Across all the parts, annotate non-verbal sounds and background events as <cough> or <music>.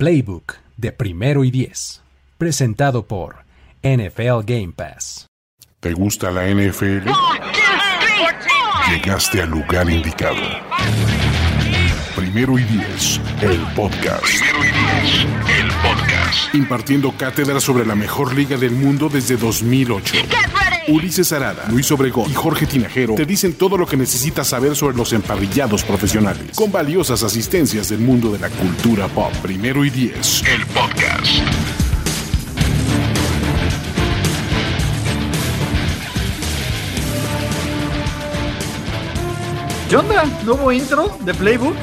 Playbook de primero y diez, presentado por NFL Game Pass. ¿Te gusta la NFL? Llegaste al lugar indicado. Primero y diez, el podcast. Primero y diez, el podcast. Impartiendo cátedra sobre la mejor liga del mundo desde 2008. Ulises Arada, Luis Obregón y Jorge Tinajero te dicen todo lo que necesitas saber sobre los emparrillados profesionales, con valiosas asistencias del mundo de la cultura pop. Primero y diez, el podcast. ¿Qué onda? ¿Nuevo intro de Playbook?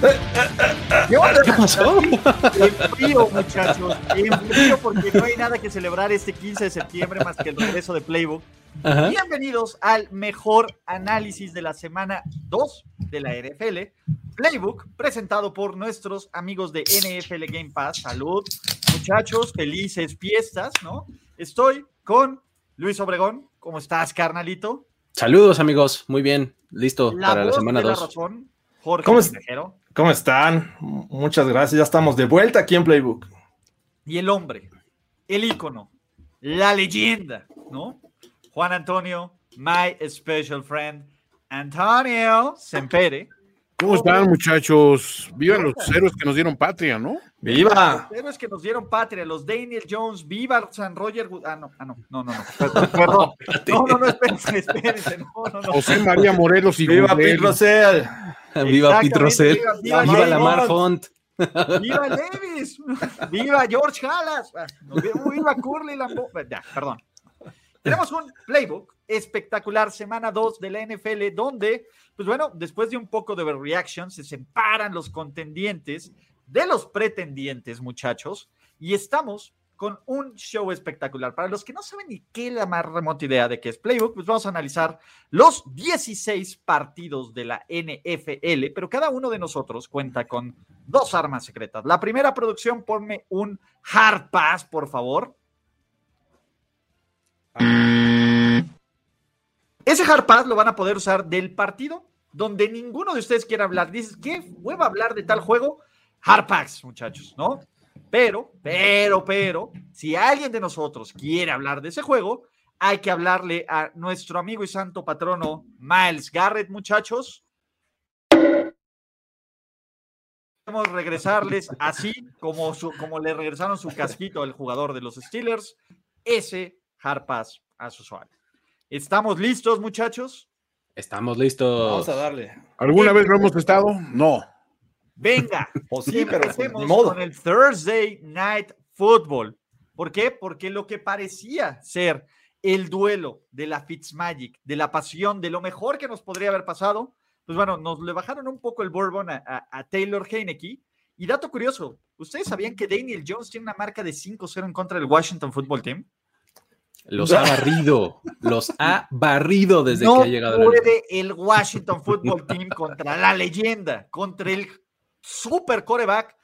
¿Qué pasó? <laughs> En frío, muchachos. En frío, porque no hay nada que celebrar este 15 de septiembre más que el regreso de Playbook. Ajá. Bienvenidos al mejor análisis de la semana 2 de la NFL. Playbook, presentado por nuestros amigos de NFL Game Pass. Salud, muchachos, felices fiestas, ¿no? Estoy con Luis Obregón. ¿Cómo estás, carnalito? Saludos amigos, muy bien, listo para la semana de la 2. razón, Jorge ¿Cómo. ¿Cómo están? Muchas gracias. Ya estamos de vuelta aquí en Playbook. y el hombre, el ícono, la leyenda, ¿no? Juan Antonio, my special friend, Antonio Sempere. ¿Cómo están, muchachos? Vivan los héroes que nos dieron patria, ¿no? ¡Viva! Los héroes que nos dieron patria, los Daniel Jones, viva San Roger. Ah, no, ah, no, no, no, no, perdón. <laughs> No, no, no, espérense, espérense, no, no, no. José María Morelos y ¡Viva. Pete Rosell! Viva Pete Rosell, viva- viva viva David Lamar. Hunt. ¡Viva Davis! ¡Viva George Halas! Ah, ¡Viva Curly Lambeau! Ya, perdón. Tenemos un playbook espectacular, semana 2 de la NFL, donde, pues bueno, después de un poco de reaction, se separan los contendientes de los pretendientes, muchachos, y estamos con un show espectacular. Para los que no saben ni qué la más remota idea de qué es Playbook, pues vamos a analizar los 16 partidos de la NFL, pero cada uno de nosotros cuenta con dos armas secretas. La primera producción, ponme un hard pass, por favor. Ese hard pass lo van a poder usar del partido donde ninguno de ustedes quiera hablar. Dices, ¿qué hueva hablar de tal juego? Hard pass, muchachos, ¿no? Pero, pero, pero, si alguien de nosotros quiere hablar de ese juego, hay que hablarle a nuestro amigo y santo patrono Miles Garrett, muchachos. Podemos regresarles así como, su- como le regresaron su casquito al jugador de los Steelers, ese hard pass a su usuario. ¿Estamos listos, muchachos? Estamos listos. Vamos a darle. ¿Alguna vez lo hemos estado? No. Venga, <laughs> O sí, pero pues, modo. con el Thursday Night Football. ¿Por qué? Porque lo que parecía ser el duelo de la Fitzmagic, de la pasión, de lo mejor que nos podría haber pasado, pues bueno, nos le bajaron un poco el bourbon a, a- a Taylor Heineke. Y dato curioso, ¿ustedes sabían que Daniel Jones tiene una marca de 5-0 en contra del Washington Football Team? Los ha barrido, los ha barrido desde no que ha llegado liga. puede el Washington Football Team contra la leyenda, contra el super coreback,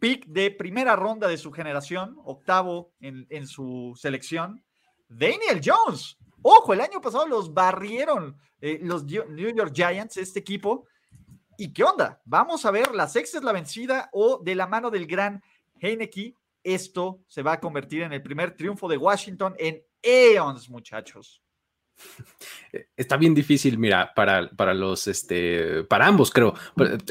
pick de primera ronda de su generación, octavo en, en su selección, Daniel Jones. Ojo, el año pasado los barrieron eh, los New York Giants, este equipo. ¿Y qué onda? Vamos a ver, la sexta es la vencida o de la mano del gran Heineke, esto se va a convertir en el primer triunfo de Washington en eons, muchachos. Está bien difícil, mira, para, para los, este, para ambos, creo.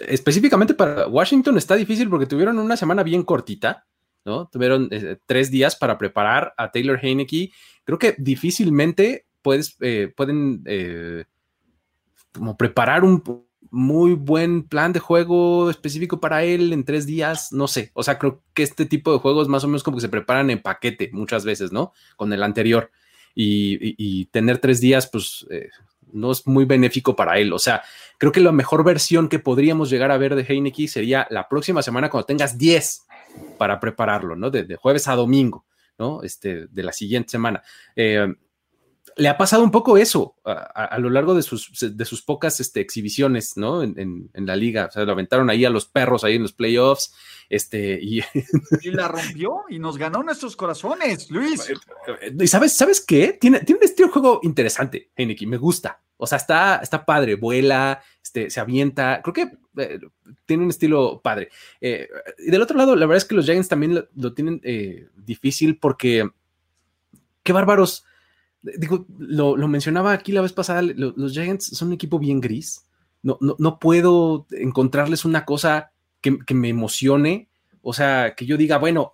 Específicamente para Washington está difícil porque tuvieron una semana bien cortita, ¿no? Tuvieron eh, tres días para preparar a Taylor Heineke. Creo que difícilmente puedes, eh, pueden eh, como preparar un muy buen plan de juego específico para él en tres días, no sé. O sea, creo que este tipo de juegos más o menos como que se preparan en paquete muchas veces, ¿no? Con el anterior. Y, tener tres días, pues eh, no es muy benéfico para él. O sea, creo que la mejor versión que podríamos llegar a ver de Heineke sería la próxima semana cuando tengas 10 para prepararlo, ¿no? De, de jueves a domingo, ¿no? Este, de la siguiente semana. Eh, le ha pasado un poco eso a, a- a lo largo de sus, de sus pocas este, exhibiciones, ¿no? En, en- en la liga. O sea, lo aventaron ahí a los perros ahí en los playoffs. Este, y, <laughs> Y la rompió y nos ganó nuestros corazones, Luis. y sabes, ¿sabes qué? Tiene, tiene un estilo de juego interesante, Heineken, me gusta. O sea, está, está padre, vuela, este, se avienta. Creo que eh, tiene un estilo padre. Eh, y del otro lado, la verdad es que los Giants también lo, tienen eh, difícil porque qué bárbaros. Digo, lo, mencionaba aquí la vez pasada, los Giants son un equipo bien gris. No, no, puedo encontrarles una cosa que, que me emocione. O sea, que yo diga, bueno,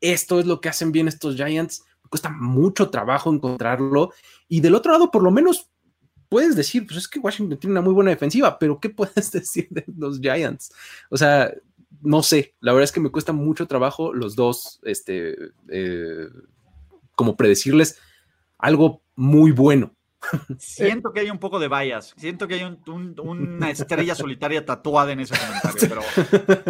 esto es lo que hacen bien estos Giants. Me cuesta mucho trabajo encontrarlo. Y del otro lado, por lo menos puedes decir, pues es que Washington tiene una muy buena defensiva, pero ¿qué <laughs> puedes decir de los Giants? O sea, no sé, la verdad es que me cuesta mucho trabajo los dos, este, eh, como predecirles algo muy bueno. Siento que hay un poco de bias, siento que hay una estrella solitaria tatuada en ese comentario,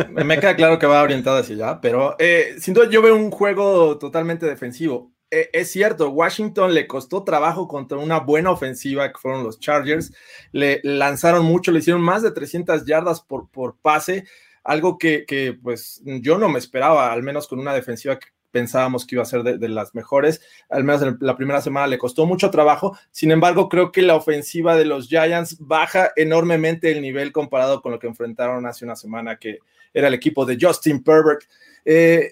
pero... Me queda claro que va orientada hacia allá, pero eh, sin duda yo veo un juego totalmente defensivo. Eh, es cierto, Washington le costó trabajo contra una buena ofensiva que fueron los Chargers. Le lanzaron mucho, le hicieron más de 300 yardas por, por pase, algo que, que, pues yo no me esperaba, al menos con una defensiva que pensábamos que iba a ser de, las mejores. Al menos en la primera semana le costó mucho trabajo. Sin embargo, creo que la ofensiva de los Giants baja enormemente el nivel comparado con lo que enfrentaron hace una semana, que era el equipo de Justin Herbert. Eh,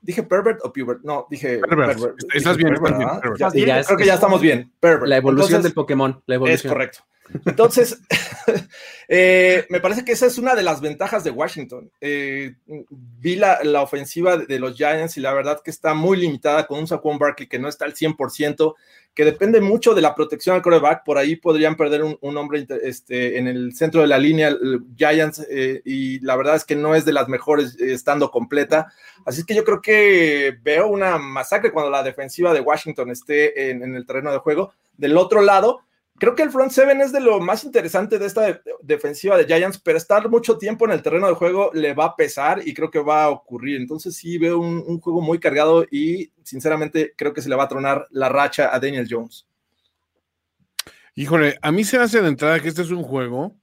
¿Dije pervert o pubert? No, dije pervert. Estás bien, creo que ya estamos bien. La evolución del Pokémon. La evolución. Es correcto. Entonces, <laughs> eh, me parece que esa es una de las ventajas de Washington. Eh, vi la, ofensiva de los Giants y la verdad que está muy limitada con un Saquon Barkley que no está al 100%, que depende mucho de la protección al coreback. Por ahí podrían perder un, hombre este, en el centro de la línea, Giants, eh, y la verdad es que no es de las mejores estando completa. Así que yo creo que veo una masacre cuando la defensiva de Washington esté en el terreno de juego. Del otro lado, Creo que el front seven es de lo más interesante de esta defensiva de Giants, pero estar mucho tiempo en el terreno de juego le va a pesar y creo que va a ocurrir. Entonces sí veo un, juego muy cargado y sinceramente creo que se le va a tronar la racha a Daniel Jones. Híjole, a mí se hace de entrada que este es un juego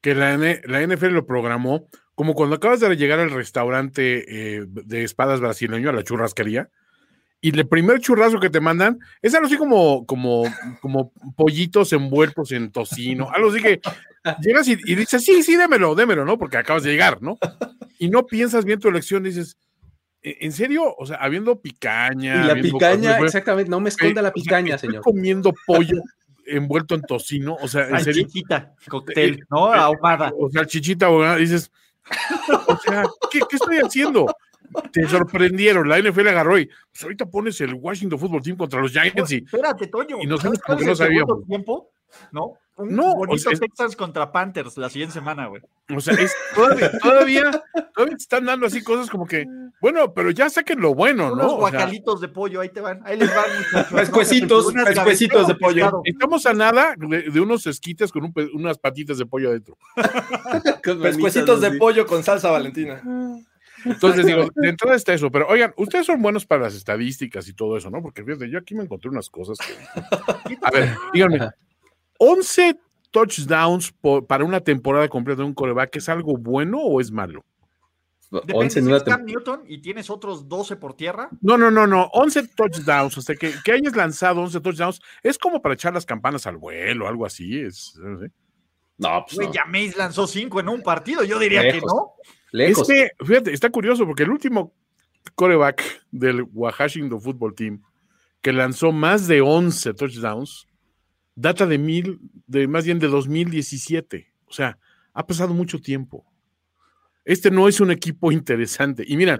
que la, la NFL lo programó como cuando acabas de llegar al restaurante eh, de espadas brasileño, a la churrasquería, y el primer churrazo que te mandan es algo así como, como, como pollitos envueltos en tocino, algo así que llegas y, dices, sí, sí, démelo, démelo, ¿no? Porque acabas de llegar, ¿no? Y no piensas bien tu elección, dices, ¿E-, ¿en serio? O sea, habiendo picaña. Y la picaña, exactamente, no me esconda la picaña, señor. comiendo pollo envuelto en tocino, o sea, en serio. Chichita, cóctel, ¿no? Ahumada. O sea, chichita ahumada, dices, o sea, ¿qué, ¿qué estoy haciendo? Te sorprendieron, la NFL agarró y pues ahorita pones el Washington Football Team contra los Giants y, espérate, Toño, y nosotros como que no sabíamos. Tiempo? ¿No? Un no, bonito Texans contra Panthers la siguiente semana, güey. O sea, es, todavía, todavía, todavía, te están dando así cosas como que, bueno, pero ya saquen lo bueno, Unos ¿no? guacalitos de pollo, ahí te van, ahí les van muchachos. Pescuecitos, pescuecitos de pollo. Estamos a nada de, unos esquites con unas patitas de pollo adentro. <laughs> pescuecitos de pollo con salsa valentina. Entonces digo, de entrada está eso, pero oigan, ustedes son buenos para las estadísticas y todo eso, ¿no? Porque fíjate, yo aquí me encontré unas cosas A ver, díganme, 11 touchdowns para una temporada completa de un coreback, ¿es algo bueno o es malo? Depende 11 si Cam Newton y tienes otros 12 por tierra. No, no, no, no. 11 touchdowns. O sea, que, que hayas lanzado 11 touchdowns es como para echar las campanas al vuelo, algo así. Es, No, pues. Güey, no. lanzó 5 en un partido. Yo diría que no. Es que, fíjate, está curioso porque el último coreback del Washington Football Team que lanzó más de 11 touchdowns data de mil, de más bien de 2017. O sea, ha pasado mucho tiempo. Este no es un equipo interesante. Y mira,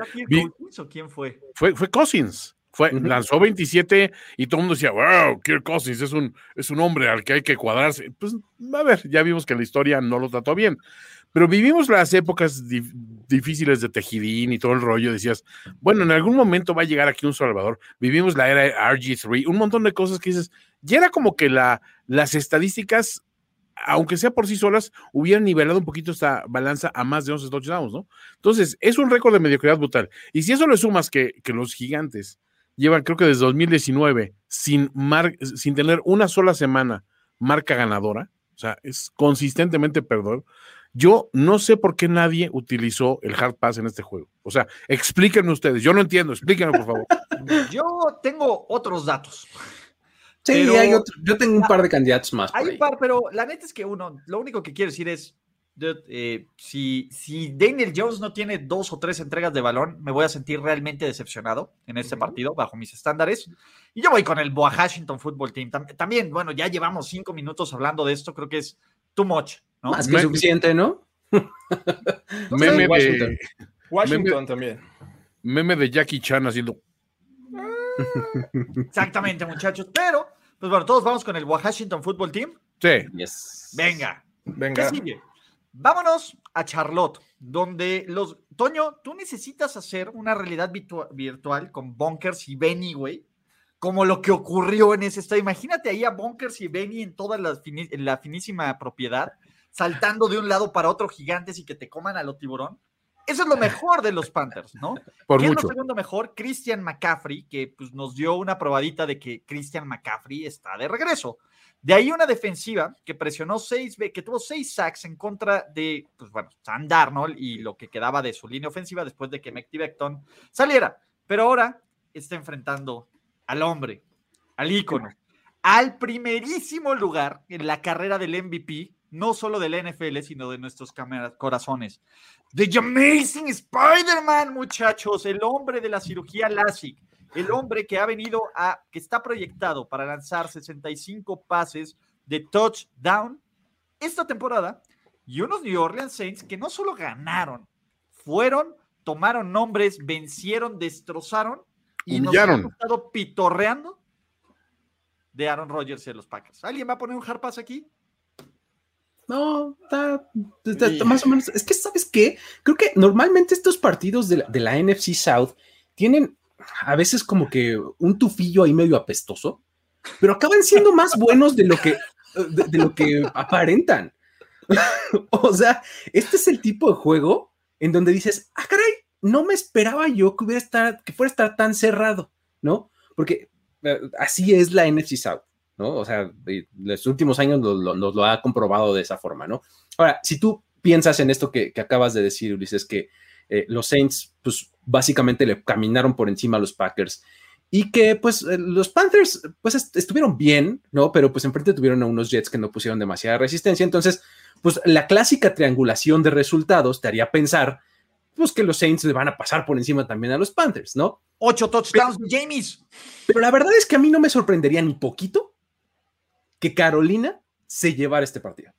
quién fue? Fue, fue Cousins. Fue, Lanzó 27 y todo el mundo decía, wow, Kirk Cousins es un, es un hombre al que hay que cuadrarse. Pues, a ver, ya vimos que la historia no lo trató bien. Pero vivimos las épocas difíciles de Tejidín y todo el rollo. Decías, bueno, en algún momento va a llegar aquí un Salvador. Vivimos la era de RG3, un montón de cosas que dices, ya era como que la, las estadísticas, aunque sea por sí solas, hubieran nivelado un poquito esta balanza a más de 11 touchdowns, ¿no? Entonces, es un récord de mediocridad brutal. Y si eso le sumas que, que los gigantes llevan, creo que desde 2019, sin, sin tener una sola semana marca ganadora, o sea, es consistentemente perdedor. Yo no sé por qué nadie utilizó el hard pass en este juego. O sea, explíquenme ustedes. Yo no entiendo, explíquenme por favor. <laughs> Yo tengo otros datos. Sí, yo tengo un par de candidatos más. Hay un par, pero la neta es que uno, lo único que quiero decir es, eh, si, si Daniel Jones no tiene dos o tres entregas de balón, me voy a sentir realmente decepcionado en este partido, bajo mis estándares. Y yo voy con el Washington Football Team. También, bueno, ya llevamos cinco minutos hablando de esto, creo que es too much, ¿no? Más que suficiente, ¿no? <laughs> meme de Washington, Washington también. Meme de Jackie Chan haciendo. <laughs> Exactamente, muchachos. Pero, pues bueno, todos vamos con el Washington Football Team. Sí. Venga. Venga. ¿Qué sigue? Vámonos a Charlotte, donde los. Toño, tú necesitas hacer una realidad virtual con Bonkers y Benny, güey. Como lo que ocurrió en ese estado. Imagínate ahí a Bonkers y Benny en toda la, la finísima propiedad, saltando de un lado para otro gigantes y que te coman a lo tiburón. Eso es lo mejor de los Panthers, ¿no? <laughs> Por ¿Quién mucho. es lo segundo mejor? Christian McCaffrey, que pues, nos dio una probadita de que Christian McCaffrey está de regreso. De ahí una defensiva que presionó seis, que tuvo seis sacks en contra de, pues bueno, Sam Darnold y lo que quedaba de su línea ofensiva después de que Mekti Becton saliera. Pero ahora está enfrentando al hombre, al ícono, al primerísimo lugar en la carrera del MVP, no solo del NFL, sino de nuestros corazones. The Amazing Spider-Man, muchachos, el hombre de la cirugía LASIK, el hombre que ha venido a, que está proyectado para lanzar 65 pases de touchdown esta temporada y unos New Orleans Saints que no solo ganaron, fueron, tomaron nombres, vencieron, destrozaron y Humillaron. nos han estado pitorreando de Aaron Rodgers y de los Packers. ¿Alguien va a poner un hard pass aquí? No, está, está- está más o menos. Es que, ¿sabes qué? Creo que normalmente estos partidos de la, de la NFC South tienen a veces como que un tufillo ahí medio apestoso, pero acaban siendo más buenos de lo que, de, de lo que aparentan. <laughs> o sea, este es el tipo de juego en donde dices, ah, caray, no me esperaba yo que hubiera estar, que fuera a estar tan cerrado, ¿no? Porque eh, así es la NFC South. ¿No? O sea, los últimos años lo- lo- nos lo ha comprobado de esa forma, ¿no? Ahora, si tú piensas en esto que, que acabas de decir, Ulises, que eh, los Saints, pues básicamente le caminaron por encima a los Packers y que, pues, eh, los Panthers, pues, est- estuvieron bien, ¿no? Pero, pues, enfrente tuvieron a unos Jets que no pusieron demasiada resistencia. Entonces, pues, la clásica triangulación de resultados te haría pensar, pues, que los Saints le van a pasar por encima también a los Panthers, ¿no? Ocho touchdowns de James. Pero la verdad es que a mí no me sorprendería ni poquito que Carolina se llevara este partido.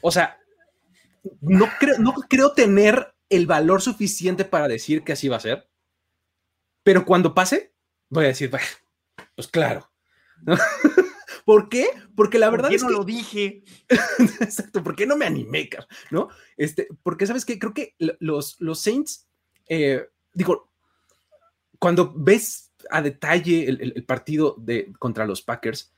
O sea, no creo, no creo tener el valor suficiente para decir que así va a ser. Pero cuando pase, voy a decir, "Bah, pues claro. ¿No? <laughs> ¿Por qué? Porque la verdad ¿Por qué es no que lo dije. <laughs> Exacto, ¿por qué no me animé, car- ¿no? Este, porque sabes que creo que lo- los, los Saints, eh, digo, cuando ves a detalle el, el- el partido de, contra los Packers,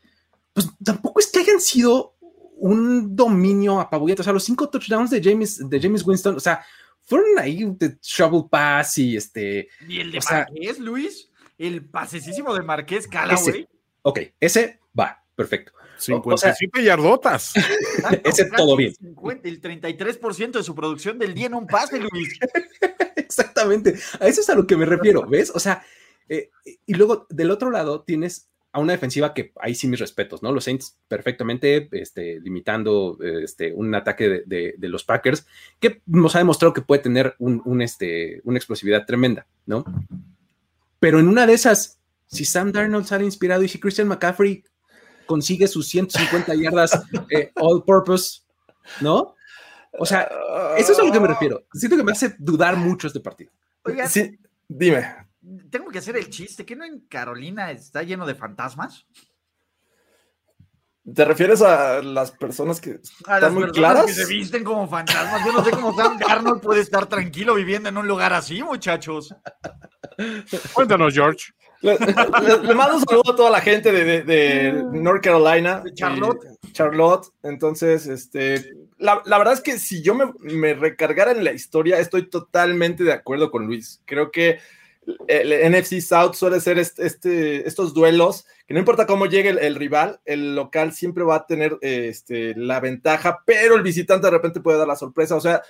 pues tampoco es que hayan sido un dominio apabullante. O sea, los cinco touchdowns de James, de James Winston, o sea, fueron ahí de shovel pass y este. ¿Y el de O sea- Marqués, Luis? El pasecísimo de Marqués Callaway. Ok, ese va, perfecto. 57 yardotas. <laughs> Exacto, Ese casi todo bien. El, 50, el 33% de su producción del día en un pase, Luis. <laughs> Exactamente, a eso es a lo que me refiero, ¿ves? O sea, eh, y luego del otro lado tienes a una defensiva que ahí sí mis respetos, ¿no? Los Saints perfectamente este, limitando este, un ataque de, de- de los Packers que nos ha demostrado que puede tener un, un, este, una explosividad tremenda, ¿no? Pero en una de esas, si Sam Darnold sale inspirado y si Christian McCaffrey consigue sus 150 yardas eh, all purpose, ¿no? O sea, eso es a lo que me refiero. Siento que me hace dudar mucho este partido. Oigan, Sí, dime. Tengo que hacer el chiste. ¿Que no en Carolina está lleno de fantasmas? ¿Te refieres a las personas que A las están muy personas claras? que se visten como fantasmas. Yo no sé cómo Sam Darnold puede estar tranquilo viviendo en un lugar así, muchachos. Cuéntanos, George. Le, le- le mando un saludo a toda la gente de, de- de North Carolina. De Charlotte. y- Charlotte. Entonces, este, la, la verdad es que si yo me, me recargara en la historia, estoy totalmente de acuerdo con Luis. Creo que el NFC South suele ser este, estos duelos que no importa cómo llegue el, rival, el local siempre va a tener este, la ventaja, pero el visitante de repente puede dar la sorpresa. O sea,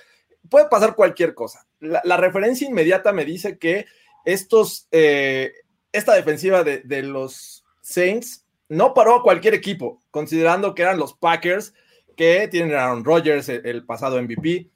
puede pasar cualquier cosa. La, la referencia inmediata me dice que estos, eh, esta defensiva de, de los Saints no paró a cualquier equipo, considerando que eran los Packers, que tienen a Aaron Rodgers, el, pasado MVP,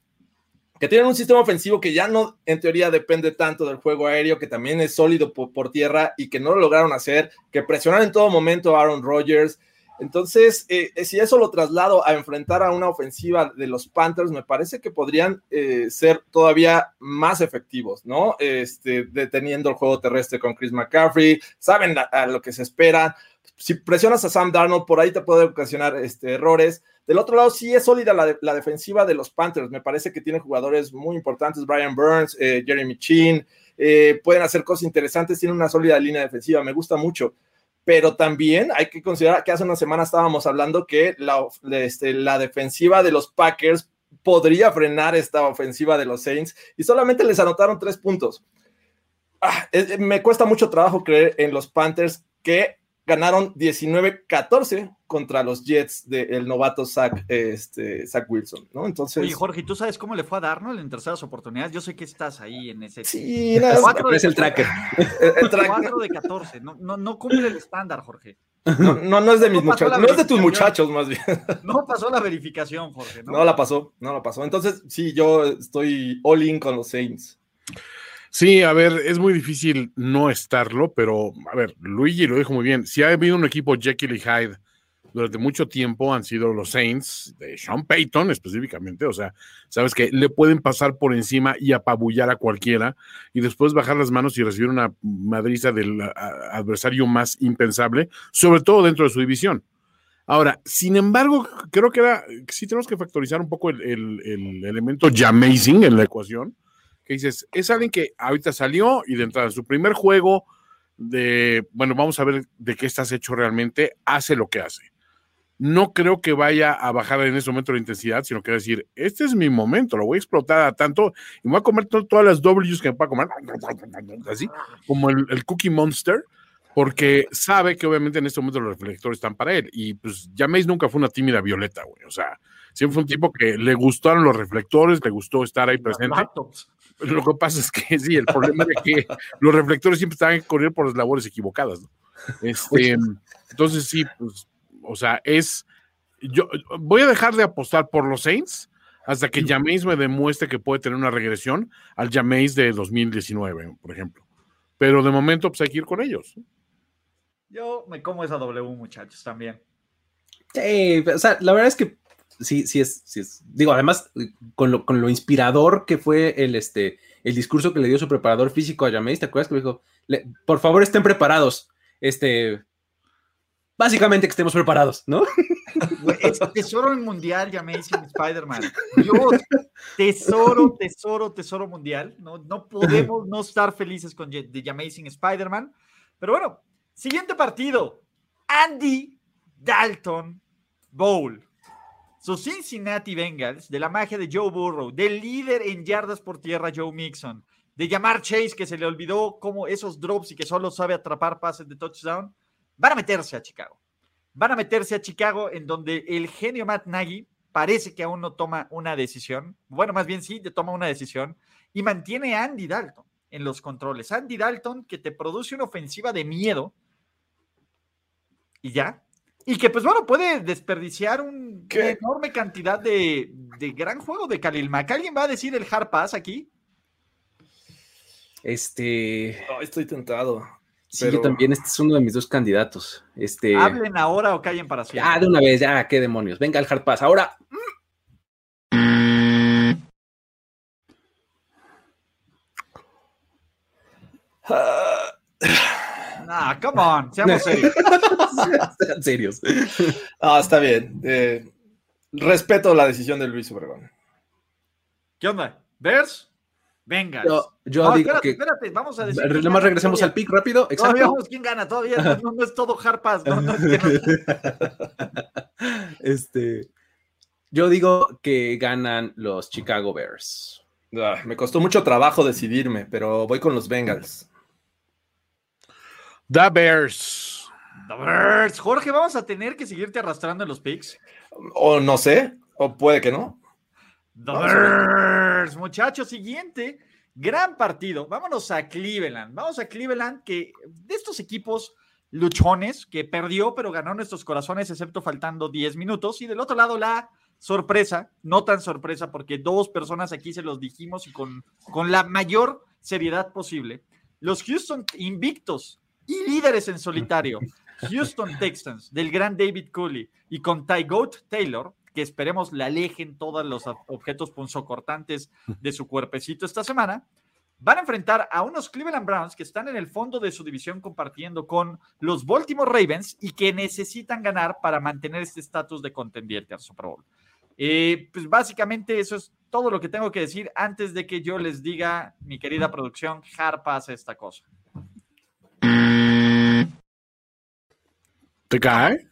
que tienen un sistema ofensivo que ya no, en teoría, depende tanto del juego aéreo, que también es sólido por, tierra y que no lo lograron hacer, que presionaron en todo momento a Aaron Rodgers. Entonces, eh, si eso lo traslado a enfrentar a una ofensiva de los Panthers, me parece que podrían eh, ser todavía más efectivos, ¿no? Este, deteniendo el juego terrestre con Chris McCaffrey, saben a lo que se espera, si presionas a Sam Darnold, por ahí te puede ocasionar este, errores. Del otro lado, sí es sólida la, defensiva de los Panthers. Me parece que tiene jugadores muy importantes, Brian Burns, eh, Jeremy Chin, eh, pueden hacer cosas interesantes, tiene una sólida línea defensiva, me gusta mucho. Pero también hay que considerar que hace una semana estábamos hablando que la, este, la defensiva de los Packers podría frenar esta ofensiva de los Saints y solamente les anotaron tres puntos. Ah, me cuesta mucho trabajo creer en los Panthers que ganaron 19-14 contra los Jets del novato Zach, este, Zach Wilson, ¿no? Entonces. Oye, Jorge, ¿tú sabes cómo le fue a Darnold en terceras oportunidades? Yo sé que estás ahí en ese. Sí, es el tracker. El, 4 de 14. No, no, no cumple el estándar, Jorge. No, no, es de mis muchachos, no es de tus muchachos, más bien. No pasó la verificación, Jorge. ¿no? no la pasó, no la pasó. Entonces, sí, yo estoy all in con los Saints. Sí, a ver, es muy difícil no estarlo, pero a ver, Luigi lo dijo muy bien. Si ha habido un equipo Jekyll y Hyde durante mucho tiempo, han sido los Saints, de Sean Payton específicamente. O sea, sabes que le pueden pasar por encima y apabullar a cualquiera y después bajar las manos y recibir una madriza del adversario más impensable, sobre todo dentro de su división. Ahora, sin embargo, creo que era, sí tenemos que factorizar un poco el, el, el elemento Jamazing en la ecuación que dices, es alguien que ahorita salió y de entrada en su primer juego de, bueno, vamos a ver de qué estás hecho realmente, hace lo que hace. No creo que vaya a bajar en ese momento la intensidad, sino que decir, este es mi momento, lo voy a explotar a tanto y voy a comer todas las W's que me pueda comer, así como el, Cookie Monster, porque sabe que obviamente en este momento los reflectores están para él. Y pues Jameis nunca fue una tímida violeta, güey. O sea, siempre fue un tipo que le gustaron los reflectores, le gustó estar ahí presente. Lo que pasa es que <laughs> sí, el problema es que los reflectores siempre están corriendo por las labores equivocadas. ¿no? Este, entonces sí, pues, o sea, es, yo voy a dejar de apostar por los Saints hasta que Jameis me demuestre que puede tener una regresión al Jameis de 2019, por ejemplo. Pero de momento, pues hay que ir con ellos. Yo me como esa W, muchachos, también. Sí, o sea, la verdad es que sí, sí es, sí es. Digo, además, con lo, inspirador que fue el, este, el discurso que le dio su preparador físico a Jameis, ¿te acuerdas que dijo, por favor estén preparados? Este, básicamente que estemos preparados, ¿no? <laughs> Es tesoro mundial, Jameis en Spider-Man. Dios, tesoro, tesoro, tesoro mundial. No, no podemos no estar felices con The Amazing Spider-Man. Pero bueno, siguiente partido. Andy Dalton Bowl. Sus Cincinnati Bengals, de la magia de Joe Burrow, del líder en yardas por tierra Joe Mixon, de llamar Chase que se le olvidó como esos drops y que solo sabe atrapar pases de touchdown, van a meterse a Chicago. Van a meterse a Chicago en donde el genio Matt Nagy parece que aún no toma una decisión. Bueno, más bien sí, toma una decisión y mantiene a Andy Dalton en los controles. Andy Dalton que te produce una ofensiva de miedo y ya, y que, pues bueno, puede desperdiciar una enorme cantidad de, gran juego de Khalil Mack. ¿Alguien va a decir el hard pass aquí? Este. estoy tentado. Sí, yo también. Este es uno de mis dos candidatos. Este. Hablen ahora o callen para siempre. Ah, de una vez, ya, qué demonios. Venga el hard pass. Ahora. Ah. Come on, seamos <laughs> serios. Sean serios. Ah, está bien. Eh, respeto la decisión de Luis Obregón. ¿Qué onda? ¿Ves? Venga. Yo, digo espérate, espérate, vamos a decir. Nada más regresemos al pick rápido. Exacto. Todavía vamos quién gana, todavía no, es todo. No, no, <laughs> este, yo digo que ganan los Chicago Bears. Ah, me costó mucho trabajo decidirme, pero voy con los Bengals. The Bears. The Bears. Jorge, vamos a tener que seguirte arrastrando en los picks. O no sé, o puede que no. The Bears. Muchachos, siguiente. Gran partido. Vámonos a Cleveland. Vamos a Cleveland, que de estos equipos luchones que perdió, pero ganó nuestros corazones, excepto faltando 10 minutos. Y del otro lado, la sorpresa, no tan sorpresa, porque dos personas aquí se los dijimos y con, con la mayor seriedad posible. Los Houston invictos y líderes en solitario, <laughs> Houston Texans, del gran David Cooley y con Ty Goat Taylor, que esperemos le alejen todos los objetos punzocortantes de su cuerpecito esta semana, van a enfrentar a unos Cleveland Browns que están en el fondo de su división compartiendo con los Baltimore Ravens y que necesitan ganar para mantener este estatus de contendiente al Super Bowl. Eh, pues básicamente eso es todo lo que tengo que decir antes de que yo les diga, mi querida producción, Harpa hace esta cosa. ¿Te cae?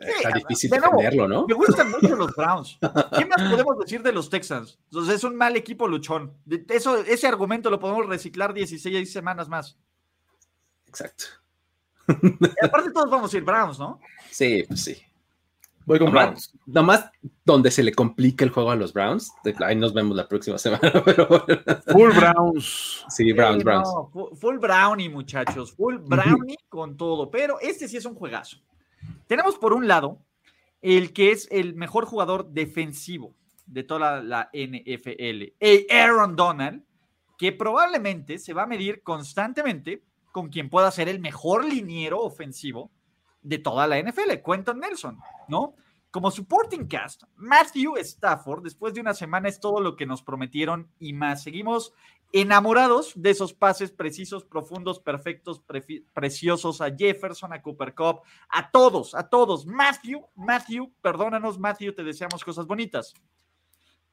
Está difícil defenderlo, ¿no? Me gustan mucho los Browns. <laughs> ¿Qué más podemos decir de los Texans? Entonces, es un mal equipo luchón. Eso, ese argumento lo podemos reciclar 16 semanas más. Exacto. aparte todos vamos a ir Browns, ¿no? Sí, pues sí. Voy con Browns. Nomás donde se le complica el juego a los Browns. Ahí nos vemos la próxima <laughs> semana. Full Browns. Sí, Browns, Browns. full Brownie, muchachos. Full Brownie con todo. Pero este sí es un juegazo. Tenemos por un lado el que es el mejor jugador defensivo de toda la, NFL, Aaron Donald, que probablemente se va a medir constantemente con quien pueda ser el mejor liniero ofensivo de toda la NFL, Quentin Nelson, ¿no? Como supporting cast, Matthew Stafford, después de una semana es todo lo que nos prometieron y más. Seguimos enamorados de esos pases precisos, profundos, perfectos, preciosos a Jefferson, a Cooper Cup, a todos, a todos. Matthew, Matthew, perdónanos, Matthew, te deseamos cosas bonitas.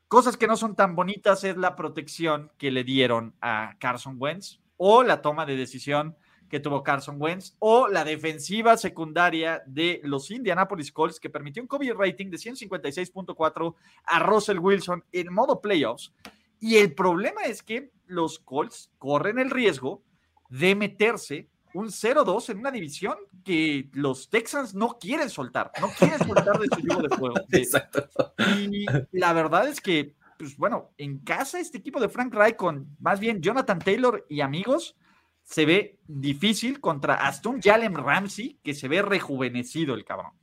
Cosas que no son tan bonitas es la protección que le dieron a Carson Wentz o la toma de decisión que tuvo Carson Wentz, o la defensiva secundaria de los Indianapolis Colts, que permitió un COVID rating de 156.4 a Russell Wilson en modo playoffs. Y el problema es que los Colts corren el riesgo de meterse un 0-2 en una división que los Texans no quieren soltar, no quieren soltar de su yugo de fuego. <laughs> Exacto. Y la verdad es que, pues bueno, en casa este equipo de Frank Reich con más bien Jonathan Taylor y amigos, se ve difícil contra Aston Jalen Ramsey, que se ve rejuvenecido el cabrón.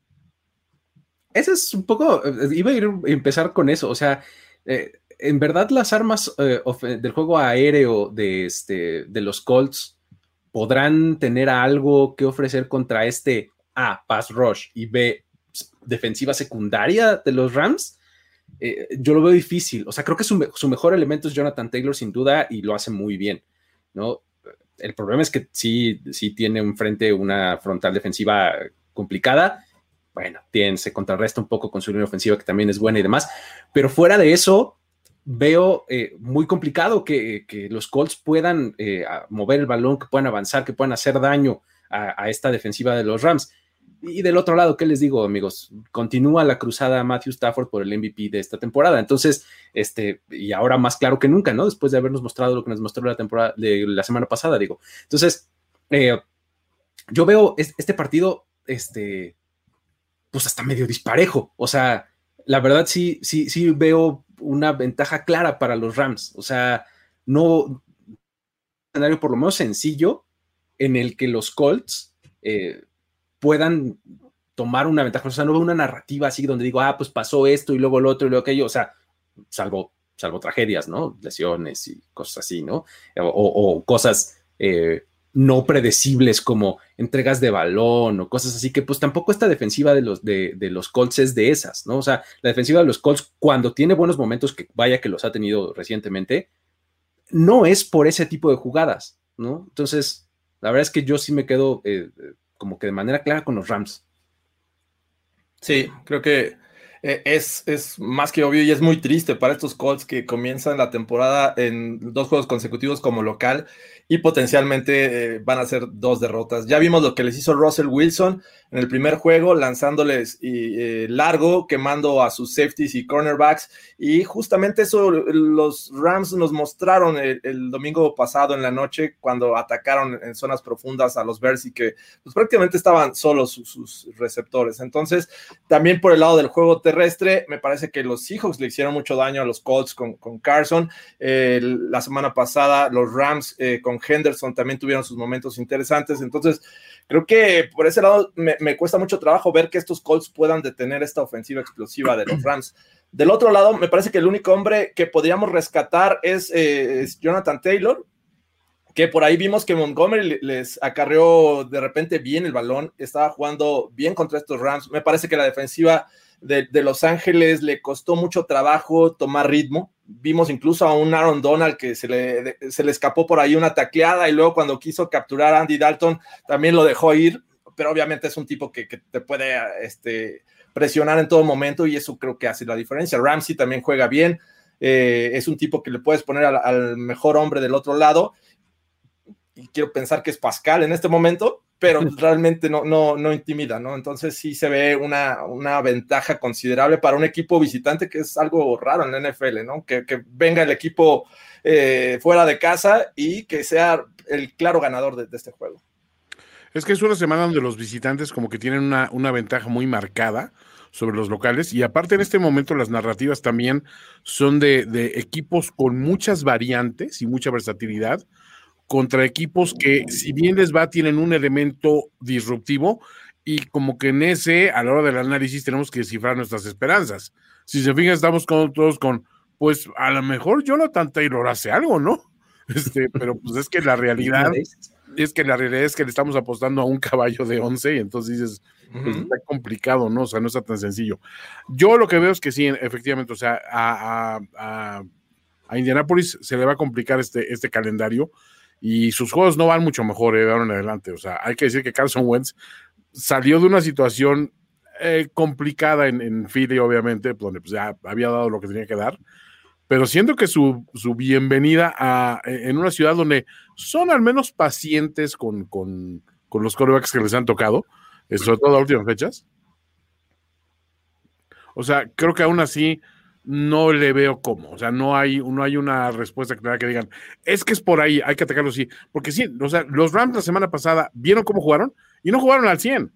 Ese es un poco, eh, iba a ir a empezar con eso, o sea, eh, en verdad las armas eh, del juego aéreo de, este, de los Colts podrán tener algo que ofrecer contra este A, pass rush y B, defensiva secundaria de los Rams. yo lo veo difícil, o sea, creo que su, su mejor elemento es Jonathan Taylor sin duda y lo hace muy bien, ¿no? El problema es que sí, sí tiene un frente una frontal defensiva complicada. Bueno, se contrarresta un poco con su línea ofensiva, que también es buena y demás. Pero fuera de eso, veo eh, muy complicado que, los Colts puedan eh, mover el balón, que puedan avanzar, que puedan hacer daño a, esta defensiva de los Rams. Y del otro lado, ¿qué les digo, amigos? Continúa la cruzada Matthew Stafford por el MVP de esta temporada. Entonces, este, y ahora más claro que nunca, ¿no? Después de habernos mostrado lo que nos mostró la temporada de la semana pasada, digo. Entonces, eh, yo veo este partido, este, pues hasta medio disparejo. O sea, la verdad sí, sí, sí veo una ventaja clara para los Rams. O sea, no escenario por lo menos sencillo en el que los Colts eh, puedan tomar una ventaja. O sea, no veo una narrativa así donde digo, ah, pues pasó esto y luego lo otro y luego aquello. O sea, salvo, salvo tragedias, ¿no? Lesiones y cosas así, ¿no? O, cosas eh, no predecibles como entregas de balón o cosas así, que pues tampoco esta defensiva de los, de, de, los Colts es de esas, ¿no? O sea, la defensiva de los Colts, cuando tiene buenos momentos, que vaya que los ha tenido recientemente, no es por ese tipo de jugadas, ¿no? Entonces, la verdad es que yo sí me quedo eh, como que de manera clara con los Rams. Sí, creo que eh, es, es, más que obvio y es muy triste para estos Colts que comienzan la temporada en dos juegos consecutivos como local y potencialmente eh, van a ser dos derrotas. Ya vimos lo que les hizo Russell Wilson en el primer juego, lanzándoles y, largo, quemando a sus safeties y cornerbacks. Y justamente eso los Rams nos mostraron el, domingo pasado en la noche cuando atacaron en zonas profundas a los Bears y que pues, prácticamente estaban solos sus, receptores. Entonces, también por el lado del juego terrestre, me parece que los Seahawks le hicieron mucho daño a los Colts con, con Carson. la semana pasada, los Rams eh, Henderson también tuvieron sus momentos interesantes. Entonces, creo que por ese lado me, cuesta mucho trabajo ver que estos Colts puedan detener esta ofensiva explosiva de los Rams. Del otro lado, me parece que el único hombre que podríamos rescatar es, eh, Jonathan Taylor, que por ahí vimos que Montgomery les acarreó de repente bien el balón, estaba jugando bien contra estos Rams. Me parece que la defensiva de, Los Ángeles le costó mucho trabajo tomar ritmo. Vimos incluso a un Aaron Donald que se le, se le escapó por ahí una tacleada y luego cuando quiso capturar a Andy Dalton también lo dejó ir, pero obviamente es un tipo que, que te puede este, presionar en todo momento y eso creo que hace la diferencia. Ramsey también juega bien, eh, es un tipo que le puedes poner al, mejor hombre del otro lado y quiero pensar que es Pascal en este momento, pero realmente no, no, no intimida, ¿no? Entonces sí se ve una, una, ventaja considerable para un equipo visitante que es algo raro en la NFL, ¿no? Que, venga el equipo eh, fuera de casa y que sea el claro ganador de, este juego. Es que es una semana donde los visitantes como que tienen una, una ventaja muy marcada sobre los locales. Y aparte en este momento las narrativas también son de, equipos con muchas variantes y mucha versatilidad contra equipos que si bien les va tienen un elemento disruptivo y como que en ese a la hora del análisis tenemos que descifrar nuestras esperanzas. Si se fijan estamos con, todos con pues a lo mejor Jonathan Taylor hace algo, ¿no? <laughs> Este, pero pues es que la realidad es que la realidad es que le estamos apostando a un caballo de 11 y entonces dices, pues, está complicado, ¿no? O sea, no está tan sencillo. Yo lo que veo es que sí, efectivamente, o sea, a, a, a Indianapolis se le va a complicar este, este calendario y sus juegos no van mucho mejor eh, de ahora en adelante. O sea, hay que decir que Carson Wentz salió de una situación eh, complicada en, en Philly, obviamente, donde pues, ya había dado lo que tenía que dar pero siento que su, su bienvenida a, en una ciudad donde son al menos pacientes con, con, con los corebacks que les han tocado, eh, sobre todo a últimas fechas. O sea, creo que aún así no le veo cómo. O sea, no hay, no hay una respuesta clara que digan, es que es por ahí, hay que atacarlo así. Porque sí, o sea, los Rams la semana pasada vieron cómo jugaron y no jugaron al 100.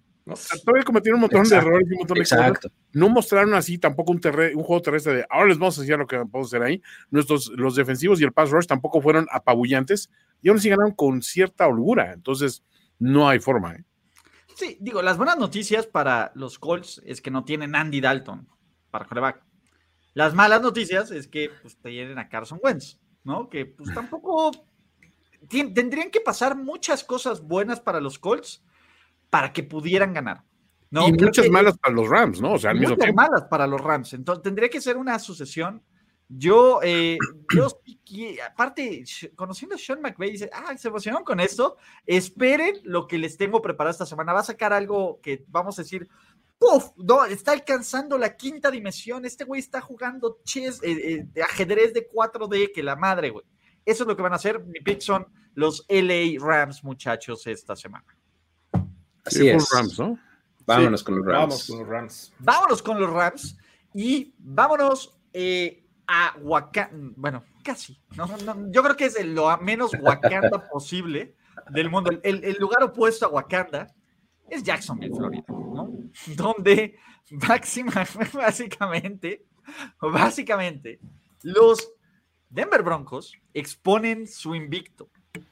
todavía cometieron un montón de errores y un montón de cosas. No mostraron así tampoco un, un juego terrestre de ahora les vamos a enseñar lo que podemos hacer ahí. Nuestros, los defensivos y el pass rush tampoco fueron apabullantes y aún así ganaron con cierta holgura. Entonces, no hay forma. ¿eh? Sí, digo, las buenas noticias para los Colts es que no tienen Andy Dalton para coreback. Las malas noticias es que pues, tienen a Carson Wentz, ¿no? Que pues tampoco tendrían que pasar muchas cosas buenas para los Colts para que pudieran ganar. ¿no? Y muchas malas para los Rams, ¿no? O sea, al muchas mismo malas para los Rams. Entonces tendría que ser una sucesión. Yo, eh, yo aparte, conociendo a Sean McVay, dice, ah, se emocionaron con esto. Esperen lo que les tengo preparado esta semana. Va a sacar algo que vamos a decir, ¡Puf! No, está alcanzando la quinta dimensión. Este güey está jugando chess, eh, eh, de ajedrez de 4D, que la madre, güey. Eso es lo que van a hacer. Mi pick son los LA Rams, muchachos, esta semana. Así es. Vámonos con los Rams. Vámonos con los Rams. Vámonos con los Rams y vámonos eh, a Wakanda. Bueno, casi. yo creo que es lo menos Wakanda <laughs> posible del mundo. El, el lugar opuesto a Wakanda es Jacksonville, Florida, ¿no? <laughs> Donde <laughs> básicamente, básicamente, los Denver Broncos exponen su invicto,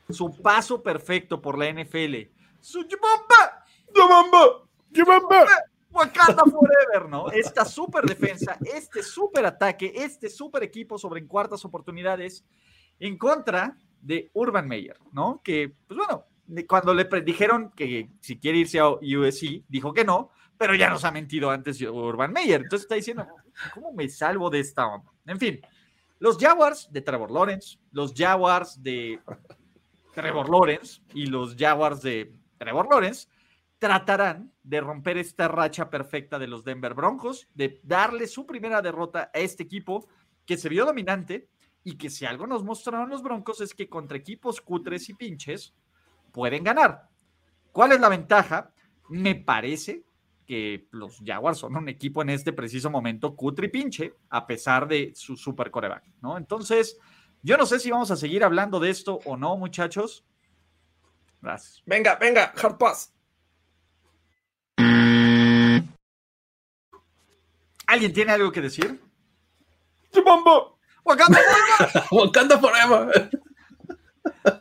su paso perfecto por la NFL, su Yubamba, Yubamba, Yubamba, Wakanda Forever, ¿no? Esta super defensa, este super ataque, este super equipo sobre en cuartas oportunidades en contra de Urban Meyer, ¿no? Que, pues bueno, cuando le dijeron que si quiere irse a USC, dijo que no, pero ya nos ha mentido antes Urban Meyer. Entonces está diciendo, ¿cómo me salvo de esta onda? En fin, los Jaguars de Trevor Lawrence, los Jaguars de Trevor Lawrence y los Jaguars de Trevor Lawrence tratarán de romper esta racha perfecta de los Denver Broncos, de darle su primera derrota a este equipo que se vio dominante y que si algo nos mostraron los Broncos es que contra equipos cutres y pinches, pueden ganar. ¿Cuál es la ventaja? Me parece que los Jaguars son un equipo en este preciso momento cutri pinche, a pesar de su super coreback, ¿no? Entonces, yo no sé si vamos a seguir hablando de esto o no, muchachos. Gracias. Venga, venga, hard pass. ¿Alguien tiene algo que decir? ¡Chumambo! ¡Wakanda Forever! <laughs> Wakanda Forever.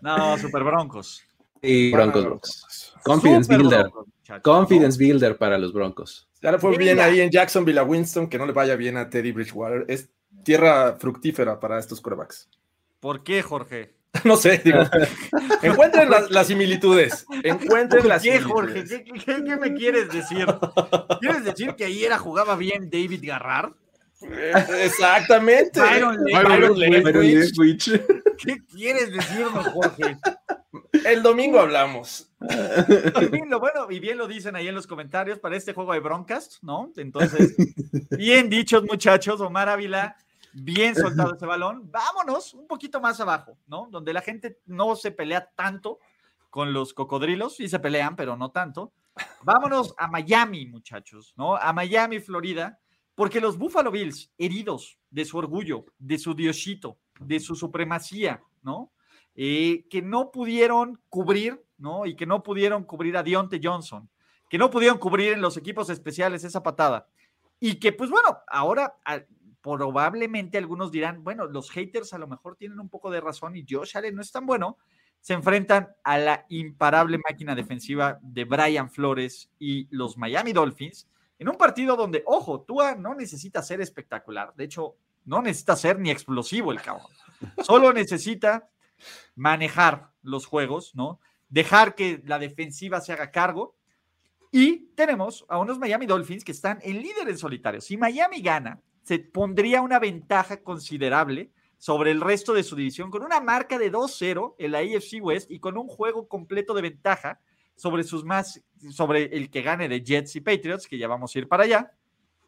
No, Super Broncos. Y Broncos, Broncos. Confidence Super Builder. Broncos, Confidence Builder para los Broncos. Ya le fue bien ahí en Jacksonville a Winston, que no le vaya bien a Teddy Bridgewater. Es tierra fructífera para estos corebacks. ¿no? ¿Por qué, Jorge? <laughs> No sé, digo. <laughs> encuentren las, las similitudes. Encuentren ¿Por las qué, similitudes. Jorge? ¿Qué, qué- qué- me quieres decir? <laughs> ¿Quieres decir que ayer jugaba bien David Garrar? Exactamente. Byron. Byron. ¿Qué quieres decirme, Jorge? El domingo hablamos. Y bien, lo bueno, y bien lo dicen ahí en los comentarios para este juego de broncas, ¿no? Entonces, bien dichos, muchachos. Omar Ávila, bien soltado ese balón. Vámonos un poquito más abajo, ¿no? Donde la gente no se pelea tanto con los cocodrilos, sí se pelean, pero no tanto. Vámonos a Miami, muchachos, ¿no? A Miami, Florida, porque los Buffalo Bills, heridos de su orgullo, de su diosito, de su supremacía, ¿no? Eh, que no pudieron cubrir, ¿no? Y que no pudieron cubrir a Dionte Johnson, que no pudieron cubrir en los equipos especiales esa patada. Y que, pues bueno, ahora a- probablemente algunos dirán, bueno, los haters a lo mejor tienen un poco de razón y Josh Allen no es tan bueno. Se enfrentan a la imparable máquina defensiva de Brian Flores y los Miami Dolphins en un partido donde, ojo, Tua no necesita ser espectacular. De hecho, no necesita ser ni explosivo el cabrón. Solo necesita manejar los juegos, ¿no? Dejar que la defensiva se haga cargo. Y tenemos a unos Miami Dolphins que están en líder en solitario. Si Miami gana, se pondría una ventaja considerable sobre el resto de su división con una marca de 2-0 en la AFC West y con un juego completo de ventaja sobre sus más sobre el que gane de Jets y Patriots, que ya vamos a ir para allá.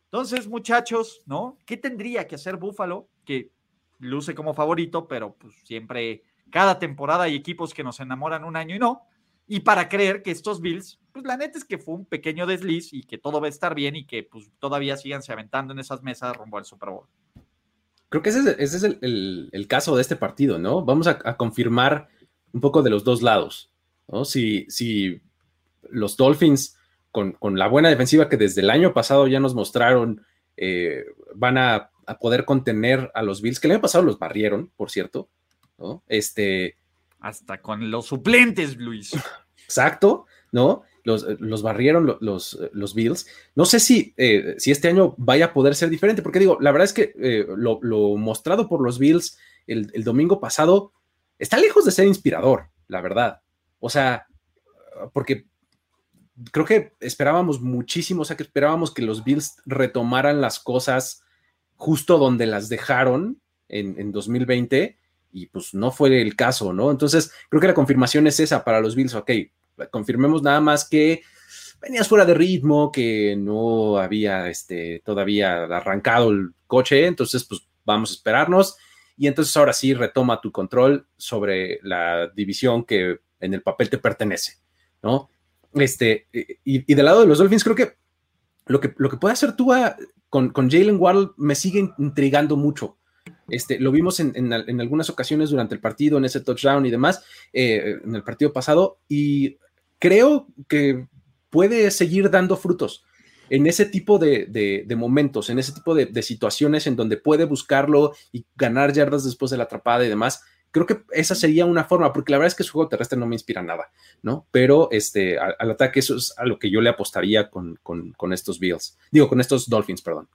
Entonces, muchachos, ¿no? ¿Qué tendría que hacer Buffalo? Que luce como favorito, pero pues siempre, cada temporada hay equipos que nos enamoran un año y no. Y para creer que estos Bills, pues la neta es que fue un pequeño desliz y que todo va a estar bien y que pues todavía síganse aventando en esas mesas rumbo al Super Bowl. Creo que ese es, el caso de este partido, ¿no? Vamos a, a confirmar un poco de los dos lados, ¿no? Si, si los Dolphins, con, con la buena defensiva que desde el año pasado ya nos mostraron, eh, van a, a poder contener a los Bills, que el año pasado los barrieron, por cierto, ¿no? Este, Hasta con los suplentes, Luis. exacto, ¿no? Los, los barrieron lo- los, los Bills. No sé si, eh, si este año vaya a poder ser diferente, porque digo, la verdad es que eh, lo, lo mostrado por los Bills el, el domingo pasado está lejos de ser inspirador, la verdad. O sea, porque creo que esperábamos muchísimo, o sea, que esperábamos que los Bills retomaran las cosas justo donde las dejaron en, en 2020 y pues no fue el caso, ¿no? Entonces, creo que la confirmación es esa para los Bills, ok, confirmemos nada más que venías fuera de ritmo, que no había este, todavía arrancado el coche, entonces pues vamos a esperarnos y entonces ahora sí retoma tu control sobre la división que en el papel te pertenece, ¿no? Este, y, y del lado de los Dolphins, creo que lo que, lo que puede hacer tú con, con Jalen Waddle me sigue intrigando mucho. Este, lo vimos en, en, en, algunas ocasiones durante el partido, en ese touchdown y demás, eh, en el partido pasado, y creo que puede seguir dando frutos en ese tipo de, de, de momentos, en ese tipo de, de, situaciones en donde puede buscarlo y ganar yardas después de la atrapada y demás. Creo que esa sería una forma, porque la verdad es que su juego terrestre no me inspira nada, ¿no? Pero este, al, ataque eso es a lo que yo le apostaría con, con, estos Bills, digo, con estos Dolphins, perdón.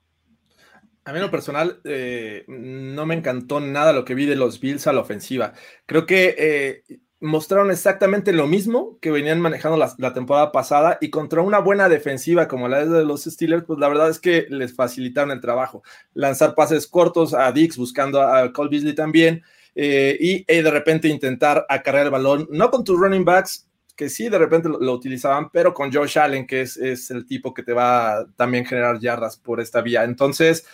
A mí en lo personal eh, no me encantó nada lo que vi de los Bills a la ofensiva. Creo que eh, mostraron exactamente lo mismo que venían manejando la, la, temporada pasada y contra una buena defensiva como la de los Steelers, pues la verdad es que les facilitaron el trabajo. Lanzar pases cortos a Dix buscando a Cole Beasley también eh, y de repente intentar acarrear el balón, no con tus running backs, que sí de repente lo, lo utilizaban, pero con Josh Allen, que es, es, el tipo que te va a también generar yardas por esta vía. Entonces,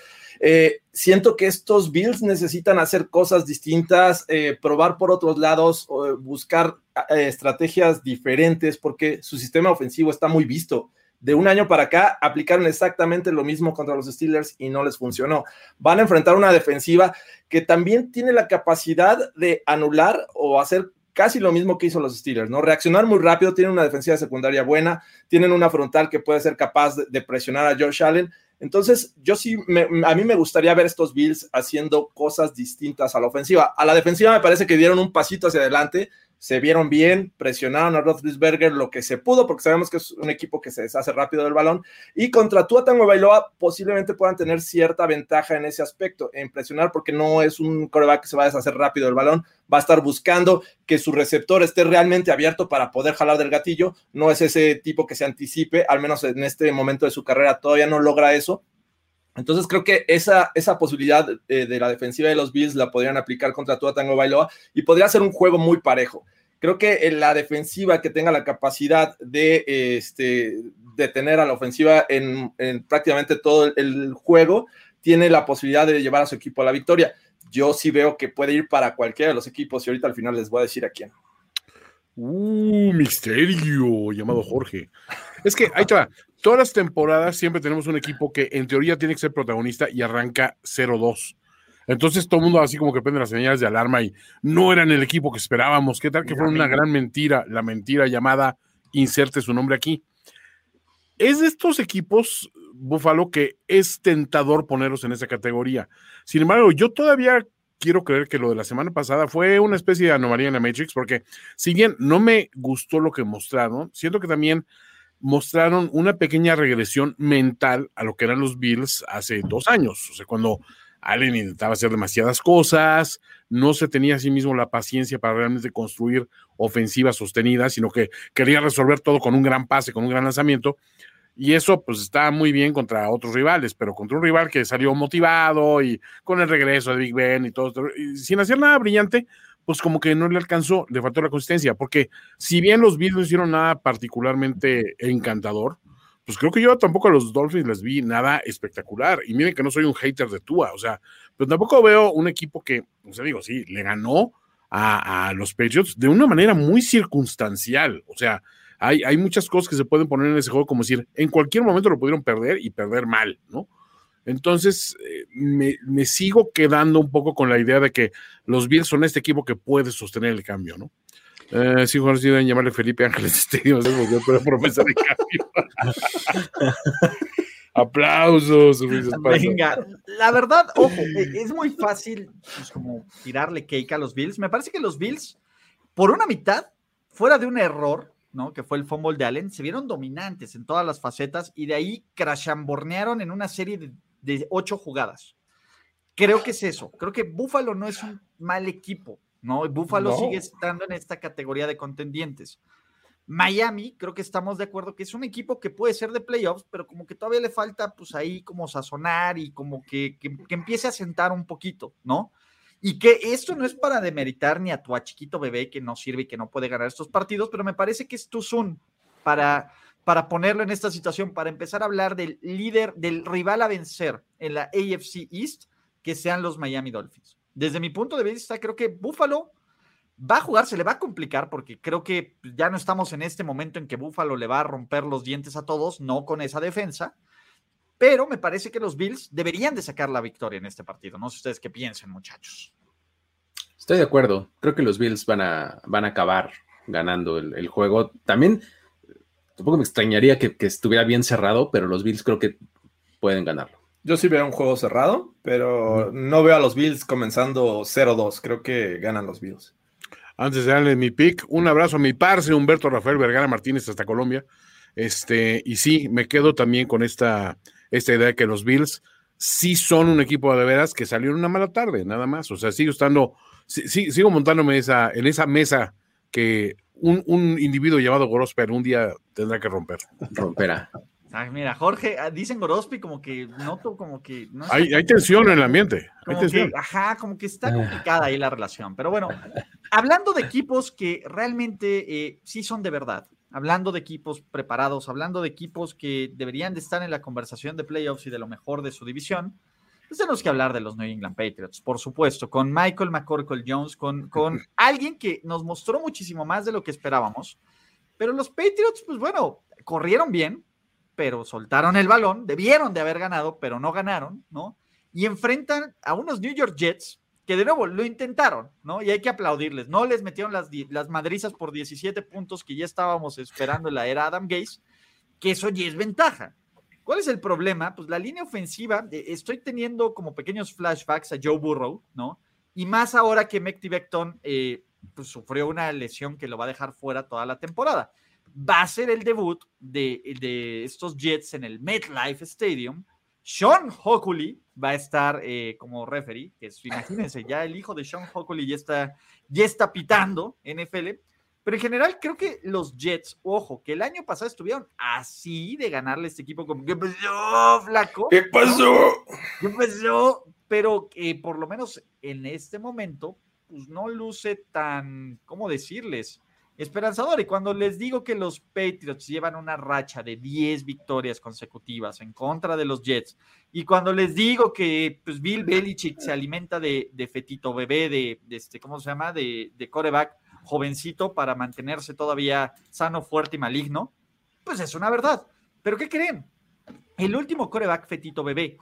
Eh, siento que estos Bills necesitan hacer cosas distintas, eh, probar por otros lados, buscar estrategias diferentes, porque su sistema ofensivo está muy visto de un año para acá aplicaron exactamente lo mismo contra los Steelers y no les funcionó. Van a enfrentar una defensiva que también tiene la capacidad de anular o hacer casi lo mismo que hizo los Steelers, ¿no? Reaccionar muy rápido, tienen una defensiva secundaria buena, tienen una frontal que puede ser capaz de, presionar a Josh Allen. Entonces, yo sí, a mí me gustaría ver estos Bills haciendo cosas distintas a la ofensiva. A la defensiva me parece que dieron un pasito hacia adelante, se vieron bien, presionaron a Roethlisberger lo que se pudo, porque sabemos que es un equipo que se deshace rápido del balón, y contra Tua Tango Bailoa posiblemente puedan tener cierta ventaja en ese aspecto, en presionar, porque no es un coreback que se va a deshacer rápido del balón, va a estar buscando que su receptor esté realmente abierto para poder jalar del gatillo, no es ese tipo que se anticipe, al menos en este momento de su carrera todavía no logra eso, entonces creo que esa, esa posibilidad eh, de la defensiva de los Bills la podrían aplicar contra Tua Tango Bailoa y podría ser un juego muy parejo. Creo que en la defensiva que tenga la capacidad de este, detener a la ofensiva en, prácticamente todo el, juego tiene la posibilidad de llevar a su equipo a la victoria. Yo sí veo que puede ir para cualquiera de los equipos y ahorita al final les voy a decir a quién. Uh, misterio, llamado Jorge. Es que ahí está. Todas las temporadas siempre tenemos un equipo que en teoría tiene que ser protagonista y arranca 0-2. Entonces todo el mundo así como que prende las señales de alarma y no eran el equipo que esperábamos. ¿Qué tal que fue una gran mentira? La mentira llamada inserte su nombre aquí. Es de estos equipos, Búfalo, que es tentador ponerlos en esa categoría. Sin embargo, yo todavía quiero creer que lo de la semana pasada fue una especie de anomalía en la Matrix, porque si bien no me gustó lo que mostraron, siento que también mostraron una pequeña regresión mental a lo que eran los Bills hace dos años. O sea, cuando Allen intentaba hacer demasiadas cosas, no se tenía a sí mismo la paciencia para realmente construir ofensivas sostenidas, sino que quería resolver todo con un gran pase, con un gran lanzamiento. Y eso pues está muy bien contra otros rivales, pero contra un rival que salió motivado y con el regreso de Big Ben y todo, y sin hacer nada brillante, pues como que no le alcanzó, le faltó la consistencia, porque si bien los Bills no hicieron nada particularmente encantador, pues creo que yo tampoco a los Dolphins les vi nada espectacular. Y miren que no soy un hater de Tua, o sea, pero tampoco veo un equipo que, o sea, digo, sí, le ganó a, los Patriots de una manera muy circunstancial. O sea, hay, hay muchas cosas que se pueden poner en ese juego, como decir, en cualquier momento lo pudieron perder y perder mal, ¿no? Entonces, eh, me, sigo quedando un poco con la idea de que los Bills son este equipo que puede sostener el cambio, ¿no? Eh, sí, Jorge, deben llamarle Felipe Ángeles <laughs> Estadio, pero promesa de cambio. <laughs> Aplausos. Venga, la verdad, ojo, e, es muy fácil pues, como tirarle cake a los Bills. Me parece que los Bills, por una mitad, fuera de un error, ¿no? Que fue el fumble de Allen, se vieron dominantes en todas las facetas y de ahí crashambornearon en una serie de de ocho jugadas. Creo que es eso. Creo que Buffalo no es un mal equipo, ¿no? Buffalo sigue estando en esta categoría de contendientes. Miami, creo que estamos de acuerdo que es un equipo que puede ser de playoffs, pero como que todavía le falta, pues ahí como sazonar y como que, que, empiece a sentar un poquito, ¿no? Y que esto no es para demeritar ni a tu chiquito bebé que no sirve y que no puede ganar estos partidos, pero me parece que es tu Zoom para para ponerlo en esta situación, para empezar a hablar del líder, del rival a vencer en la AFC East, que sean los Miami Dolphins. Desde mi punto de vista, creo que Buffalo va a jugar, se le va a complicar, porque creo que ya no estamos en este momento en que Buffalo le va a romper los dientes a todos, no con esa defensa, pero me parece que los Bills deberían de sacar la victoria en este partido. No sé ustedes qué piensan, muchachos. Estoy de acuerdo. Creo que los Bills van a, van a acabar ganando el, el juego. También Tampoco me extrañaría que, estuviera bien cerrado, pero los Bills creo que pueden ganarlo. Yo sí veo un juego cerrado, pero no veo a los Bills comenzando 0-2. Creo que ganan los Bills. Antes de darle mi pick, un abrazo a mi parce, Humberto Rafael Vergara Martínez hasta Colombia. Este, y sí, me quedo también con esta, esta idea de que los Bills sí son un equipo de veras que salieron una mala tarde, nada más. O sea, sigo estando, sigo montándome esa, en esa mesa que un, individuo llamado Gorosper un día tendrá que romper. Romperá. Ay, mira, Jorge, ah, dicen Gorospi como que noto como que... hay, tensión en el ambiente. ajá, como que está complicada ahí la relación. Pero bueno, hablando de equipos que realmente eh, sí son de verdad, hablando de equipos preparados, hablando de equipos que deberían de estar en la conversación de playoffs y de lo mejor de su división, pues tenemos que hablar de los New England Patriots, por supuesto, con Michael McCorkle Jones, con, con <laughs> alguien que nos mostró muchísimo más de lo que esperábamos. Pero los Patriots, pues bueno, corrieron bien, pero soltaron el balón, debieron de haber ganado, pero no ganaron, ¿no? Y enfrentan a unos New York Jets que de nuevo lo intentaron, ¿no? Y hay que aplaudirles. No les metieron las, las madrizas por 17 puntos que ya estábamos esperando en la era Adam Gaze, que eso ya es ventaja. ¿Cuál es el problema? Pues la línea ofensiva, estoy teniendo como pequeños flashbacks a Joe Burrow, ¿no? Y más ahora que Mekti Becton eh, pues, sufrió una lesión que lo va a dejar fuera toda la temporada. Va a ser el debut de, estos Jets en el MetLife Stadium. Sean Hockley va a estar eh, como referee, que es, imagínense, ya el hijo de Sean Hockley ya está, ya está pitando NFL. Pero en general creo que los Jets, ojo, que el año pasado estuvieron así de ganarle a este equipo como, ¿qué pasó, flaco? ¿Qué pasó? ¿Qué pasó? Pero que por lo menos en este momento, pues no luce tan, ¿cómo decirles? Esperanzador. Y cuando les digo que los Patriots llevan una racha de 10 victorias consecutivas en contra de los Jets, y cuando les digo que pues, Bill Belichick se alimenta de, fetito bebé, de, este, ¿cómo se llama? De, de coreback jovencito para mantenerse todavía sano, fuerte y maligno, pues es una verdad. Pero ¿qué creen? El último coreback fetito bebé,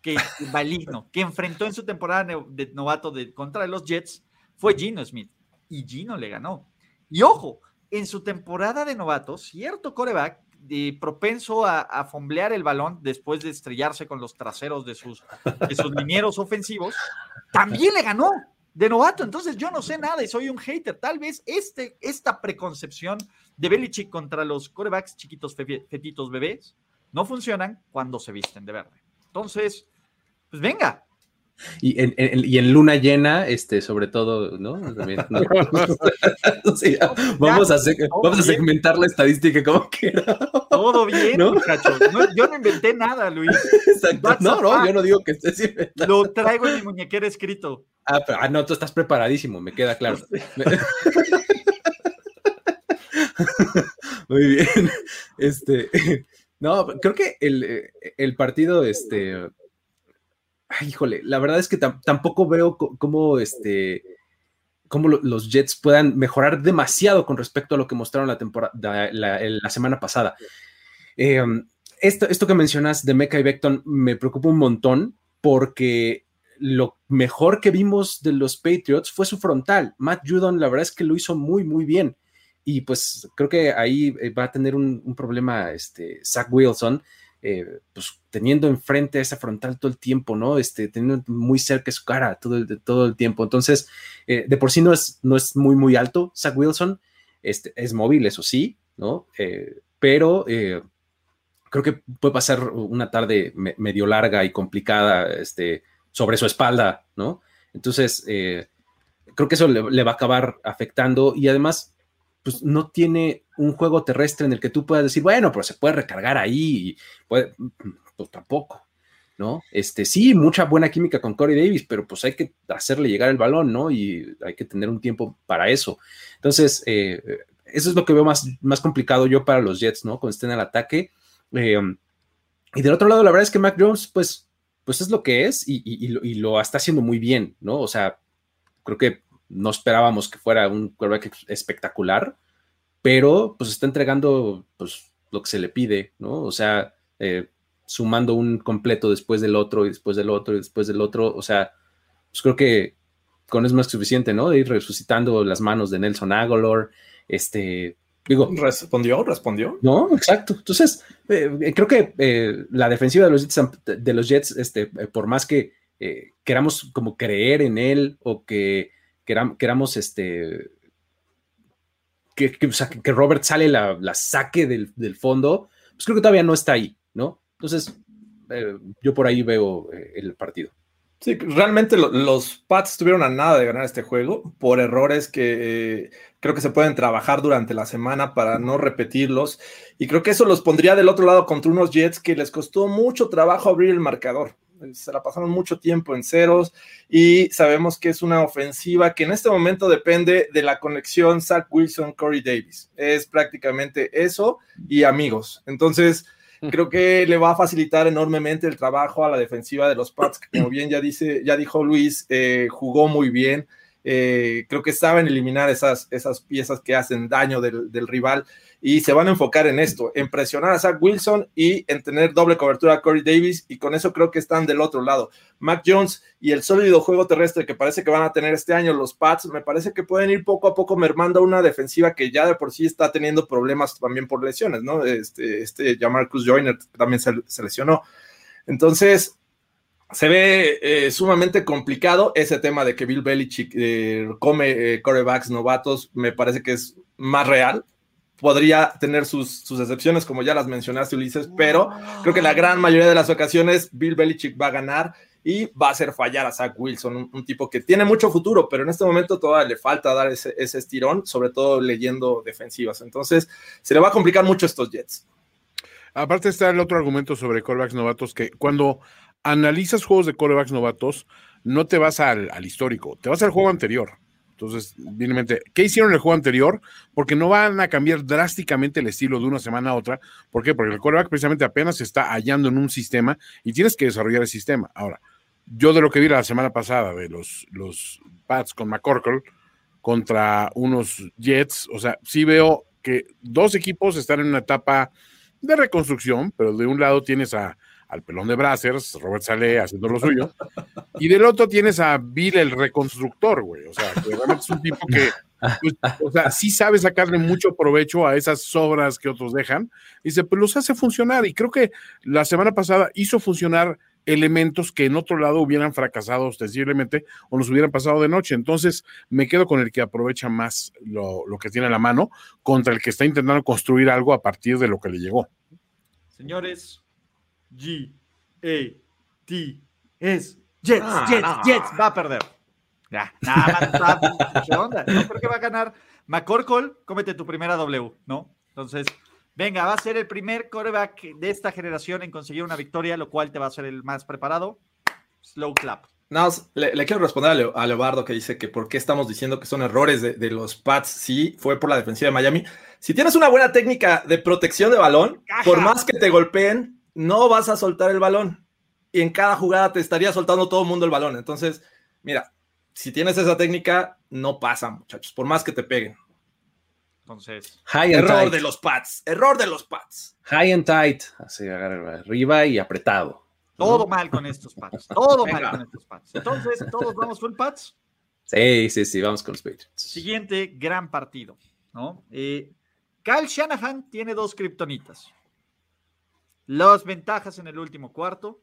que <laughs> maligno, que enfrentó en su temporada de novato de, contra los Jets, fue Gino Smith. Y Gino le ganó. Y ojo, en su temporada de novato, cierto coreback de propenso a, a, fomblear el balón después de estrellarse con los traseros de sus, de sus <laughs> linieros ofensivos, también le ganó de novato. Entonces yo no sé nada y soy un hater. Tal vez este, esta preconcepción de Belichick contra los corebacks chiquitos, fetitos bebés, no funcionan cuando se visten de verde. Entonces, pues venga. Y en, y en luna llena, este, sobre todo, ¿no? <laughs> <laughs> vamos, a vamos a segmentar la estadística como quiera. Todo bien, muchachos. yo no inventé nada, Luis. <laughs> No, no, yo no digo que estés inventando. Lo traigo en mi muñequera escrito. Ah, pero, ah, no, tú estás preparadísimo, me queda claro. Muy bien. Este, no, creo que el, el partido, este, híjole, la verdad es que tampoco veo cómo, este, cómo los Jets puedan mejorar demasiado con respecto a lo que mostraron la, temporada, la, semana pasada. Em, esto, esto que mencionas de Mecha y Beckton me preocupa un montón porque lo mejor que vimos de los Patriots fue su frontal. Matt Judon, la verdad es que lo hizo muy, muy bien. Y pues creo que ahí eh, va a tener un, problema este, Zach Wilson, eh, pues teniendo enfrente a esa frontal todo el tiempo, ¿no? Este, teniendo muy cerca su cara todo el, todo el tiempo. Entonces, eh, de por sí no es, no es muy, muy alto Zach Wilson. Este, es móvil, eso sí, ¿no? pero creo que puede pasar una tarde medio larga y complicada, este, sobre su espalda, ¿no? Entonces, eh, creo que eso le, va a acabar afectando y además, pues no tiene un juego terrestre en el que tú puedas decir, bueno, pero se puede recargar ahí, y puede, pues tampoco, ¿no? Este, sí, mucha buena química con Corey Davis, pero pues hay que hacerle llegar el balón, ¿no? Y hay que tener un tiempo para eso. Entonces, eh, eso es lo que veo más, más complicado yo para los Jets, ¿no? Cuando estén al ataque. Eh, y del otro lado, la verdad es que Mac Jones, pues pues es lo que es y, lo, está haciendo muy bien, ¿no? O sea, creo que no esperábamos que fuera un quarterback espectacular, pero pues está entregando pues lo que se le pide, ¿no? O sea, eh, sumando un completo después del otro y después del otro y después del otro, o sea, pues creo que con es más que suficiente, ¿no? De ir resucitando las manos de Nelson Aguilar, este, Digo, ¿Respondió? ¿Respondió? No, exacto. Entonces, eh, eh, creo que eh, la defensiva de los Jets, de los Jets este, por más que queramos como creer en él o que queramos, este, que, Robert sale la, saque del, fondo, pues creo que todavía no está ahí, ¿no? Entonces, yo por ahí veo el partido. Sí, realmente los Pats estuvieron a nada de ganar este juego por errores que eh, creo que se pueden trabajar durante la semana para no repetirlos. Y creo que eso los pondría del otro lado contra unos Jets que les costó mucho trabajo abrir el marcador. Se la pasaron mucho tiempo en ceros y sabemos que es una ofensiva que en este momento depende de la conexión Zach Wilson-Corey Davis. Es prácticamente eso y amigos. Entonces, creo que le va a facilitar enormemente el trabajo a la defensiva de los Pats, que como bien ya dice, ya dijo Luis, eh, jugó muy bien. Eh, creo que saben eliminar esas, esas piezas que hacen daño del, del, rival y se van a enfocar en esto, en presionar a Zach Wilson y en tener doble cobertura a Corey Davis y con eso creo que están del otro lado. Mac Jones y el sólido juego terrestre que parece que van a tener este año los Pats, me parece que pueden ir poco a poco mermando una defensiva que ya de por sí está teniendo problemas también por lesiones, ¿no? Este, este Jamarcus Joyner también se, se lesionó. Entonces, se ve eh, sumamente complicado ese tema de que Bill Belichick eh, come eh, corebacks novatos, me parece que es más real. Podría tener sus, sus, excepciones, como ya las mencionaste, Ulises, pero creo que la gran mayoría de las ocasiones Bill Belichick va a ganar y va a hacer fallar a Zach Wilson, un, un tipo que tiene mucho futuro, pero en este momento todavía le falta dar ese, ese estirón, sobre todo leyendo defensivas. Entonces, se le va a complicar mucho estos Jets. Aparte está el otro argumento sobre corebacks novatos que cuando analizas juegos de corebacks novatos, no te vas al, al, histórico, te vas al juego anterior. Entonces, mente, ¿qué hicieron en el juego anterior? Porque no van a cambiar drásticamente el estilo de una semana a otra. ¿Por qué? Porque el coreback precisamente apenas se está hallando en un sistema y tienes que desarrollar el sistema. Ahora, yo de lo que vi la semana pasada de los, los Pats con McCorkle contra unos Jets, o sea, sí veo que dos equipos están en una etapa de reconstrucción, pero de un lado tienes a al pelón de Brazzers, Robert Saleh haciendo lo suyo, y del otro tienes a Bill el reconstructor, güey, o sea, que realmente es un tipo que, pues, o sea, sí sabe sacarle mucho provecho a esas sobras que otros dejan, dice, pues los hace funcionar, y creo que la semana pasada hizo funcionar elementos que en otro lado hubieran fracasado ostensiblemente o nos hubieran pasado de noche. Entonces me quedo con el que aprovecha más lo, lo, que tiene a la mano contra el que está intentando construir algo a partir de lo que le llegó. Señores, G, A, T, S. Jets, ah, Jets, no. Jets, va a perder. Ya, nada más. <laughs> ¿Qué onda? No creo que va a ganar. McCorkle, cómete tu primera W, ¿no? Entonces, venga, va a ser el primer coreback de esta generación en conseguir una victoria, lo cual te va a ser el más preparado. Slow clap. No, le, le quiero responder a, Le, a, Leobardo que dice que por qué estamos diciendo que son errores de, de, los Pats. Sí, fue por la defensiva de Miami. Si tienes una buena técnica de protección de balón, Caja. por más que te golpeen, no vas a soltar el balón. Y en cada jugada te estaría soltando todo el mundo el balón. Entonces, mira, si tienes esa técnica, no pasa, muchachos, por más que te peguen. Entonces, High error tight. de los pads, error de los pads. High and tight, así arriba y apretado. Todo mal con estos pads, todo mal con estos pads. Entonces, ¿todos vamos full pads? Sí, sí, sí, vamos con los Patriots. Siguiente gran partido, ¿no? Eh, Kyle Shanahan tiene dos kriptonitas las ventajas en el último cuarto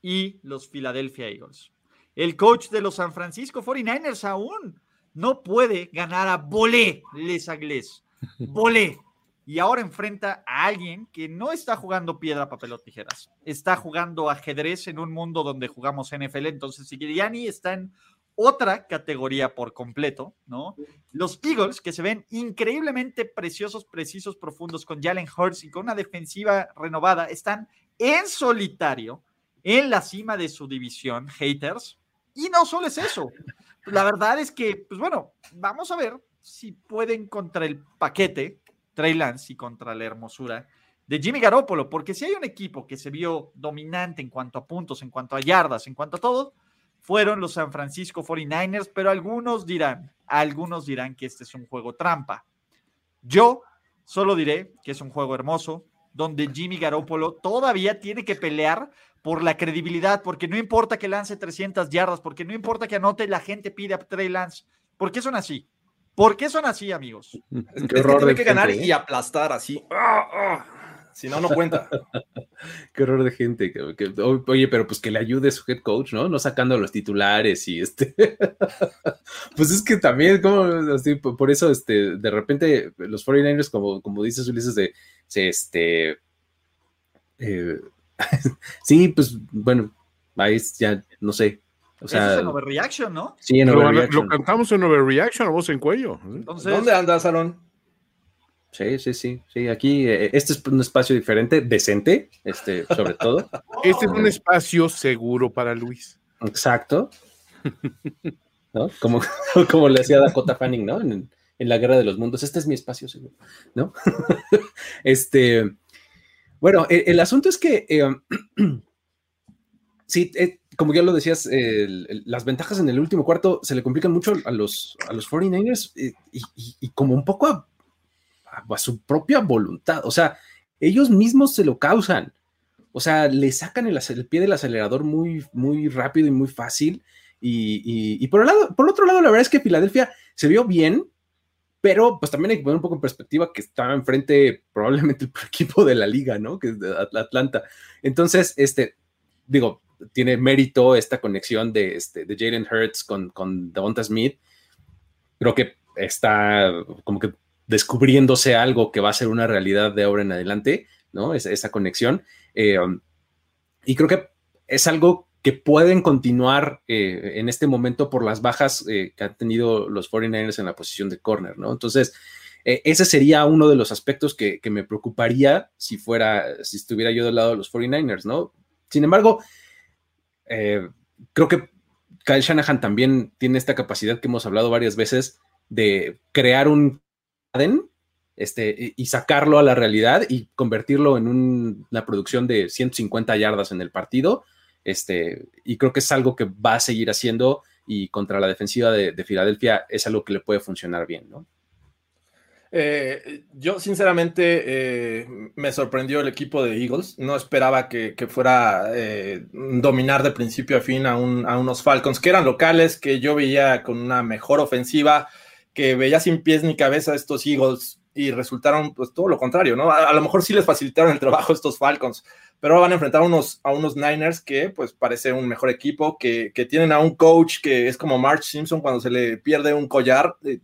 y los Philadelphia Eagles. El coach de los San Francisco 49ers aún no puede ganar a Bolé, Les Agles. Bolé. Y ahora enfrenta a alguien que no está jugando piedra, papel o tijeras. Está jugando ajedrez en un mundo donde jugamos NFL. Entonces, Siriani está en otra categoría por completo, ¿no? Los Eagles, que se ven increíblemente preciosos, precisos, profundos con Jalen Hurts y con una defensiva renovada, están en solitario en la cima de su división, haters. Y no solo es eso. La verdad es que, pues bueno, vamos a ver si pueden contra el paquete, Trey Lance y contra la hermosura de Jimmy Garoppolo, porque si hay un equipo que se vio dominante en cuanto a puntos, en cuanto a yardas, en cuanto a todo, fueron los San Francisco 49ers, pero algunos dirán, algunos dirán que este es un juego trampa. Yo solo diré que es un juego hermoso, donde Jimmy Garoppolo todavía tiene que pelear por la credibilidad, porque no importa que lance 300 yardas, porque no importa que anote, la gente pide a Trey Lance. ¿Por qué son así? ¿Por qué son así, amigos? Es, <laughs> es que tiene que ganar y aplastar así. ¡Ah, ah! Si no, no cuenta. <laughs> Qué horror de gente. Que, que, oye, pero pues que le ayude su head coach, ¿no? No sacando los titulares y este. <laughs> pues es que también, como así, por eso, este, de repente, los 49ers, como, como dices Ulises, de, se, este. Eh, <laughs> sí, pues bueno, ahí ya, no sé. O sea, Eso es en Overreaction, ¿no? Sí, en lo, Overreaction. Lo cantamos en Overreaction a voz en cuello. Entonces, ¿Dónde andas, Salón? Sí, sí, sí, sí. Aquí eh, este es un espacio diferente, decente, este, sobre todo. <laughs> Este es un espacio seguro para Luis. Exacto. ¿No? Como, <laughs> como le hacía Dakota Fanning, ¿no? En, en, la Guerra de los Mundos. Este es mi espacio seguro, ¿no? <laughs> este. Bueno, el, asunto es que <clears throat> sí, como ya lo decías, las ventajas en el último cuarto se le complican mucho a los, a los 49ers y, como un poco a, a, su propia voluntad. O sea, ellos mismos se lo causan. O sea, le sacan el, pie del acelerador muy, muy rápido y muy fácil. Y, por, el lado, por otro lado, la verdad es que Filadelfia se vio bien, pero pues también hay que poner un poco en perspectiva que estaba enfrente probablemente el <laughs> equipo de la liga, ¿no? Que es de Atlanta. Entonces, este, digo, tiene mérito esta conexión de, este, de Jalen Hurts con, con Devonta Smith. Creo que está como que descubriéndose algo que va a ser una realidad de ahora en adelante, ¿no? esa conexión. Eh, um, y creo que es algo que pueden continuar eh, en este momento por las bajas eh, que han tenido los 49ers en la posición de corner, ¿no? Entonces, ese sería uno de los aspectos que, me preocuparía si fuera, si estuviera yo del lado de los 49ers, ¿no? Sin embargo, creo que Kyle Shanahan también tiene esta capacidad que hemos hablado varias veces de crear un este, y sacarlo a la realidad y convertirlo en una producción de 150 yardas en el partido. Este, y creo que es algo que va a seguir haciendo y contra la defensiva de, Filadelfia es algo que le puede funcionar bien, ¿no? Eh, yo sinceramente eh, me sorprendió el equipo de Eagles. No esperaba que, fuera eh, dominar de principio a fin a, a, unos Falcons que eran locales, que yo veía con una mejor ofensiva que veía sin pies ni cabeza estos Eagles y resultaron pues todo lo contrario, ¿no? A, lo mejor sí les facilitaron el trabajo estos Falcons, pero van a enfrentar a unos, a unos Niners que pues parece un mejor equipo, que, tienen a un coach que es como March Simpson cuando se le pierde un collar, eh,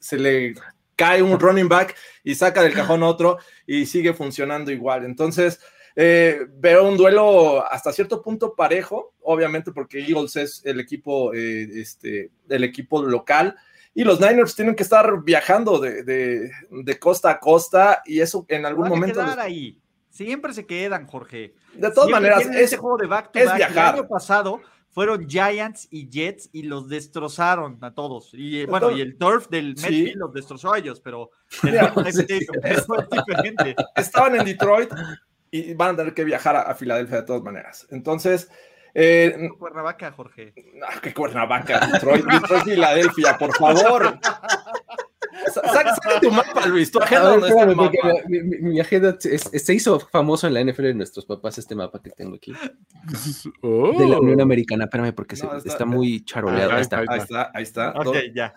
se le cae un running back y saca del cajón otro y sigue funcionando igual. Entonces, eh, veo un duelo hasta cierto punto parejo, obviamente porque Eagles es el equipo, eh, este, el equipo local, y los Niners tienen que estar viajando de, costa a costa y eso en algún momento... ahí. Siempre se quedan, Jorge. De todas maneras, ese juego de back to es viajar. El año pasado fueron Giants y Jets y los destrozaron a todos. Y bueno, y el turf del Metfield los destrozó a ellos, pero <laughs> <laughs> Estaban en Detroit y van a tener que viajar a Filadelfia de todas maneras. Entonces, eh, Cuernavaca, Jorge. No, que Cuernavaca, Detroit, Detroit, Filadelfia, por favor. Saca, tu mapa, Luis. Tu agenda Mi, agenda se hizo famoso en la NFL de nuestros papás este mapa que tengo aquí. <laughs> De la Unión Americana. Espérame, porque está, muy charoleado. Ahí, está, ahí está. Ahí está. Ok, ya.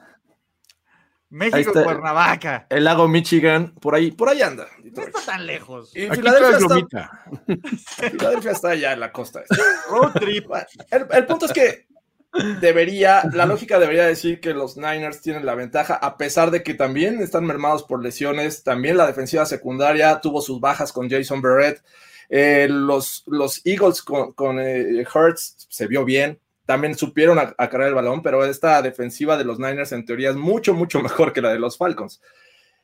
México, Cuernavaca. El lago Michigan, por ahí, por ahí anda. No está tan lejos. Y Filadelfia está, Filadelfia está allá en la costa. Road trip. El, punto es que debería, la lógica debería decir que los Niners tienen la ventaja, a pesar de que también están mermados por lesiones. También la defensiva secundaria tuvo sus bajas con Jason Barrett. Eh, los, los Eagles con, con eh, Hertz se vio bien también supieron a, cargar el balón, pero esta defensiva de los Niners en teoría es mucho, mucho mejor que la de los Falcons.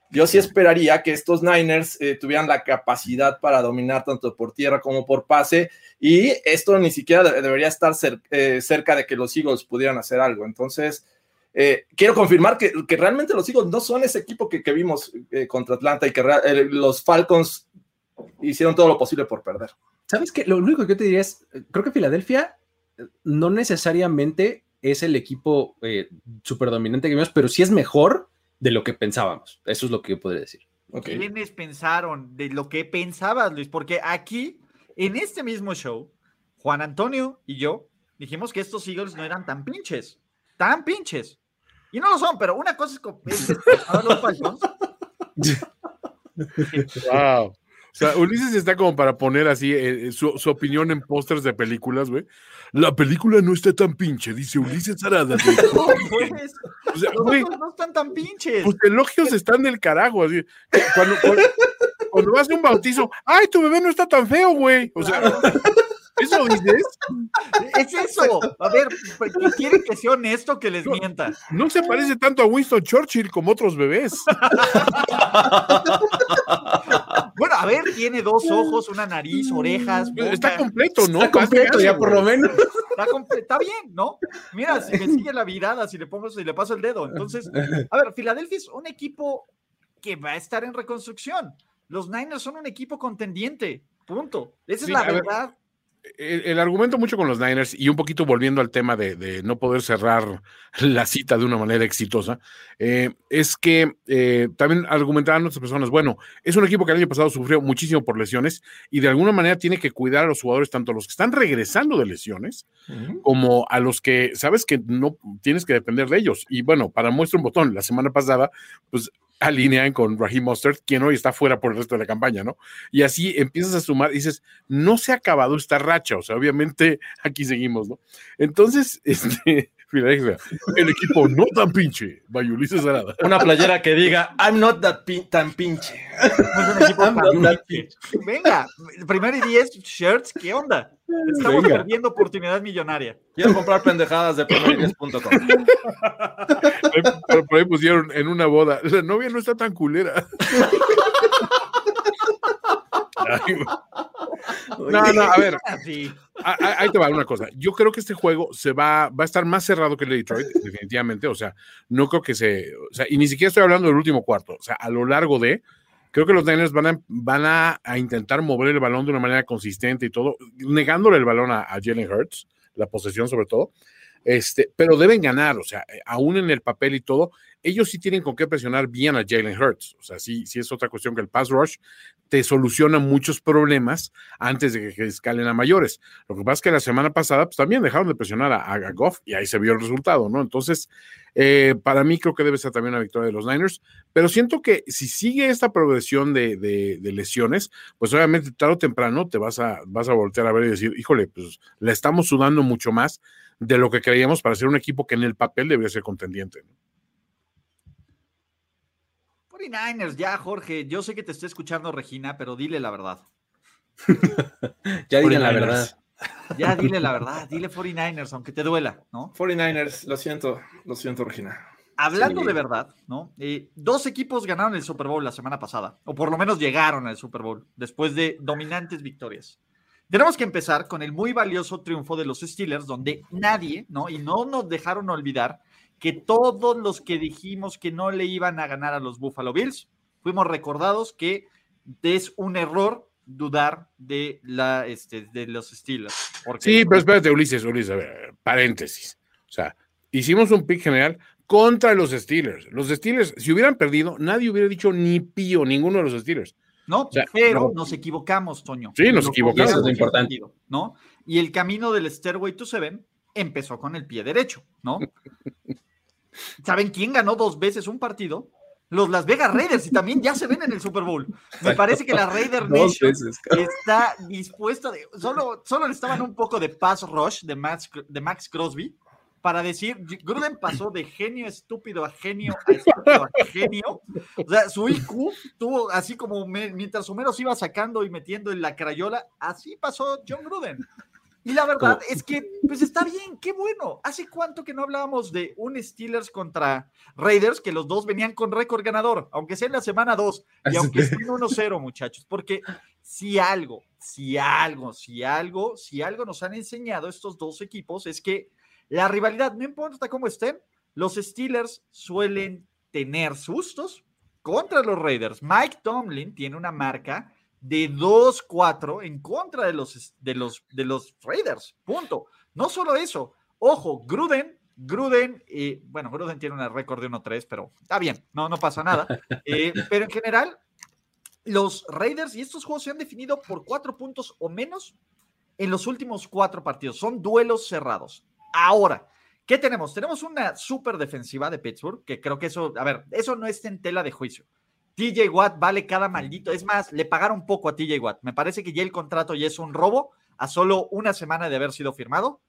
Yo sí esperaría que estos Niners eh, tuvieran la capacidad para dominar tanto por tierra como por pase, y esto ni siquiera debería estar eh, cerca de que los Eagles pudieran hacer algo. Entonces, eh, quiero confirmar que, realmente los Eagles no son ese equipo que, vimos contra Atlanta y que los Falcons hicieron todo lo posible por perder. ¿Sabes qué? Lo único que yo te diría es, creo que Filadelfia no necesariamente es el equipo eh, súper dominante que vimos, pero sí es mejor de lo que pensábamos. Eso es lo que yo podría decir. ¿Quiénes pensaron de lo que pensabas, Luis? Porque aquí, en este mismo show, Juan Antonio y yo dijimos que estos Eagles no eran tan pinches, tan pinches. Y no lo son, pero una cosa es, <laughs> wow. O sea, Ulises está como para poner así eh, su, opinión en pósters de películas, güey. La película no está tan pinche, dice Ulises Arada. <laughs> O sea, güey, no están tan pinches. Tus elogios están del carajo. Así. Cuando, cuando, vas a un bautizo, ay, tu bebé no está tan feo, güey. O sea, ¿Eso dices? Es eso. A ver, pues, quieren que sea honesto que les mienta. No se parece tanto a Winston Churchill como otros bebés. <laughs> Bueno, a ver, tiene dos <laughs> ojos, una nariz, orejas. Está completo, ¿no? Está completo ya por lo menos. Está, bien, ¿no? Mira, si me sigue la virada, si le pongo, si le paso el dedo. Entonces, a ver, Filadelfia es un equipo que va a estar en reconstrucción. los Niners son un equipo contendiente. Punto. Esa es la verdad el, argumento mucho con los Niners y un poquito volviendo al tema de, no poder cerrar <laughs> la cita de una manera exitosa, eh, es que eh, también argumentaban otras personas, bueno, es un equipo que el año pasado sufrió muchísimo por lesiones y de alguna manera tiene que cuidar a los jugadores, tanto a los que están regresando de lesiones, como a los que sabes que no tienes que depender de ellos. Y bueno, para muestra un botón, la semana pasada, pues alinean con Raheem Mustard, quien hoy está fuera por el resto de la campaña, ¿no? Y así empiezas a sumar dices, no se ha acabado esta racha, o sea, obviamente <laughs> aquí seguimos, ¿no? Entonces, <laughs> este, el equipo no tan pinche, by Ulises Arada. Una playera que diga, I'm not that tan pinche. Venga, primero y diez shirts, ¿qué onda? Estamos perdiendo oportunidad millonaria. Quiero comprar pendejadas de primero por ahí pusieron en una boda, la novia no está tan culera. <laughs> no, no, a ver. Ahí te va una cosa. Yo creo que este juego se va, va a estar más cerrado que el de Detroit, <laughs> definitivamente. O sea, no creo que se. O sea, y ni siquiera estoy hablando del último cuarto. O sea, a lo largo de. Creo que los Niners van a, van a, intentar mover el balón de una manera consistente y todo, negándole el balón a, a Jalen Hurts, la posesión sobre todo. Este, pero deben ganar, o sea, eh, aún en el papel y todo, ellos sí tienen con qué presionar bien a Jalen Hurts. O sea, sí, sí es otra cuestión que el pass rush te soluciona muchos problemas antes de que escalen a mayores. Lo que pasa es que la semana pasada pues, también dejaron de presionar a, Goff y ahí se vio el resultado, ¿no? Entonces, eh, para mí creo que debe ser también una victoria de los Niners, pero siento que si sigue esta progresión de, lesiones, pues obviamente tarde o temprano te vas a, vas a voltear a ver y decir, híjole, pues la estamos sudando mucho más de lo que creíamos para ser un equipo que en el papel debería ser contendiente. ¿no? 49ers, ya, Jorge. Yo sé que te estoy escuchando, Regina, pero dile la verdad. <laughs> ya dile la verdad. Ya dile la verdad, dile 49ers, aunque te duela, ¿no? 49ers, lo siento, lo siento, Regina. Hablando de verdad, ¿no? Eh, dos equipos ganaron el Super Bowl la semana pasada, o por lo menos llegaron al Super Bowl, después de dominantes victorias. Tenemos que empezar con el muy valioso triunfo de los Steelers, donde nadie, ¿no? Y no nos dejaron olvidar que todos los que dijimos que no le iban a ganar a los Buffalo Bills, fuimos recordados que es un error dudar de, la, este, de los Steelers. sí, pero espérate, Ulises, Ulises, a ver, paréntesis. O sea, hicimos un pick general contra los Steelers. Los Steelers, si hubieran perdido, nadie hubiera dicho ni pío, ninguno de los Steelers. No, pero nos equivocamos, Toño. Sí, nos equivocamos. Eso es importante. ¿no? Y el camino del Stairway to Seven empezó con el pie derecho, ¿no? <laughs> ¿Saben quién ganó dos veces un partido? Los Las Vegas Raiders y también ya se ven en el Super Bowl. Me parece que la Raider Nation está dispuesta de. Solo, solo estaban un poco de pass rush de Max, de Max Crosby para decir, Gruden pasó de genio estúpido a genio a estúpido a genio. O sea, su IQ tuvo así como mientras Homero se iba sacando y metiendo en la crayola, así pasó John Gruden. Y la verdad es que, pues está bien, qué bueno. ¿Hace cuánto que no hablábamos de un Steelers contra Raiders, que los dos venían con récord ganador, aunque sea en la semana 2, y aunque estén 1-0, muchachos? Porque si algo, si algo, si algo, si algo nos han enseñado estos dos equipos es que la rivalidad, no importa cómo estén, los Steelers suelen tener sustos contra los Raiders. Mike Tomlin tiene una marca de 2-4 en contra de los, de, los, de los Raiders. Punto. No solo eso. Ojo, Gruden, Gruden, eh, bueno, Gruden tiene un récord de 1-3, pero está bien, no, no pasa nada. <laughs> Eh, pero en general, los Raiders y estos juegos se han definido por cuatro puntos o menos en los últimos cuatro partidos. Son duelos cerrados. Ahora, ¿qué tenemos? Tenemos una súper defensiva de Pittsburgh, que creo que eso, a ver, eso no está en tela de juicio. TJ Watt vale cada maldito. Es más, le pagaron poco a TJ Watt. Me parece que ya el contrato ya es un robo a solo una semana de haber sido firmado.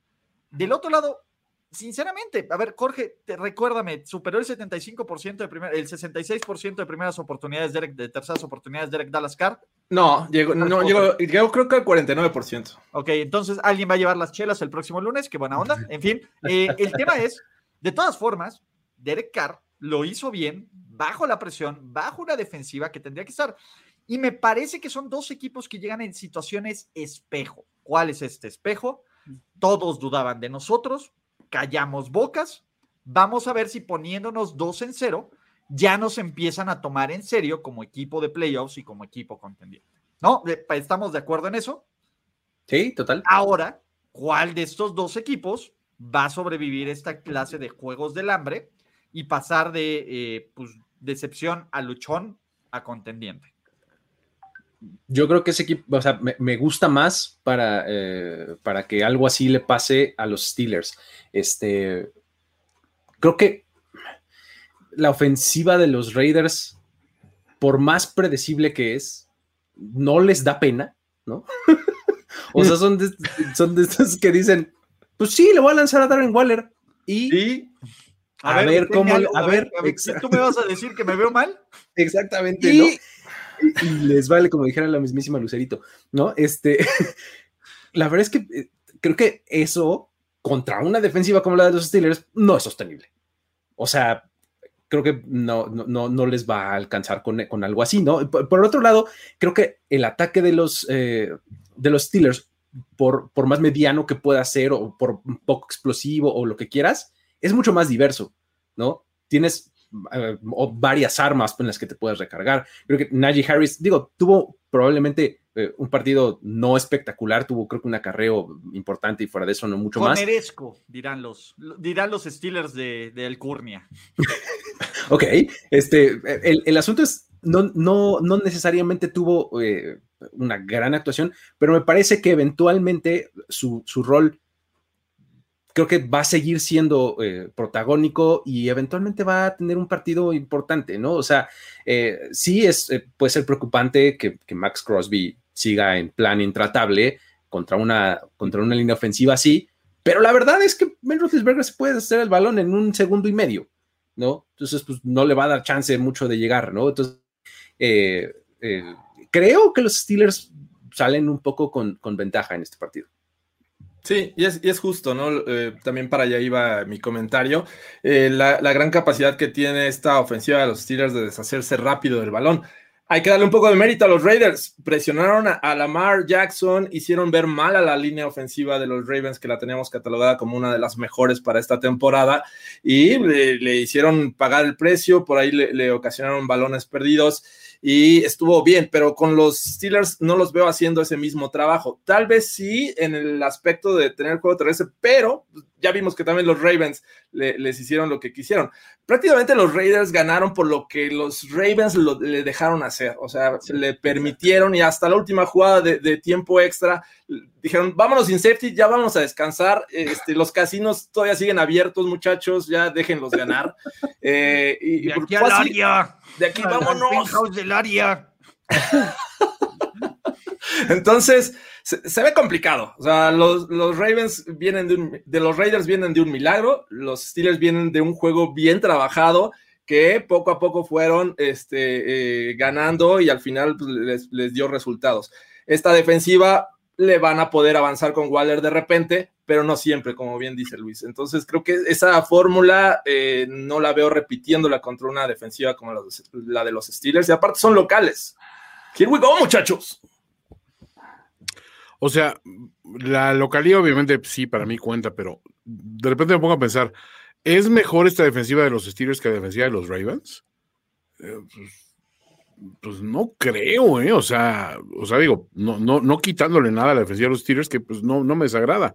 Del otro lado, sinceramente, a ver, Jorge, te, recuérdame, superó el 75% de primer, el 66% de primeras oportunidades, de, de terceras oportunidades Derek Dallas Carr. No, llegó, no, llegó, llegó, creo que al 49%. Ok, entonces alguien va a llevar las chelas el próximo lunes, qué buena onda. En fin, eh, el tema es, de todas formas, Derek Carr lo hizo bien, bajo la presión, bajo una defensiva que tendría que estar. Y me parece que son dos equipos que llegan en situaciones espejo. ¿Cuál es este espejo? Todos dudaban de nosotros, callamos bocas. Vamos a ver si poniéndonos dos en cero, ya nos empiezan a tomar en serio como equipo de playoffs y como equipo contendiente. ¿No? ¿Estamos de acuerdo en eso? Sí, total. Ahora, ¿cuál de estos dos equipos va a sobrevivir esta clase de juegos del hambre y pasar de eh, pues, decepción a luchón a contendiente? Yo creo que ese equipo, o sea, me, gusta más para, eh, para que algo así le pase a los Steelers. Este, creo que la ofensiva de los Raiders, por más predecible que es, no les da pena, ¿no? <laughs> o sea, son de, son de estos que dicen, pues sí, le voy a lanzar a Darren Waller y... A, ver, cómo, a, ver, ¿tú me vas a decir que me veo mal? <laughs> Exactamente, ¿no? Y, les vale, como dijera la mismísima Lucerito, ¿no? Este, <laughs> la verdad es que eh, creo que eso contra una defensiva como la de los Steelers no es sostenible. O sea, creo que no, no, no les va a alcanzar con, con algo así, ¿no? Por, otro lado, creo que el ataque de los, eh, de los Steelers por, por más mediano que pueda ser o por poco explosivo o lo que quieras, es mucho más diverso, ¿no? Tienes eh, varias armas en las que te puedes recargar. Creo que Najee Harris, digo, tuvo probablemente eh, un partido no espectacular, tuvo creo que un acarreo importante y fuera de eso no mucho más. dirán los, dirán los Steelers de, de Alcurnia. <laughs> ok, este, el, el asunto es no, no, no necesariamente tuvo eh, una gran actuación, pero me parece que eventualmente su, rol creo que va a seguir siendo eh, protagónico y eventualmente va a tener un partido importante, ¿no? O sea, eh, sí es, puede ser preocupante que, Max Crosby siga en plan intratable contra una, contra una línea ofensiva así, pero la verdad es que Ben Roethlisberger se puede hacer el balón en un segundo y medio, ¿no? Entonces, pues no le va a dar chance mucho de llegar, ¿no? Entonces, eh, eh, creo que los Steelers salen un poco con, ventaja en este partido. Sí, y es, justo, ¿no? Eh, también para allá iba mi comentario. La, gran capacidad que tiene esta ofensiva de los Steelers de deshacerse rápido del balón. Hay que darle un poco de mérito a los Raiders. Presionaron a, Lamar Jackson, hicieron ver mal a la línea ofensiva de los Ravens, que la teníamos catalogada como una de las mejores para esta temporada, y le, hicieron pagar el precio, por ahí le ocasionaron balones perdidos y estuvo bien, pero con los Steelers no los veo haciendo ese mismo trabajo. Tal vez sí en el aspecto de tener juego terrestre, pero ya vimos que también los Ravens les hicieron lo que quisieron. Prácticamente los Raiders ganaron por lo que los Ravens le dejaron hacer, o sea, le permitieron y hasta la última jugada de, tiempo extra dijeron, vámonos sin safety, ya vamos a descansar, este, los casinos todavía siguen abiertos, muchachos, ya déjenlos ganar. <laughs> Eh, y, de aquí al área. De aquí vámonos. del área. <laughs> Entonces, se, ve complicado. O sea, los, Ravens vienen de, un, los Raiders vienen de un milagro, los Steelers vienen de un juego bien trabajado que poco a poco fueron este, eh, ganando y al final pues, les, dio resultados. Esta defensiva le van a poder avanzar con Waller de repente, pero no siempre, como bien dice Luis. Entonces creo que esa fórmula eh, no la veo repitiéndola contra una defensiva como la de los Steelers y aparte son locales. Here we go, muchachos. O sea, la localidad obviamente sí para mí cuenta, pero de repente me pongo a pensar, ¿es mejor esta defensiva de los Steelers que la defensiva de los Ravens? Eh, pues, pues, no creo, ¿eh? O sea, o sea, digo, no, no, no quitándole nada a la defensiva de los Steelers, que pues no, no me desagrada,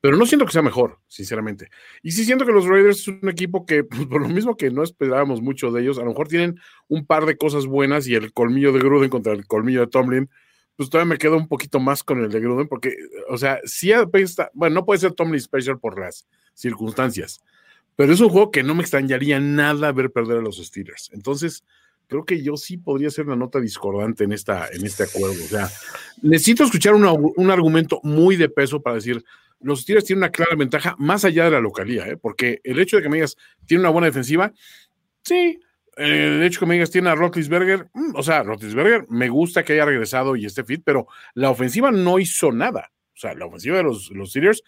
pero no siento que sea mejor, sinceramente. Y sí siento que los Raiders es un equipo que, <laughs> pues, por lo mismo que no esperábamos mucho de ellos, a lo mejor tienen un par de cosas buenas y el colmillo de Gruden contra el colmillo de Tomlin, pues todavía me quedo un poquito más con el de Gruden, porque, o sea, sí bueno, no puede ser Tomlin Special por las circunstancias, pero es un juego que no me extrañaría nada ver perder a los Steelers. Entonces, creo que yo sí podría ser una nota discordante en, esta, en este acuerdo. O sea, necesito escuchar un argumento muy de peso para decir, los Steelers tienen una clara ventaja más allá de la localía, ¿eh? porque el hecho de que me digas, tiene una buena defensiva, sí, el hecho que me digas tiene a Rotlisberger, mm, o sea, Rotlisberger me gusta que haya regresado y esté fit, pero la ofensiva no hizo nada. O sea, la ofensiva de los, los Steelers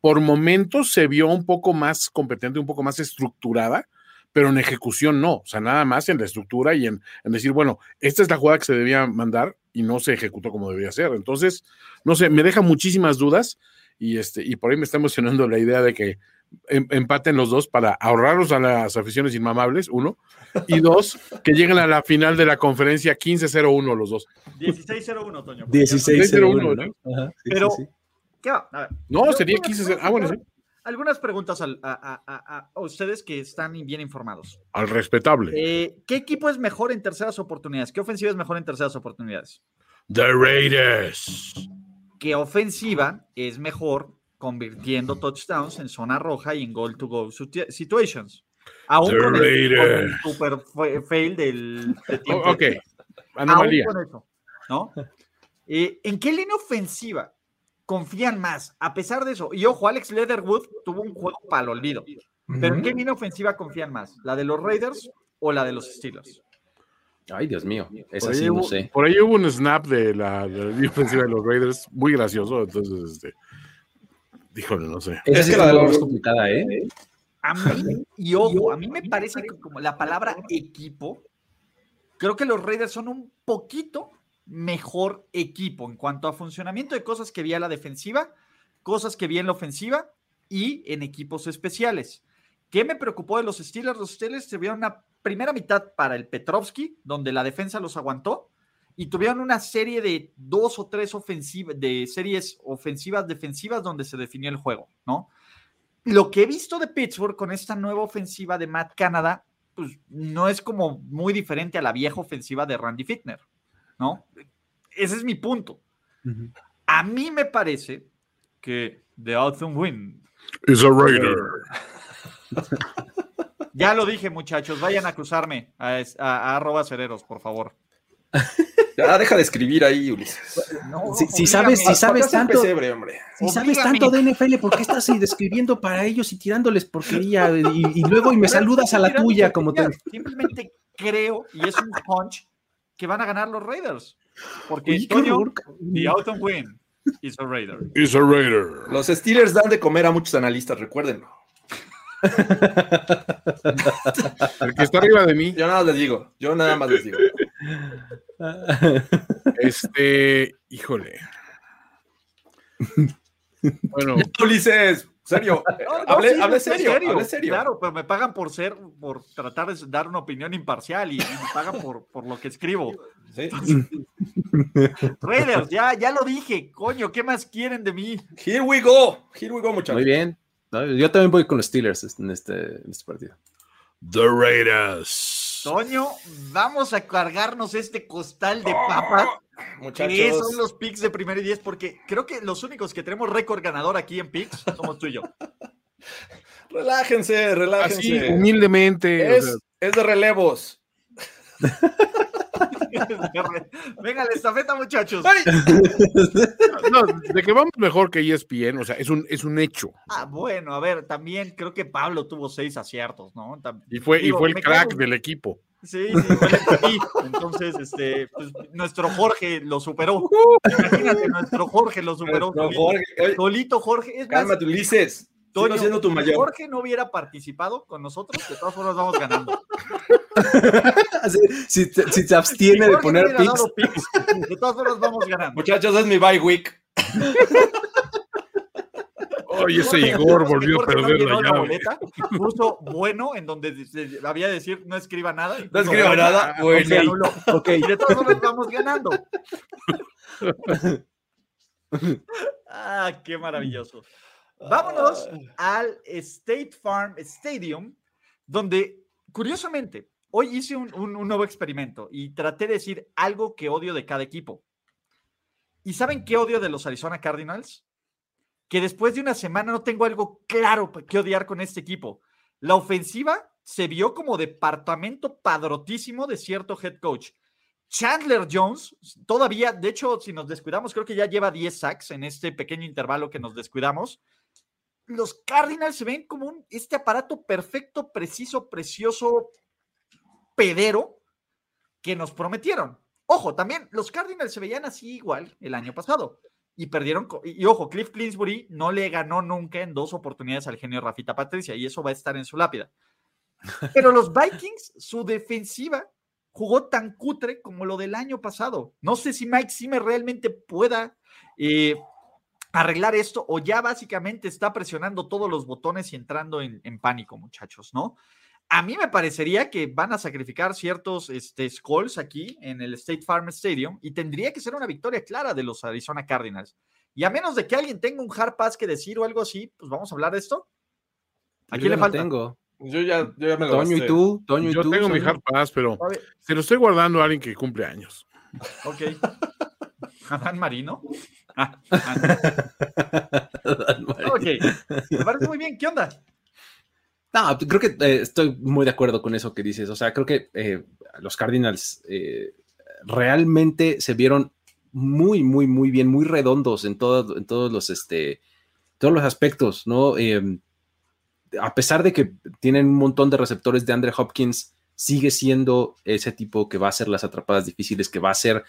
por momentos se vio un poco más competente, un poco más estructurada, pero en ejecución no. O sea, nada más en la estructura y en, en decir, bueno, esta es la jugada que se debía mandar y no se ejecutó como debía ser. Entonces, no sé, me deja muchísimas dudas y, este, y por ahí me está emocionando la idea de que empaten los dos para ahorrarlos a las aficiones inmamables, uno, y dos, que lleguen a la final de la conferencia 15-0-1 los dos. 16-0-1, Toño. 16-0-1, ¿no? Ajá, sí, Pero, sí, sí. ¿qué va? A ver, no, sería 15-0. Ah, bueno, sí. Algunas preguntas a, a, a, a, ustedes que están bien informados. Al respetable. Eh, ¿Qué equipo es mejor en terceras oportunidades? ¿Qué ofensiva es mejor en terceras oportunidades? The Raiders. ¿Qué ofensiva es mejor convirtiendo touchdowns en zona roja y en goal to go situations? Aún con el, con el, super fail del de tiempo. Oh, ok, anomalía. Aún con eso, ¿no? <laughs> Eh, ¿En qué línea ofensiva confían más? A pesar de eso, y ojo, Alex Leatherwood tuvo un juego para el olvido. Pero ¿en qué línea ofensiva confían más? ¿La de los Raiders o la de los Steelers? Ay, Dios mío, es Por así, ahí, no hubo, sé. por ahí hubo un snap de la, de la línea ofensiva de los Raiders muy gracioso, entonces, este, híjole, no sé. Esa Es que la de la más complicada, ¿eh? A mí, y ojo, a mí me parece que como la palabra equipo, creo que los Raiders son un poquito mejor equipo en cuanto a funcionamiento de cosas que vi a la defensiva, cosas que vi en la ofensiva y en equipos especiales. ¿Qué me preocupó de los Steelers? Los Steelers tuvieron una primera mitad para el Petrovsky, donde la defensa los aguantó, y tuvieron una serie de dos o tres ofensivas, de series ofensivas defensivas donde se definió el juego, ¿no? Lo que he visto de Pittsburgh con esta nueva ofensiva de Matt Canada, pues no es como muy diferente a la vieja ofensiva de Randy Fickner, ¿no? Ese es mi punto. A mí me parece que The Autumn Wind It's a Raider. <laughs> Ya lo dije, muchachos, vayan a acusarme a, es- a- a arroba cereros, por favor. Ya deja de escribir ahí, Ulises. No, Si, sabes, si sabes tanto, pesebre, hombre. si sabes tanto de NFL, ¿por qué estás ahí describiendo para ellos y tirándoles porquería? Y, y luego y me saludas a la tuya, como te. Simplemente creo, y es un punch, que van a ganar los Raiders. Porque Toño, horror. the Autumn Win is a Raider. It's a Raider. Los Steelers dan de comer a muchos analistas, recuérdenlo. El que está arriba de mí, Yo nada más les digo, yo nada más les digo. Este, híjole. Bueno, <laughs> Ulises, serio, No, no, hablé, sí, hablé estoy serio, hablé serio. Claro, pero me pagan por ser, por tratar de dar una opinión imparcial y, y me pagan por, por lo que escribo. Sí. Raiders, ya, ya lo dije, coño, ¿qué más quieren de mí? Here we go, here we go, muchachos. Muy bien. No, yo también voy con los Steelers en este, en este partido. The Raiders. Toño, vamos a cargarnos este costal de papas. Que Muchachos, son los picks de primer y diez, porque creo que los únicos que tenemos récord ganador aquí en picks somos tú y yo. <laughs> relájense, relájense. Así, humildemente. o es, sea, es de relevos. <laughs> <laughs> Venga, la estafeta, muchachos. no, de que vamos mejor que ESPN, o sea, es un, es un hecho. Ah, bueno, a ver, también creo que Pablo tuvo seis aciertos, ¿no? Y fue, y fue el crack quedo- del equipo. Sí, sí, fue el. Entonces, este, pues, nuestro Jorge lo superó. Imagínate, nuestro Jorge lo superó. Jorge, Solito Jorge. Es más, cálmate, Ulises. Toño, Sigo siendo tu si mayor. Jorge no hubiera participado con nosotros, de todas formas vamos ganando. <laughs> Si, te, si te abstiene Si de poner no hubiera picks, de todas formas vamos ganando. Muchachos, es mi bye week. <laughs> Oye, ese Igor ¿sabes que volvió a perder la llave. boleta? Puso bueno en donde de- de- había de decir no escriba nada. y No bueno, nada. y Bueno, ok. Y de todas formas vamos ganando. <laughs> Ah, qué maravilloso. Vámonos al State Farm Stadium, donde, curiosamente, hoy hice un, un- un nuevo experimento y traté de decir algo que odio de cada equipo. ¿Y saben qué odio de los Arizona Cardinals? Que después de una semana no tengo algo claro que odiar con este equipo. La ofensiva se vio como departamento padrotísimo de cierto head coach. Chandler Jones, todavía, de hecho, si nos descuidamos, creo que ya lleva 10 sacks en este pequeño intervalo que nos descuidamos. Los Cardinals se ven como un, este aparato perfecto, preciso, precioso, pedero que nos prometieron. Ojo, también los Cardinals se veían así igual el año pasado y perdieron. y ojo, Cliff Clinsbury no le ganó nunca en dos oportunidades al genio Rafita Patricia y eso va a estar en su lápida. Pero los Vikings, su defensiva jugó tan cutre como lo del año pasado. No sé si Mike Zimmer realmente pueda eh, arreglar esto o ya básicamente está presionando todos los botones y entrando en, pánico, muchachos, ¿no? A mí me parecería que van a sacrificar ciertos este, skulls aquí en el State Farm Stadium y tendría que ser una victoria clara de los Arizona Cardinals. Y a menos de que alguien tenga un hard pass que decir o algo así, pues vamos a hablar de esto. Aquí le falta? tengo. Yo ya, yo ya me lo Toño y tú, Toño y yo tengo mi hard pass, pero se lo estoy guardando a alguien que cumple años. Ok. <laughs> Adán Marino. <laughs> Ok, me parece muy bien. ¿Qué onda? No, creo que eh, estoy muy de acuerdo con eso que dices. O sea, creo que eh, los Cardinals eh, realmente se vieron muy, muy, muy bien, muy redondos en, todo, en todos los, este, todos los aspectos, ¿no? Em, a pesar de que tienen un montón de receptores de Andre Hopkins, sigue siendo ese tipo que va a hacer las atrapadas difíciles, que va a ser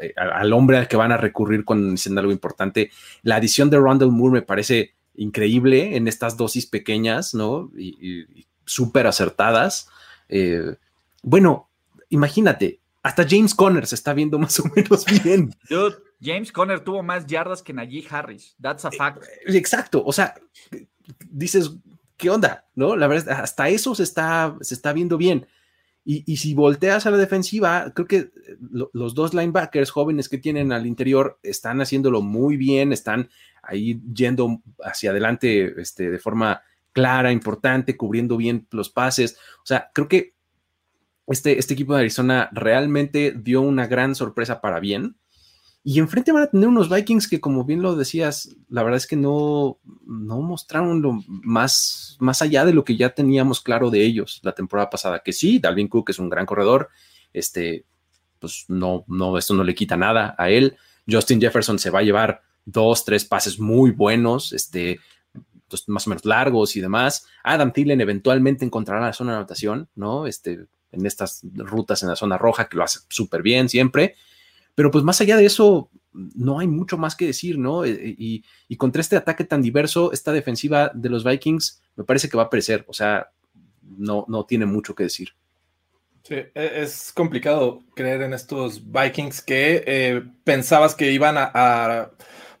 eh, al hombre al que van a recurrir cuando dicen algo importante. La adición de Rondell Moore me parece increíble en estas dosis pequeñas, ¿no? Y, súper acertadas. Eh, bueno, imagínate, hasta James Conner se está viendo <laughs> más o menos bien. James Conner tuvo más yardas que Najee Harris. That's a fact. Eh, exacto. O sea, dices, ¿qué onda? ¿No? La verdad, hasta eso se está, se está viendo bien. Y, si volteas a la defensiva, creo que los dos linebackers jóvenes que tienen al interior están haciéndolo muy bien, están ahí yendo hacia adelante este, de forma clara, importante, cubriendo bien los pases. O sea, creo que este, este equipo de Arizona realmente dio una gran sorpresa para bien. Y enfrente van a tener unos Vikings que, como bien lo decías, la verdad es que no, no mostraron lo más, más allá de lo que ya teníamos claro de ellos la temporada pasada. Que sí, Dalvin Cook es un gran corredor, este, pues no, no, esto no le quita nada a él. Justin Jefferson se va a llevar dos, tres pases muy buenos, este, pues, más o menos largos y demás. Adam Thielen eventualmente encontrará la zona de anotación, ¿no? Este, en estas rutas en la zona roja, que lo hace súper bien siempre. Pero pues más allá de eso, no hay mucho más que decir, ¿no? Eh, eh, y, contra este ataque tan diverso, esta defensiva de los Vikings me parece que va a perecer, o sea, no, no tiene mucho que decir. Sí, e, es complicado creer en estos Vikings que eh, pensabas que iban a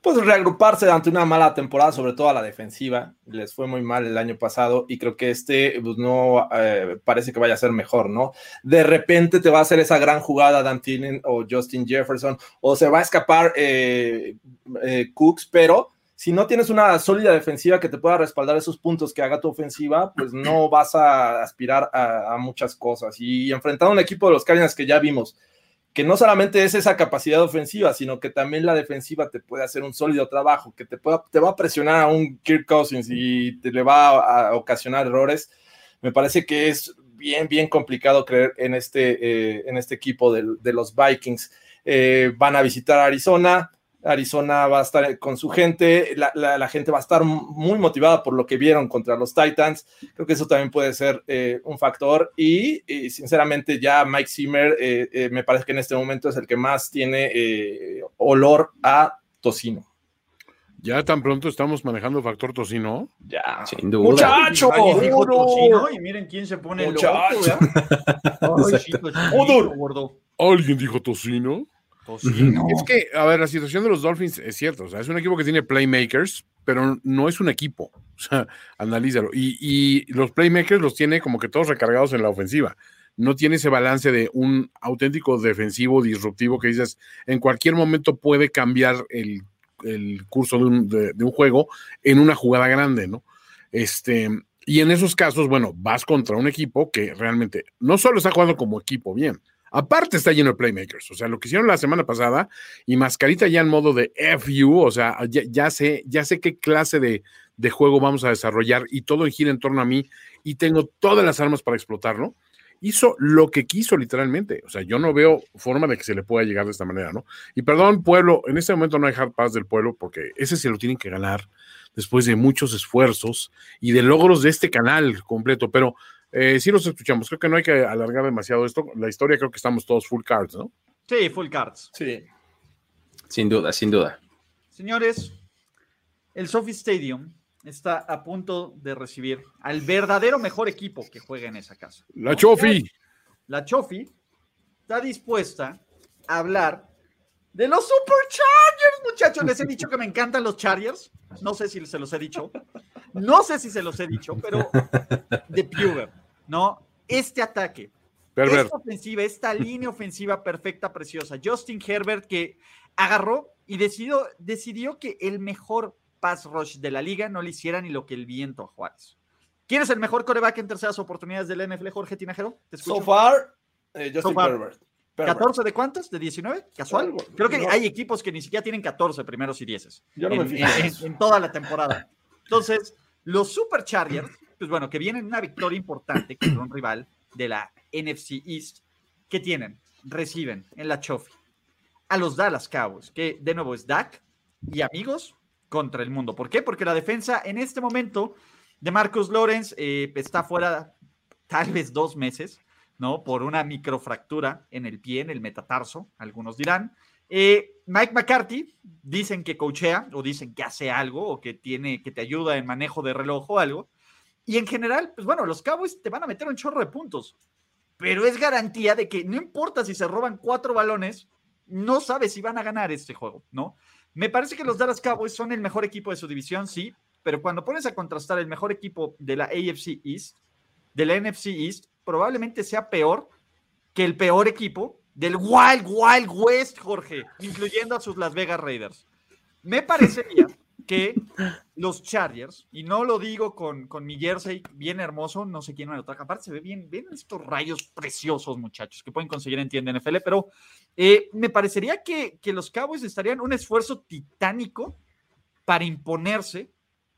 pues reagruparse ante una mala temporada, sobre todo a la defensiva. Les fue muy mal el año pasado y creo que este pues, no eh, parece que vaya a ser mejor, ¿no? De repente te va a hacer esa gran jugada Dan o Justin Jefferson o se va a escapar eh, eh, Cooks, pero si no tienes una sólida defensiva que te pueda respaldar esos puntos que haga tu ofensiva, pues no vas a aspirar a, muchas cosas. Y enfrentando a un equipo de los Cardinals que ya vimos, que no solamente es esa capacidad ofensiva, sino que también la defensiva te puede hacer un sólido trabajo, que te, pueda, te va a presionar a un Kirk Cousins y te le va a, ocasionar errores. Me parece que es bien, bien complicado creer en este, eh, en este equipo de, los Vikings. Eh, van a visitar Arizona, Arizona va a estar con su gente, la, gente va a estar muy motivada por lo que vieron contra los Titans. Creo que eso también puede ser eh, un factor. Y, sinceramente, ya Mike Zimmer eh, eh, me parece que en este momento es el que más tiene olor a tocino. Ya tan pronto estamos manejando factor tocino. Ya, sin duda. Muchacho, tocino y miren quién se pone Muchacho. loco. <laughs> ¿Alguien dijo tocino? Es que, a ver, la situación de los Dolphins es cierto, o sea, es un equipo que tiene playmakers, pero no es un equipo, <laughs> o sea, analízalo. Y, los playmakers los tiene como que todos recargados en la ofensiva. No tiene ese balance de un auténtico defensivo disruptivo que dices, en cualquier momento puede cambiar el, curso de un, de un, juego en una jugada grande, ¿no? Este, y en esos casos, bueno, vas contra un equipo que realmente no solo está jugando como equipo bien, Aparte está lleno de playmakers, o sea, lo que hicieron la semana pasada y Mascarita ya en modo de FU, o sea, ya, sé, ya sé qué clase de, juego vamos a desarrollar y todo gira en torno a mí y tengo todas las armas para explotarlo. Hizo lo que quiso literalmente, o sea, yo no veo forma de que se le pueda llegar de esta manera, ¿no? Y perdón, pueblo, en este momento no hay hard pass del pueblo porque ese se lo tienen que ganar después de muchos esfuerzos y de logros de este canal completo, pero eh, sí los escuchamos. Creo que no hay que alargar demasiado esto. La historia creo que estamos todos full cards, ¿no? Sí, full cards. Sí. Sin duda, sin duda. Señores, el Sophie Stadium está a punto de recibir al verdadero mejor equipo que juega en esa casa. La Chofi. La Chofi está dispuesta a hablar de los Superchargers, muchachos. Les he dicho que me encantan los Chargers. No sé si se los he dicho. No sé si se los he dicho, pero de Pure, ¿no? Este ataque, esta ofensiva, esta línea ofensiva perfecta, preciosa. Justin Herbert que agarró y decidió, decidió que el mejor pass rush de la liga no le hiciera ni lo que el viento a Juárez. ¿Quién es el mejor coreback en terceras oportunidades del NFL, Jorge Tinajero? So far, eh, Justin Herbert. ¿14 de cuántos? ¿De 19? ¿Casual? Creo que hay equipos que ni siquiera tienen 14 primeros y 10 Yo no en, en, toda la temporada. Entonces, los Superchargers, pues bueno, que vienen una victoria importante contra un rival de la NFC East, que tienen, reciben en la Chofi a los Dallas Cowboys, que de nuevo es Dak y amigos contra el mundo. ¿Por qué? Porque la defensa en este momento de Marcus Lawrence eh, está fuera tal vez dos meses. ¿No? Por una microfractura en el pie, en el metatarso, algunos dirán. Eh, Mike McCarthy, dicen que coachea o dicen que hace algo o que tiene, que te ayuda en manejo de reloj o algo. Y en general, pues bueno, los Cowboys te van a meter un chorro de puntos, pero es garantía de que no importa si se roban cuatro balones, no sabes si van a ganar este juego, ¿no? Me parece que los Dallas Cowboys son el mejor equipo de su división, sí, pero cuando pones a contrastar el mejor equipo de la AFC East, de la NFC East, probablemente sea peor que el peor equipo del Wild Wild West, Jorge, incluyendo a sus Las Vegas Raiders. Me parecería que los Chargers, y no lo digo con, con mi jersey bien hermoso, no sé quién me lo trajo, aparte se ve bien, bien estos rayos preciosos, muchachos, que pueden conseguir en tienda NFL, pero eh, me parecería que, que los Cowboys estarían un esfuerzo titánico para imponerse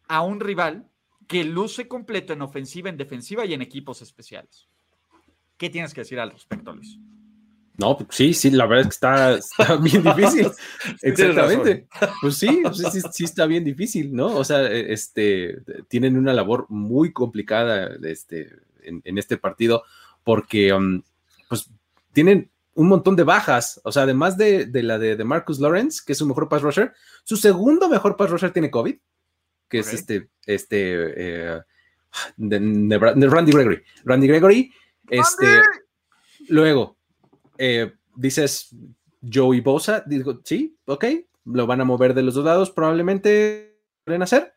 a un rival que luce completo en ofensiva, en defensiva y en equipos especiales. ¿Qué tienes que decir al respecto, Luis? No, pues sí, sí, la verdad es que está, <laughs> bien difícil. Exactamente. Pues sí, sí, sí, está bien difícil, ¿no? O sea, e, este, tienen una labor muy complicada este, en, este partido porque, um, pues, tienen un montón de bajas. O sea, además de, la de, Marcus Lawrence, que es su mejor pass rusher, su segundo mejor pass rusher tiene COVID, que es este, este, eh, de Randy Gregory. Randy Gregory este, luego, eh, dices Joey Bosa, digo, sí, ok, lo van a mover de los dos lados, probablemente pueden hacer.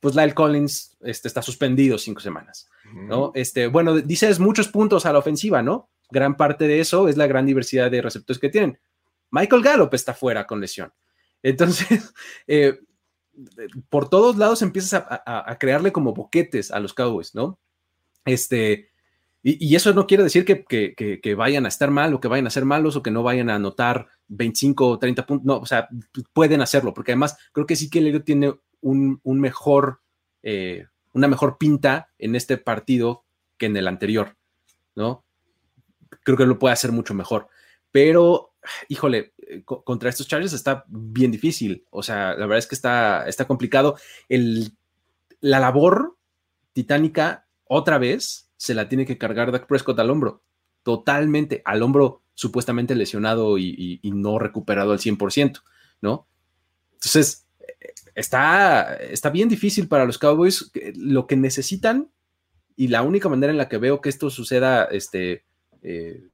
Pues Lyle Collins este, está suspendido cinco semanas, ¿no? Este, bueno, dices muchos puntos a la ofensiva, ¿no? Gran parte de eso es la gran diversidad de receptores que tienen. Michael Gallup está fuera con lesión. Entonces, <laughs> eh, por todos lados empiezas a, a, crearle como boquetes a los Cowboys, ¿no? Este, y, eso no quiere decir que, vayan a estar mal o que vayan a ser malos o que no vayan a anotar 25 o 30 puntos. No, o sea, pueden hacerlo, porque además creo que sí que el tiene un, mejor, eh, una mejor pinta en este partido que en el anterior, ¿no? Creo que lo puede hacer mucho mejor. Pero, híjole, eh, contra estos Chargers está bien difícil. O sea, la verdad es que está, está complicado. El, la labor titánica, otra vez, se la tiene que cargar Dak Prescott al hombro, totalmente al hombro supuestamente lesionado y, no recuperado al 100%, ¿no? Entonces, está, está bien difícil para los Cowboys. Lo que necesitan y la única manera en la que veo que esto suceda este, eh,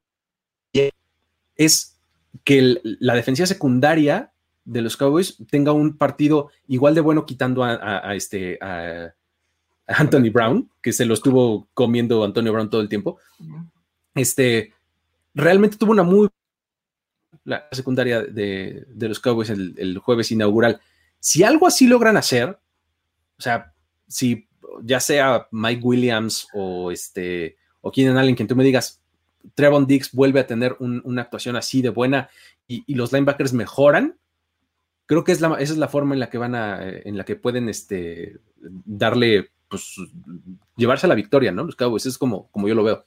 es que la defensiva secundaria de los Cowboys tenga un partido igual de bueno quitando a, este, Anthony Brown, que se lo estuvo comiendo Antonio Brown todo el tiempo. Este, realmente tuvo una muy la secundaria de, los Cowboys el, jueves inaugural. Si algo así logran hacer, o sea, si ya sea Mike Williams o este o Keenan Allen, quien tú me digas, Trevon Diggs vuelve a tener una actuación así de buena y, los linebackers mejoran, creo que es la, esa es la forma en la que van a, en la que pueden este, darle pues, llevarse la victoria, ¿no? Los Cowboys, es como, como yo lo veo.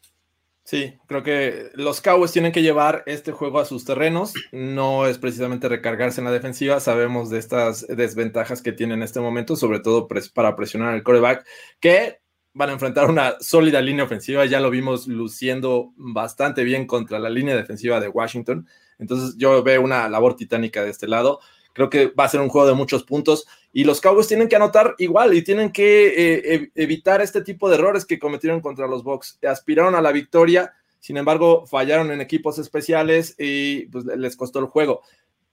Sí, creo que los Cowboys tienen que llevar este juego a sus terrenos. No es precisamente recargarse en la defensiva. Sabemos de estas desventajas que tienen en este momento, sobre todo para presionar al coreback, que van a enfrentar una sólida línea ofensiva. Ya lo vimos luciendo bastante bien contra la línea defensiva de Washington. Entonces yo veo una labor titánica de este lado. Creo que va a ser un juego de muchos puntos y los Cowboys tienen que anotar igual y tienen que eh, evitar este tipo de errores que cometieron contra los Bucks. Aspiraron a la victoria, sin embargo, fallaron en equipos especiales y pues, les costó el juego.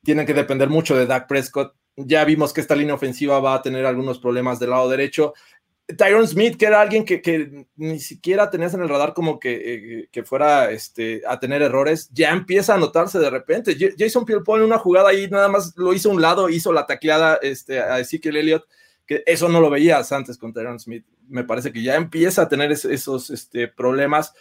tienen que depender mucho de Dak Prescott. Ya vimos que esta línea ofensiva va a tener algunos problemas del lado derecho. Tyron Smith, que era alguien que, ni siquiera tenías en el radar como que, eh, fuera este, a tener errores, ya empieza a notarse de repente. Jason Pierre en una jugada ahí nada más lo hizo a un lado, hizo la tacleada este, a Ezekiel Elliott, que eso no lo veías antes con Tyron Smith. Me parece que ya empieza a tener esos este, problemas.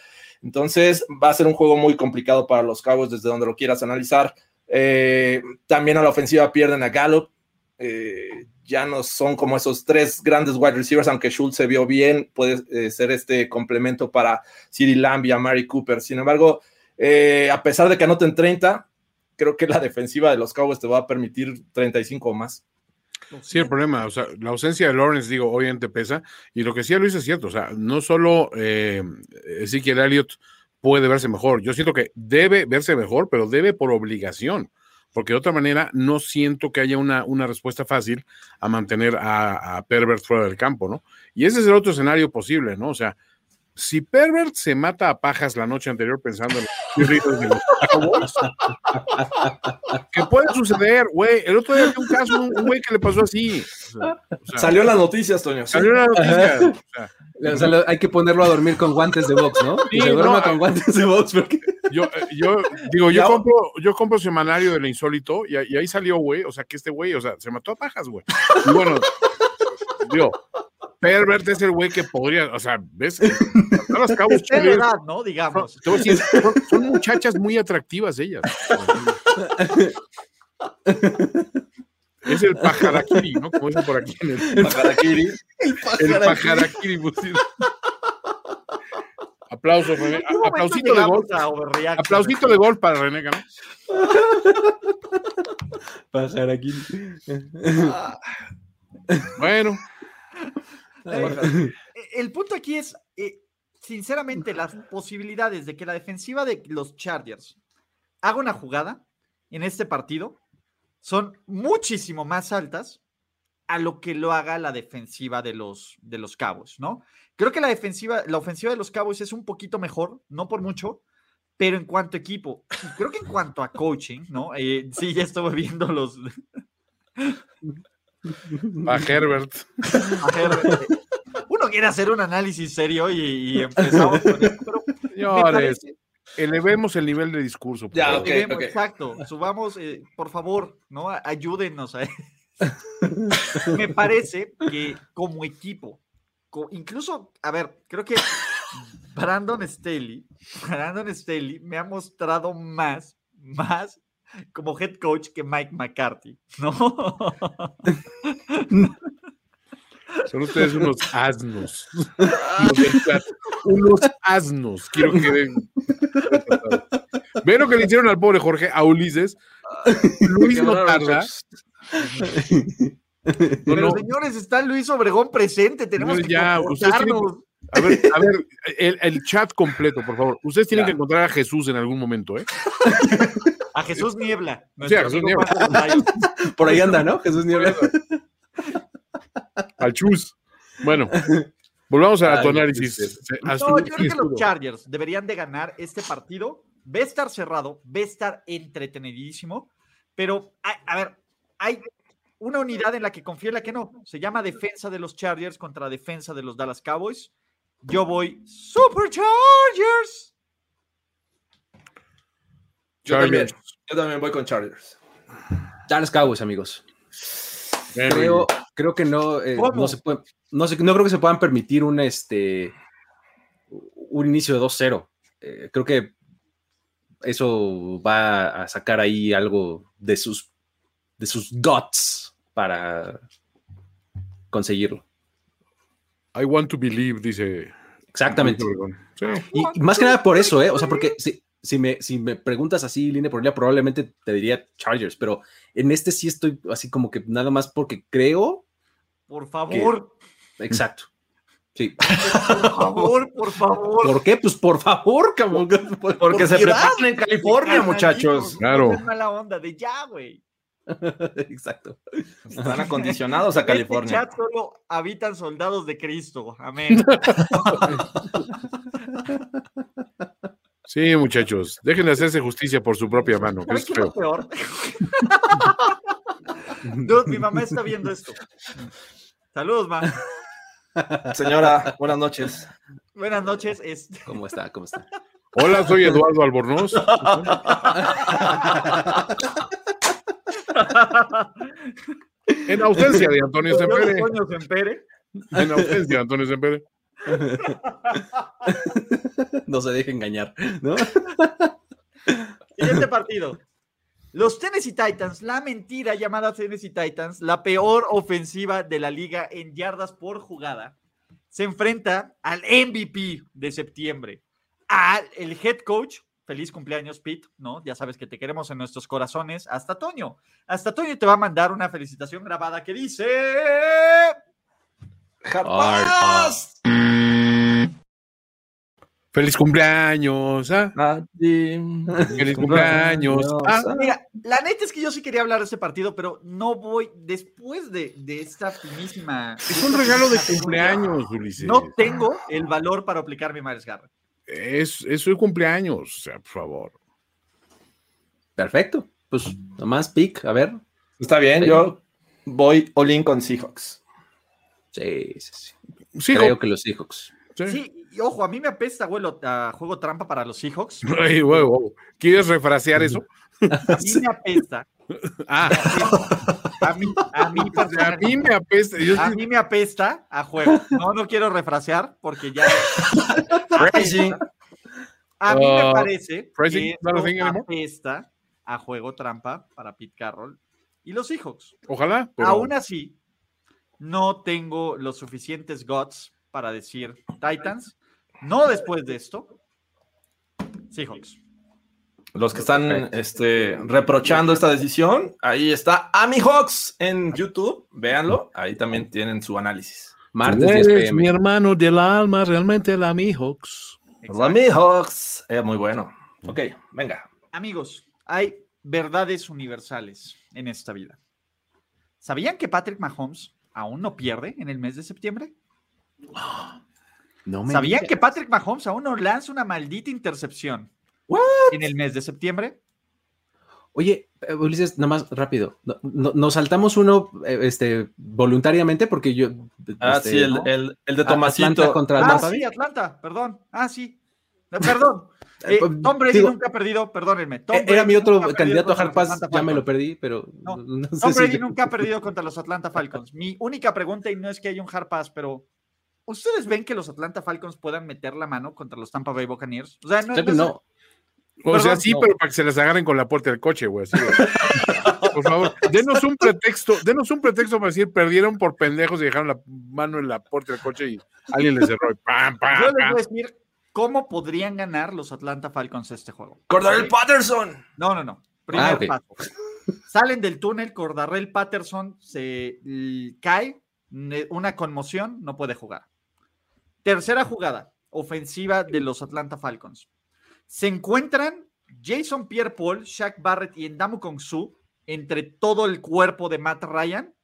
Entonces va a ser un juego muy complicado para los Cabos desde donde lo quieras analizar. Eh, también a la ofensiva pierden a Gallup. Eh, ya no son como esos tres grandes wide receivers, aunque Schultz se vio bien, puede eh, ser este complemento para CeeDee Lamb y Mary Cooper. Sin embargo, a pesar de que anoten 30, creo que la defensiva de los Cowboys te va a permitir 35 o más. Sí, el problema, o sea, la ausencia de Lawrence, digo, obviamente pesa, y lo que sí Luis es cierto, o sea, no solo eh, Ezekiel Elliott puede verse mejor, yo siento que debe verse mejor, pero debe por obligación, porque de otra manera no siento que haya una, una respuesta fácil a mantener a, a Pervert fuera del campo, ¿no? Y ese es el otro escenario posible, ¿no? O sea, si Pervert se mata a pajas la noche anterior pensando en los de los ¿qué puede suceder, güey? El otro día había un caso, un güey que le pasó así. salió en las noticias, Toño. Salió en las noticias. O sea, hay que ponerlo a dormir con guantes de box, ¿no? Sí, se duerma con guantes de box. Porque... Yo, eh, yo digo, yo compro, yo compro semanario del insólito y, y ahí salió, güey. O sea, que este güey, o sea, se mató a pajas, güey. Y bueno, digo, Pervert es el güey que podría, o sea, ¿ves? Los cabos edad, ¿no? Digamos. Son, muchachas muy atractivas ellas. Es el pajaraquiri, ¿no? Como dicen por aquí en el, el pajaraquiri. El pajaraquiri. Aplauso, René. Aplausito de gol. Aplausito de gol para René, ¿no? Pajaraquiri. Bueno. Eh, el punto aquí es, eh, sinceramente, las posibilidades de que la defensiva de los Chargers haga una jugada en este partido son muchísimo más altas a lo que lo haga la defensiva de los, de los Cowboys, ¿no? Creo que la defensiva, la ofensiva de los Cowboys es un poquito mejor, no por mucho, pero en cuanto a equipo, creo que en cuanto a coaching, ¿no? Eh, sí, ya estuve viendo los... A <laughs> Herbert. A Herbert. Uno quiere hacer un análisis serio y, empezamos con esto, Señores, elevemos el nivel de discurso. Ya, Exacto, subamos, eh, por favor, ¿no? Ayúdenos a <laughs> Me parece que como equipo, incluso, a ver, creo que Brandon Staley, Brandon Staley me ha mostrado más, más como head coach que Mike McCarthy, ¿no? <laughs> Son ustedes unos asnos. <laughs> unos asnos. Quiero que den. Ve lo que le hicieron al pobre Jorge, a Ulises. Luis no tarda. Pero señores, está Luis Obregón presente. Tenemos que ya, a ver, a ver el, el, chat completo, por favor. Ustedes tienen que encontrar a Jesús en algún momento, ¿eh? <laughs> A Jesús Niebla. Sí, a Jesús Niebla. <laughs> Por ahí anda, ¿no? Jesús Niebla. Al chus. Bueno, volvamos a tu análisis. No, yo creo que los Chargers deberían de ganar este partido. Va a estar cerrado, va a estar entretenidísimo, pero, a, ver, hay una unidad en la que confío en la que no. Se llama defensa de los Chargers contra defensa de los Dallas Cowboys. Yo voy Super Chargers. Yo también, yo también voy con Chargers. Dallas Cowboys, amigos. Creo, creo que no, eh, no se puede, no, sé, no creo que se puedan permitir un, este, un inicio de 2-0. Eh, creo que eso va a sacar ahí algo de sus, de sus guts para conseguirlo. I want to believe, dice. Exactamente. Y más que nada por eso, ¿eh? O sea, porque si, si, me, si me preguntas así, línea por línea, probablemente te diría Chargers, pero en este sí estoy así como que nada más porque creo. Por favor. exacto. Sí. Por favor, por favor. ¿Por qué? Pues por favor, cabrón. Porque se preparan en California, muchachos. Claro. Es mala onda de ya, güey. <laughs> Exacto. Están acondicionados a este California. En chat solo habitan soldados de Cristo. Amén. <laughs> <laughs> Sí, muchachos, dejen de hacerse justicia por su propia mano, que es ¿Sabes qué es feo. peor? <laughs> Dude, mi mamá está viendo esto. Saludos, ma. Señora, buenas noches. Buenas noches. Este, ¿Cómo está? ¿Cómo está? Hola, soy Eduardo Albornoz. <laughs> En ausencia de Antonio Sempere. En ausencia de Antonio Sempere. <laughs> No se deje engañar, ¿no? <laughs> Siguiente partido. Los Tennessee Titans, la mentira llamada Tennessee Titans, la peor ofensiva de la liga en yardas por jugada, se enfrenta al MVP de septiembre, al el head coach. Feliz cumpleaños, Pete, ¿no? Ya sabes que te queremos en nuestros corazones. Hasta Toño. Hasta Toño te va a mandar una felicitación grabada que dice. ¡Jarpas! Feliz cumpleaños. ¿ah? Feliz cumpleaños. Ah, Mira, la neta es que yo sí quería hablar de ese partido, pero no voy después de, de esta finísima. es un regalo de cumpleaños, Ulises. No tengo el valor para aplicar mi Miles Garrett. Es, es su cumpleaños, o sea, por favor. Perfecto. Pues nomás pick, a ver. Está bien, yo voy all in con Seahawks. Sí, sí, sí. Sí, Creo que los Seahawks. Sí. Sí, y ojo, a mí me apesta, abuelo, a juego trampa para los Seahawks. <laughs> Ay, huevo. ¿Quieres refrasear eso? <laughs> A mí me apesta. Ah, A mí, a mí, <laughs> a mí me apesta. Yo a sí- mí me apesta a juego. No, no quiero refrasear porque ya. A mí me Uh, parece phrasing, que apesta a juego trampa para Pete Carroll y los Seahawks. Ojalá. Pero... Aún así, no tengo los suficientes guts para decir Titans. No después de esto. Seahawks. Los que están este, reprochando esta decisión, ahí está Ami Hawks en YouTube. Véanlo, ahí también tienen su análisis. Martes 10 Eres pm. mi hermano del alma, realmente la mi Hawks. Ami Hawks, es muy bueno. Ok, venga. Amigos, hay verdades universales en esta vida. ¿Sabían que Patrick Mahomes aún no pierde en el mes de septiembre? No me ¿Sabían digas. que Patrick Mahomes aún no lanza una maldita intercepción What? en el mes de septiembre? Oye, eh, Ulises, nomás rápido. No- no- nos saltamos uno eh, este, voluntariamente porque yo. Ah, este, sí, el, ¿no? el, el de Atlanta Tomasito. contra Ah, Tampa sí, Bay. Atlanta, perdón. Ah, sí. <laughs> Eh, Perdón. Eh, pues, Tom Brady digo, nunca ha perdido, perdónenme. Tom Eh, Era Brady mi otro candidato a Hard Pass, Atlanta ya me lo perdí, pero No, no, sé Tom si- Brady nunca ha perdido contra los Atlanta Falcons. Mi única pregunta, y no es que haya un hard pass, pero ¿ustedes ven que los Atlanta Falcons puedan meter la mano contra los Tampa Bay Buccaneers? O sea, no, no- no. O Perdón, sea, sí, no. pero para que se las agarren con la puerta del coche, güey. <laughs> Por favor, denos un pretexto, denos un pretexto para decir, perdieron por pendejos y dejaron la mano en la puerta del coche y alguien les cerró y pam, Yo pam, les voy a decir cómo podrían ganar los Atlanta Falcons este juego. Cordarel Patterson. No, no, no. Primer Ah, paso. Salen del túnel, Cordarrell Patterson se cae, una conmoción, no puede jugar. Tercera jugada, ofensiva de los Atlanta Falcons. Se encuentran Jason Pierre-Paul, Shaq Barrett y Endamu Su entre todo el cuerpo de Matt Ryan,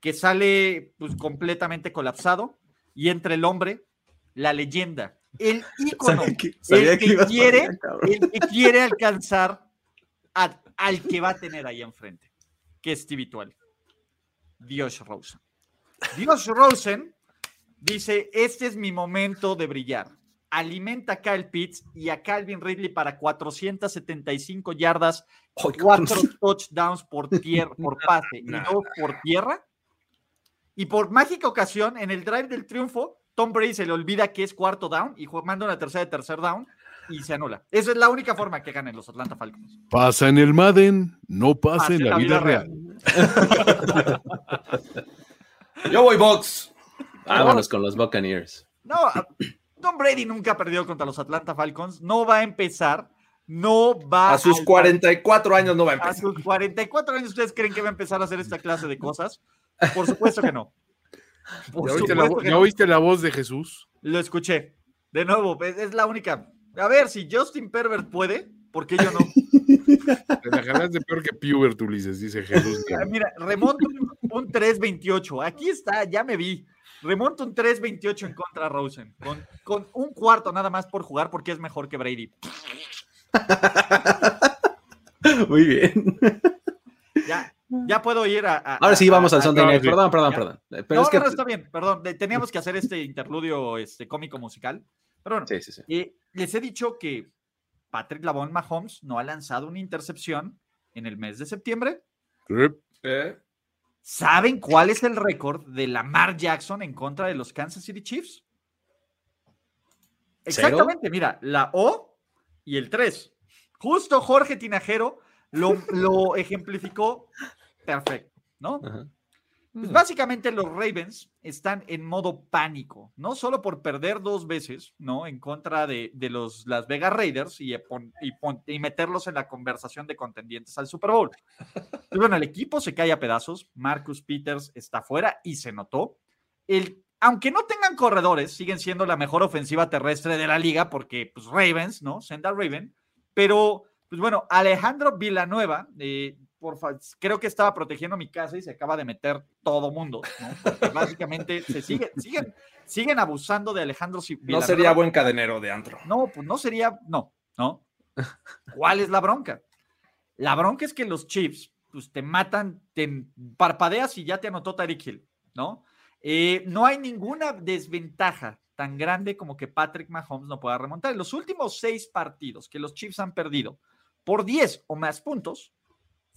que sale pues, completamente colapsado, y entre el hombre, la leyenda, el <laughs> ícono, Sabía que- el que, quiere, allá, el que quiere alcanzar a- al que va a tener ahí enfrente, que es Stevie. Dios Rosen. Dios Rosen dice, este es mi momento de brillar. Alimenta a Kyle Pitts y a Calvin Ridley para 475 yardas, cuatro <laughs> touchdowns por, tierra, por <laughs> pase y dos por tierra. Y por mágica ocasión, en el drive del triunfo, Tom Brady se le olvida que es cuarto down y manda una tercera de tercer down y se anula. Esa es la única forma que ganen los Atlanta Falcons. Pasa en el Madden, no pasa en la vida real. <laughs> Yo voy Box. Vámonos con los Buccaneers. No, a- <clears throat> Tom Brady nunca ha perdido contra los Atlanta Falcons. No va a empezar. No va A sus al- 44 años no va a A empezar. sus 44 años, ¿ustedes creen que va a empezar a hacer esta clase de cosas? Por supuesto que no. <laughs> Por ¿Ya oíste, la, que ya no. oíste la voz de Jesús? Lo escuché. De nuevo, es, es la única. A ver, si Justin Pervert puede, ¿por qué yo no? <laughs> Te la jalaste peor que Pubert, Ulises, dice Jesús. Ah, <laughs> Mira, remonto un, un 3.28. Aquí está, ya me vi. Remonta un 3-28 en contra de Rosen, con, con un cuarto nada más por jugar porque es mejor que Brady. <laughs> Muy bien. Ya, ya puedo ir a. Ahora sí, vamos al Sunday Night. Perdón, perdón, perdón. Pero no, es que... no, está bien, perdón. Teníamos que hacer este interludio este, cómico musical. Pero bueno, sí, sí, sí. Eh, les he dicho que Patrick Lavon Mahomes no ha lanzado una intercepción en el mes de septiembre. ¿Saben cuál es el récord de Lamar Jackson en contra de los Kansas City Chiefs? Exactamente, mira, la O y el 3. Justo Jorge Tinajero lo, lo ejemplificó perfecto, ¿no? Pues mm. básicamente los Ravens están en modo pánico, no solo por perder dos veces, ¿no? En contra de, los Las Vegas Raiders y, y, meterlos en la conversación de contendientes al Super Bowl. Pues bueno, el equipo se cae a pedazos, Marcus Peters está fuera y se notó. El, aunque no tengan corredores, siguen siendo la mejor ofensiva terrestre de la liga porque, pues, Ravens, ¿no? Senda Raven, pero pues bueno, Alejandro Villanueva, eh, por creo que estaba protegiendo mi casa y se acaba de meter todo mundo, ¿no? básicamente se siguen, siguen, siguen abusando de Alejandro Villanueva. No sería buen cadenero de antro. No, pues no sería, no, no. ¿Cuál es la bronca? La bronca es que los Chiefs, pues te matan, te parpadeas y ya te anotó Tariq Hill, ¿no? Eh, no hay ninguna desventaja tan grande como que Patrick Mahomes no pueda remontar. En los últimos seis partidos que los Chiefs han perdido, por 10 o más puntos,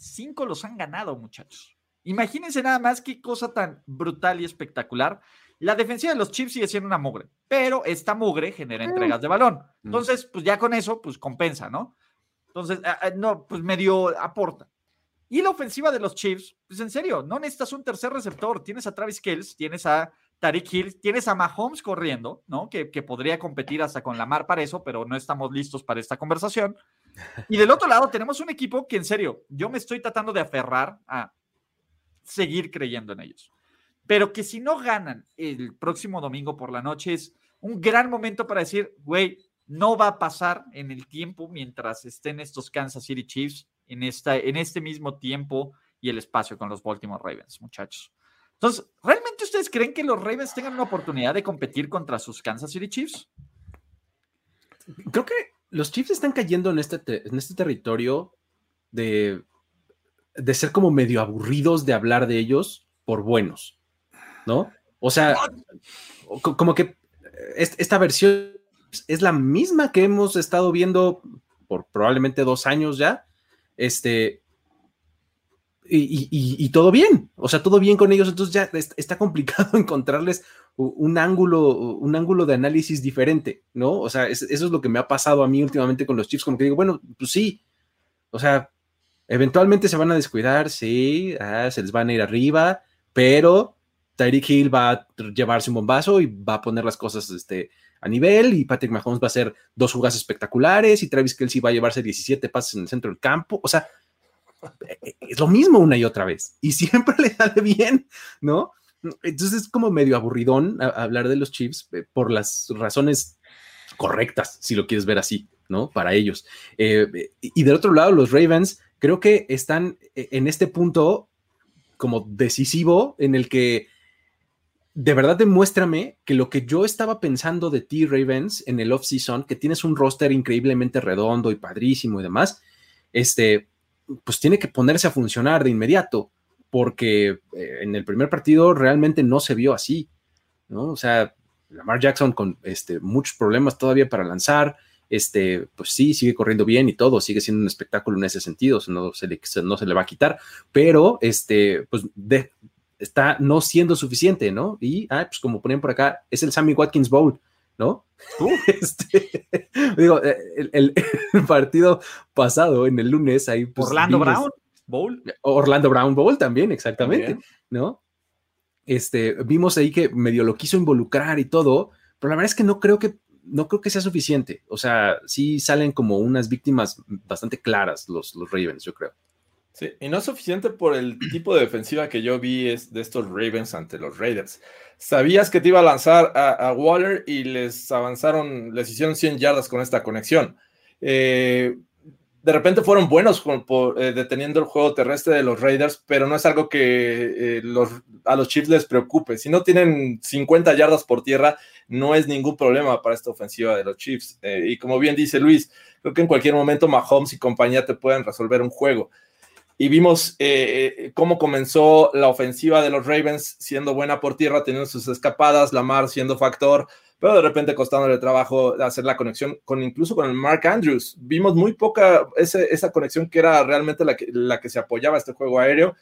5 los han ganado, muchachos. Imagínense nada más qué cosa tan brutal y espectacular. La defensiva de los Chiefs sigue siendo una mugre, pero esta mugre genera entregas de balón. Mm. Entonces, pues ya con eso, pues compensa, ¿no? Entonces, no, pues medio aporta. Y la ofensiva de los Chiefs, pues en serio, no necesitas un tercer receptor. Tienes a Travis Kells, tienes a Tariq Hill, tienes a Mahomes corriendo, ¿no? Que, que podría competir hasta con Lamar para eso, pero no estamos listos para esta conversación. Y del otro lado tenemos un equipo que en serio, yo me estoy tratando de aferrar a seguir creyendo en ellos. Pero que si no ganan el próximo domingo por la noche es un gran momento para decir, güey, no va a pasar en el tiempo mientras estén estos Kansas City Chiefs en, esta, en este mismo tiempo y el espacio con los Baltimore Ravens, muchachos. Entonces, ¿realmente ustedes creen que los Ravens tengan una oportunidad de competir contra sus Kansas City Chiefs? Creo que los Chiefs están cayendo en este, en este territorio de, de ser como medio aburridos de hablar de ellos por buenos, ¿no? O sea, como que esta versión es la misma que hemos estado viendo por probablemente dos años ya, este, y, todo bien, o sea, todo bien con ellos, entonces ya está complicado <laughs> encontrarles un ángulo, un ángulo de análisis diferente, ¿no? O sea, eso es lo que me ha pasado a mí últimamente con los Chiefs, como que digo, bueno, pues sí, o sea, eventualmente se van a descuidar, sí, ah, se les van a ir arriba, pero Tyreek Hill va a llevarse un bombazo y va a poner las cosas este, a nivel y Patrick Mahomes va a hacer dos jugadas espectaculares y Travis Kelsey va a llevarse 17 pases en el centro del campo, o sea, es lo mismo una y otra vez y <laughs> siempre le sale bien, ¿no? Entonces es como medio aburridón hablar de los Chiefs eh, por las razones correctas, si lo quieres ver así, ¿no? Para ellos. Eh, y del otro lado, los Ravens creo que están eh, en este punto como decisivo en el que de verdad demuéstrame que lo que yo estaba pensando de ti, Ravens, en el off-season, que tienes un roster increíblemente redondo y padrísimo y demás, este, pues tiene que ponerse a funcionar de inmediato, porque eh, en el primer partido realmente no se vio así, ¿no? O sea, Lamar Jackson con este, muchos problemas todavía para lanzar, este, pues sí, sigue corriendo bien y todo, sigue siendo un espectáculo en ese sentido, no se le, no se le va a quitar, pero este, pues está no siendo suficiente, ¿no? Y, ah, pues como ponen por acá, es el Sammy Watkins Bowl, ¿no? <laughs> Este, digo, eh, <laughs> el, partido pasado, en el lunes, ahí. Pues, Orlando Brown Bowl. Orlando Brown Bowl también, exactamente, ¿no? Este, vimos ahí que medio lo quiso involucrar y todo, pero la verdad es que no creo que no creo que sea suficiente. O sea, sí salen como unas víctimas bastante claras los, los Ravens, yo creo. Sí, y no es suficiente por el tipo de defensiva que yo vi es de estos Ravens ante los Raiders. Sabías que te iba a lanzar a, Waller y les avanzaron, les hicieron 100 yardas con esta conexión. Eh, de repente fueron buenos por, eh, deteniendo el juego terrestre de los Raiders, pero no es algo que eh, a los Chiefs les preocupe. Si no tienen 50 yardas por tierra, no es ningún problema para esta ofensiva de los Chiefs. Eh, y como bien dice Luis, creo que en cualquier momento Mahomes y compañía te pueden resolver un juego. Y vimos cómo comenzó la ofensiva de los Ravens siendo buena por tierra, teniendo sus escapadas, Lamar siendo factor, pero de repente costándole trabajo hacer la conexión con incluso con el Mark Andrews. Vimos muy poca esa conexión que era realmente la que, la que se apoyaba este juego aéreo.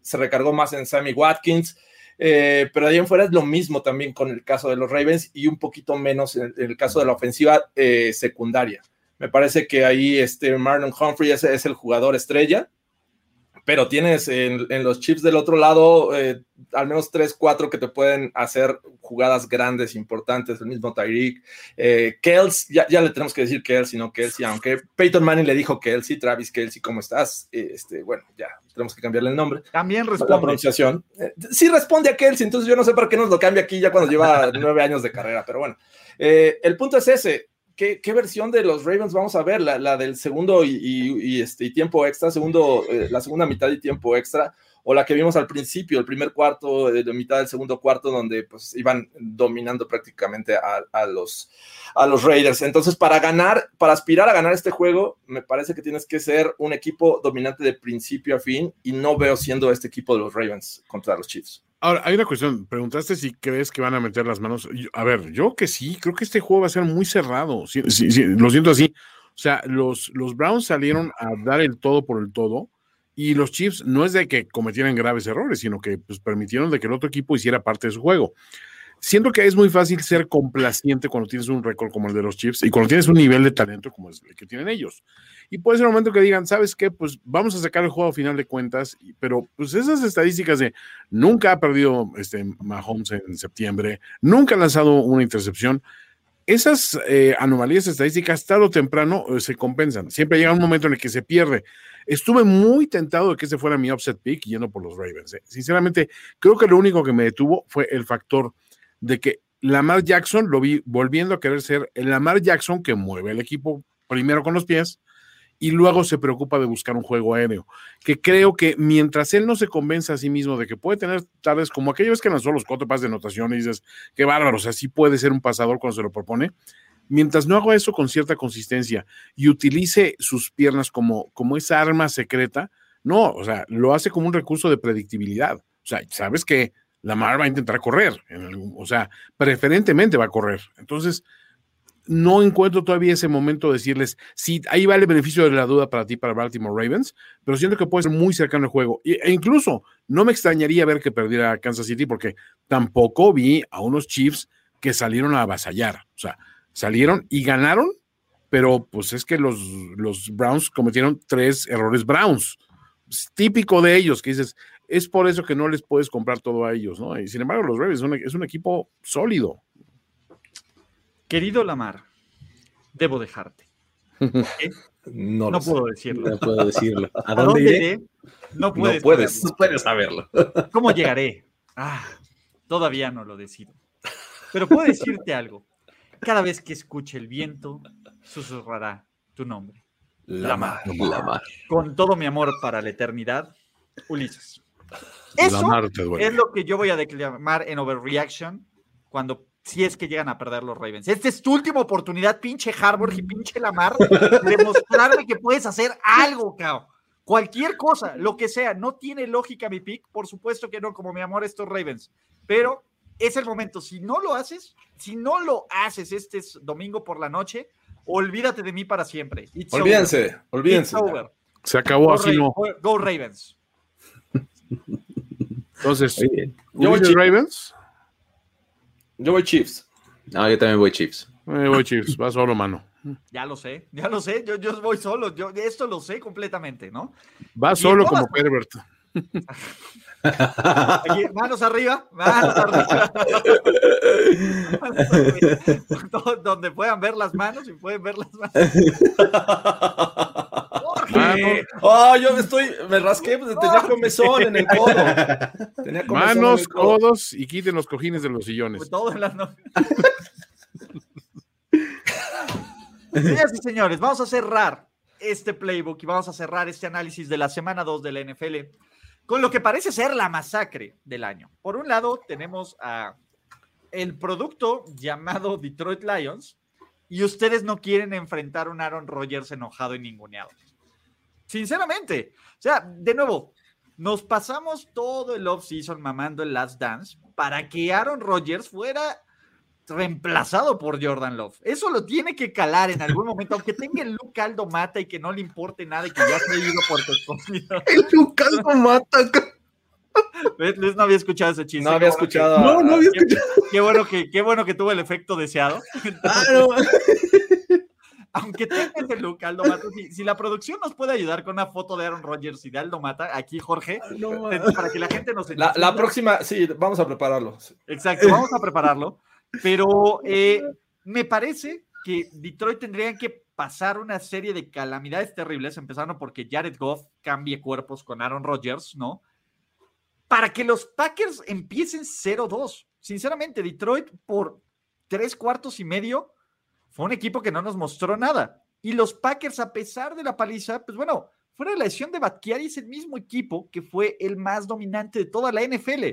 Se recargó más en Sammy Watkins. Eh, pero ahí en fuera es lo mismo también con el caso de los Ravens y un poquito menos en, el caso de la ofensiva eh, secundaria. Me parece que ahí este Marlon Humphrey es el jugador estrella pero tienes en, los chips del otro lado eh, al menos tres, cuatro que te pueden hacer jugadas grandes, importantes, el mismo Tyreek. Eh, Kels, ya, le tenemos que decir Kelsey, no Kelsey, aunque Peyton Manning le dijo Kelsey, Travis Kelsey, ¿cómo estás? Este, bueno, ya tenemos que cambiarle el nombre. También responde. La pronunciación. Eh, sí responde a Kelsey, entonces yo no sé para qué nos lo cambia aquí ya cuando lleva <laughs> nueve años de carrera, pero bueno. el punto es ese ¿Qué, versión de los Ravens vamos a ver? La, del segundo y, este, tiempo extra, segundo, eh, la segunda mitad y tiempo extra, o la que vimos al principio, el primer cuarto, de mitad del segundo cuarto, donde pues iban dominando prácticamente a, los, a los Raiders. Entonces, para ganar, para aspirar a ganar este juego, me parece que tienes que ser un equipo dominante de principio a fin, y no veo siendo este equipo de los Ravens contra los Chiefs. Ahora, hay una cuestión. Preguntaste si crees que van a meter las manos. A ver, yo que sí, creo que este juego va a ser muy cerrado. lo siento así. O sea, los, los Browns salieron a dar el todo por el todo y los Chiefs no es de que cometieran graves errores, sino que pues, permitieron de que el otro equipo hiciera parte de su juego. Siento que es muy fácil ser complaciente cuando tienes un récord como el de los Chiefs y cuando tienes un nivel de talento como el que tienen ellos. Y puede ser un momento que digan, ¿sabes qué? Pues vamos a sacar el juego a final de cuentas, pero pues esas estadísticas de nunca ha perdido este Mahomes en septiembre, nunca ha lanzado una intercepción, esas eh, anomalías estadísticas tarde o temprano eh, se compensan. Siempre llega un momento en el que se pierde. Estuve muy tentado de que ese fuera mi offset pick yendo por los Ravens. Eh. Sinceramente, creo que lo único que me detuvo fue el factor de que Lamar Jackson lo vi volviendo a querer ser el Lamar Jackson que mueve el equipo primero con los pies y luego se preocupa de buscar un juego aéreo. Que creo que mientras él no se convence a sí mismo de que puede tener tardes como aquellos que lanzó los cuatro pases de anotación y dices, qué bárbaro, o sea, sí puede ser un pasador cuando se lo propone. Mientras no haga eso con cierta consistencia y utilice sus piernas como, como esa arma secreta, no, o sea, lo hace como un recurso de predictibilidad. O sea, sabes que la Mar va a intentar correr, o sea, preferentemente va a correr. Entonces, no encuentro todavía ese momento de decirles, sí, ahí va el beneficio de la duda para ti, para Baltimore Ravens, pero siento que puede ser muy cercano el juego. E incluso no me extrañaría ver que perdiera Kansas City porque tampoco vi a unos Chiefs que salieron a avasallar. O sea, salieron y ganaron, pero pues es que los, los Browns cometieron tres errores Browns. Es típico de ellos, que dices, es por eso que no les puedes comprar todo a ellos, ¿no? Y sin embargo, los Ravens es un equipo sólido. Querido Lamar, debo dejarte. No, puedo decirlo. No puedo decirlo. ¿A, <laughs> dónde, iré? No puedes, no puedes, saberlo. <laughs> ¿Cómo llegaré? Ah, todavía no lo decido. Pero puedo decirte algo. Cada vez que escuche el viento, susurrará tu nombre. Lamar. Lamar. Con todo mi amor para la eternidad, Ulises. Eso es lo que yo voy a declamar en Overreaction cuando si es que llegan a perder los Ravens. Esta es tu última oportunidad, pinche Harvard y pinche Lamar, de demostrarme que puedes hacer algo, cabrón. Cualquier cosa, lo que sea, no tiene lógica mi pick, por supuesto que no, como mi amor estos Ravens, pero es el momento, si no lo haces, si no lo haces este domingo por la noche, olvídate de mí para siempre. olvídense, olvídense. Se acabó así, no. Go Ravens. Entonces, ¿yo voy Ravens? Yo voy Chiefs. No, yo también voy Chiefs. Eh, voy Chiefs, va solo, mano. Ya lo sé, ya lo sé, yo, yo voy solo, yo esto lo sé completamente, ¿no? Va solo como Herbert. <laughs> manos arriba, manos arriba. <laughs> Donde puedan ver las manos y pueden ver las manos. <laughs> Oh, yo me estoy, me rasqué, pues, tenía comezón en el codo. Manos, codos y quiten los cojines de los sillones. Pues todo en las <laughs> Señoras y señores, vamos a cerrar este playbook y vamos a cerrar este análisis de la semana 2 de la NFL con lo que parece ser la masacre del año. Por un lado, tenemos a el producto llamado Detroit Lions y ustedes no quieren enfrentar a un Aaron Rodgers enojado y ninguneado. Sinceramente, o sea, de nuevo, nos pasamos todo el offseason mamando el Last Dance para que Aaron Rodgers fuera reemplazado por Jordan Love. Eso lo tiene que calar en algún momento, aunque tenga el look Aldo Mata y que no le importe nada y que ya se ha ido por tu <laughs> El look Aldo Mata. Luis no había escuchado ese chiste. No había escuchado. no, no había escuchado. Qué, bueno que, qué bueno que tuvo el efecto deseado. <laughs> aunque tenga ese look, Aldo Mata, si, la producción nos puede ayudar con una foto de Aaron Rodgers y de Aldo Mata, aquí Jorge, para que la gente nos la, la próxima, sí, vamos a prepararlo. Exacto, vamos a prepararlo. Pero <laughs> eh, me parece que Detroit tendrían que pasar una serie de calamidades terribles, empezando porque Jared Goff cambie cuerpos con Aaron Rodgers, ¿no? Para que los Packers empiecen 0-2. Sinceramente, Detroit por tres cuartos y medio fue un equipo que no nos mostró nada. Y los Packers, a pesar de la paliza, pues bueno, fuera de la lesión de Batkiari, es el mismo equipo que fue el más dominante de toda la NFL.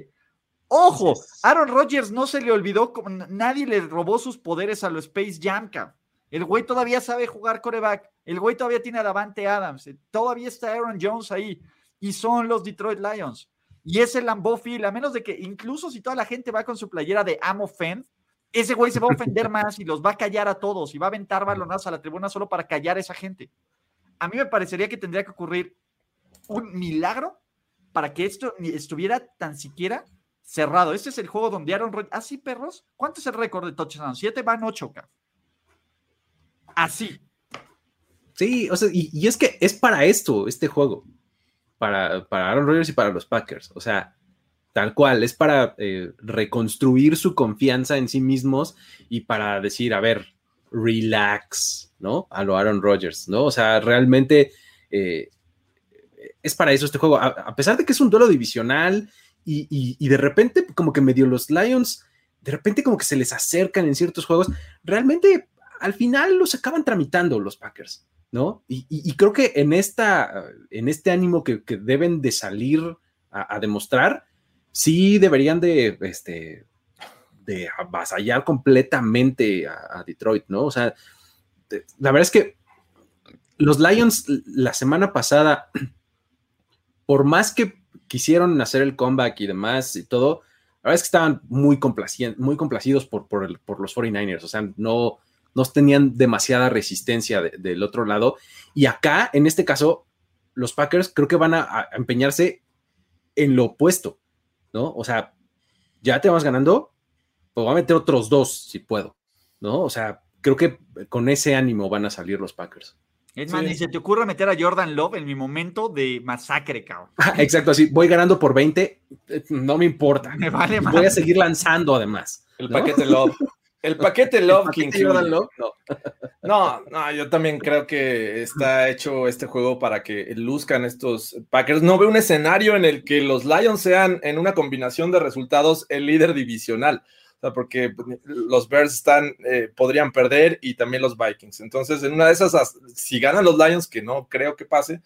Ojo, Aaron Rodgers no se le olvidó, nadie le robó sus poderes a los Space Jam. El güey todavía sabe jugar coreback. El güey todavía tiene a Davante Adams. Eh, todavía está Aaron Jones ahí. Y son los Detroit Lions. Y es el Lambeau Field. A menos de que, incluso si toda la gente va con su playera de Amo Fend, ese güey se va a <laughs> ofender más y los va a callar a todos y va a aventar balonazos a la tribuna solo para callar a esa gente. A mí me parecería que tendría que ocurrir un milagro para que esto estuviera tan siquiera cerrado. Este es el juego donde Aaron Rodgers. ¿Así, perros? ¿Cuánto es el récord de touchdown? Siete van ocho, Así. Sí, o sea, y, es que es para esto, este juego. Para, para Aaron Rodgers y para los Packers. O sea, tal cual, es para eh, reconstruir su confianza en sí mismos y para decir, a ver, relax, ¿no? A lo Aaron Rodgers, ¿no? O sea, realmente eh, es para eso este juego. a, pesar de que es un duelo divisional y, de repente como que medio los Lions, de repente como que se les acercan en ciertos juegos, realmente al final los acaban tramitando los Packers, ¿no? Y, creo que en, esta, en este ánimo que, deben de salir a, demostrar, sí deberían de, este, de avasallar completamente a, Detroit, ¿no? O sea, la verdad es que los Lions la semana pasada, <clears throat> por más que quisieron hacer el comeback y demás y todo, la verdad es que estaban muy, muy complacidos por, por, los 49ers, o sea, no, no tenían demasiada resistencia del otro lado. Y acá, en este caso, los Packers creo que van a, empeñarse en lo opuesto, ¿no? O sea, ya te vas ganando, pues voy a meter otros dos si puedo, ¿no? O sea, creo que con ese ánimo van a salir los Packers. Es más, ni se te ocurre meter a Jordan Love en mi momento de masacre, cabrón. <laughs> Exacto, así, voy ganando por 20, eh, no me importa. Me vale más. Voy a seguir lanzando además. El paquete Love. <laughs> El paquete Love. Jordan Love? No. <laughs> no, no, yo también creo que está hecho este juego para que luzcan estos Packers. No veo un escenario en el que los Lions sean en una combinación de resultados el líder divisional porque los Bears están, eh, podrían perder y también los Vikings. Entonces, en una de esas, si ganan los Lions, que no creo que pase,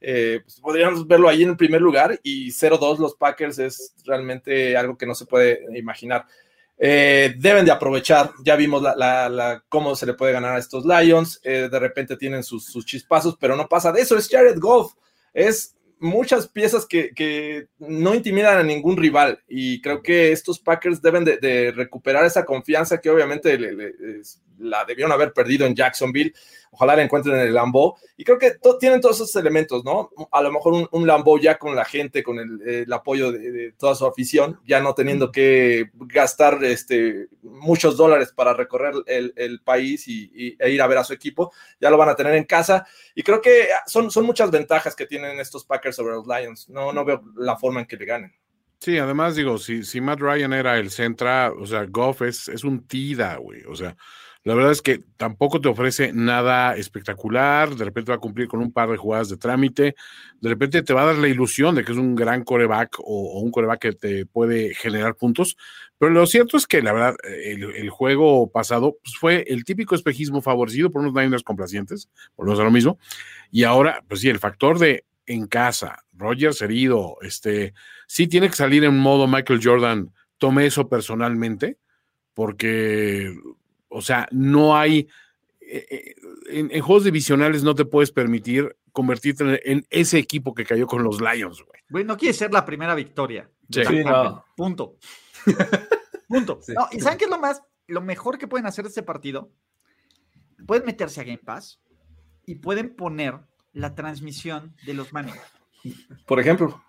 eh, pues, podríamos verlo ahí en el primer lugar y 0-2 los Packers es realmente algo que no se puede imaginar. Eh, deben de aprovechar, ya vimos la, cómo se le puede ganar a estos Lions, de repente tienen sus, sus, chispazos, pero no pasa de eso, es Jared Goff, es muchas piezas que, no intimidan a ningún rival. Y creo que estos Packers deben de, recuperar esa confianza que obviamente la debieron haber perdido en Jacksonville. Ojalá la encuentren en el Lambeau. Y creo que tienen todos esos elementos, ¿no? A lo mejor un, un Lambeau ya con la gente, con el, apoyo de, toda su afición, ya no teniendo que gastar este, muchos dólares para recorrer el, país y, e ir a ver a su equipo, ya lo van a tener en casa. Y creo que son, son muchas ventajas que tienen estos Packers sobre los Lions. No, no veo la forma en que le ganen. Sí, además digo, si, si Matt Ryan era el centra, o sea, Goff es, es un tida, güey. O sea, La verdad es que tampoco te ofrece nada espectacular, de repente va a cumplir con un par de jugadas de trámite, de repente te va a dar la ilusión de que es un gran coreback o, un coreback que te puede generar puntos, pero lo cierto es que la verdad el, juego pasado pues, fue el típico espejismo favorecido por unos Niners complacientes, no ser lo mismo, y ahora, pues sí, el factor de en casa, Rogers herido, este, sí tiene que salir en modo Michael Jordan, tome eso personalmente, porque o sea, no hay. Eh, eh, en, juegos divisionales no te puedes permitir convertirte en, ese equipo que cayó con los Lions, güey. Güey, no quiere ser la primera victoria. Sí, Punto. <laughs> Punto. ¿Y saben qué es lo más, lo mejor que pueden hacer de este partido? Pueden meterse a Game Pass y pueden poner la transmisión de los manes. Por ejemplo.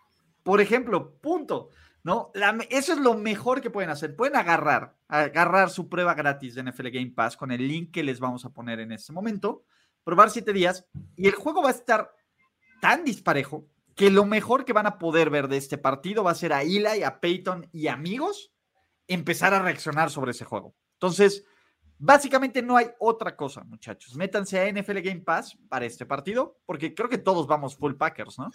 Por ejemplo, punto. ¿No? eso es lo mejor que pueden hacer. Pueden agarrar, agarrar su prueba gratis de NFL Game Pass con el link que les vamos a poner en este momento, probar siete días y el juego va a estar tan disparejo que lo mejor que van a poder ver de este partido va a ser a Eli, a Peyton y amigos empezar a reaccionar sobre ese juego. Entonces, básicamente no hay otra cosa, muchachos. Métanse a NFL Game Pass para este partido, porque creo que todos vamos full Packers, ¿no?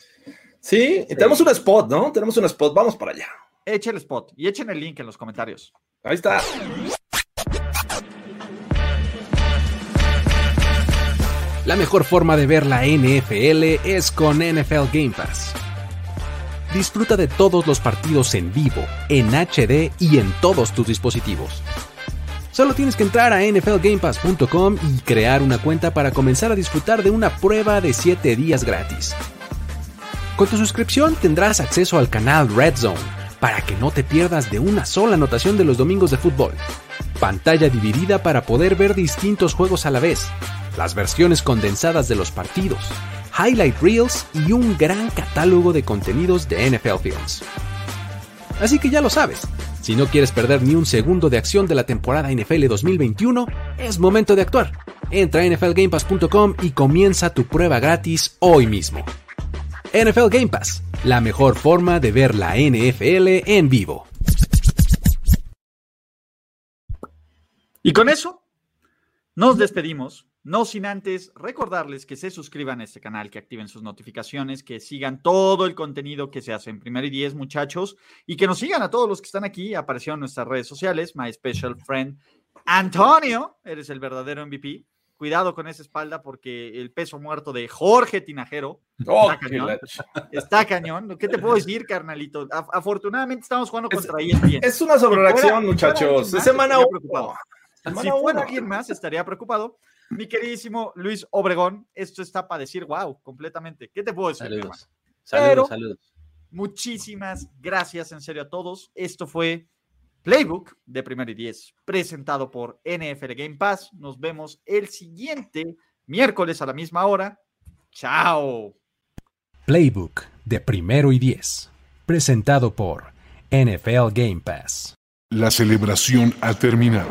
Sí, tenemos un spot, ¿no? Tenemos un spot, vamos para allá. Echen el spot y echen el link en los comentarios. Ahí está. La mejor forma de ver la NFL es con NFL Game Pass. Disfruta de todos los partidos en vivo, en HD y en todos tus dispositivos. Solo tienes que entrar a nflgamepass.com y crear una cuenta para comenzar a disfrutar de una prueba de 7 días gratis. Con tu suscripción tendrás acceso al canal Red Zone para que no te pierdas de una sola anotación de los domingos de fútbol. Pantalla dividida para poder ver distintos juegos a la vez, las versiones condensadas de los partidos, highlight reels y un gran catálogo de contenidos de NFL Films. Así que ya lo sabes, si no quieres perder ni un segundo de acción de la temporada NFL 2021, es momento de actuar. Entra a nflgamepass.com y comienza tu prueba gratis hoy mismo. NFL Game Pass, la mejor forma de ver la NFL en vivo. Y con eso, nos despedimos. No sin antes recordarles que se suscriban a este canal, que activen sus notificaciones, que sigan todo el contenido que se hace en Primer y Diez, muchachos, y que nos sigan a todos los que están aquí. Apareció en nuestras redes sociales, My Special Friend Antonio, eres el verdadero MVP. Cuidado con esa espalda porque el peso muerto de Jorge Tinajero <laughs> oh, está, cañón, está cañón. ¿Qué te puedo decir, carnalito? afortunadamente estamos jugando contra ESPN. Es una sobrereacción, muchachos. Es semana preocupado. si fuera alguien más, estaría preocupado. Mi queridísimo Luis Obregón, esto está para decir wow, completamente. ¿Qué te puedo decir? Saludos, saludos, saludos. Muchísimas gracias en serio a todos. Esto fue Playbook de Primero y Diez, presentado por NFL Game Pass. Nos vemos el siguiente miércoles a la misma hora. Chao. Playbook de Primero y Diez, presentado por NFL Game Pass. La celebración ha terminado.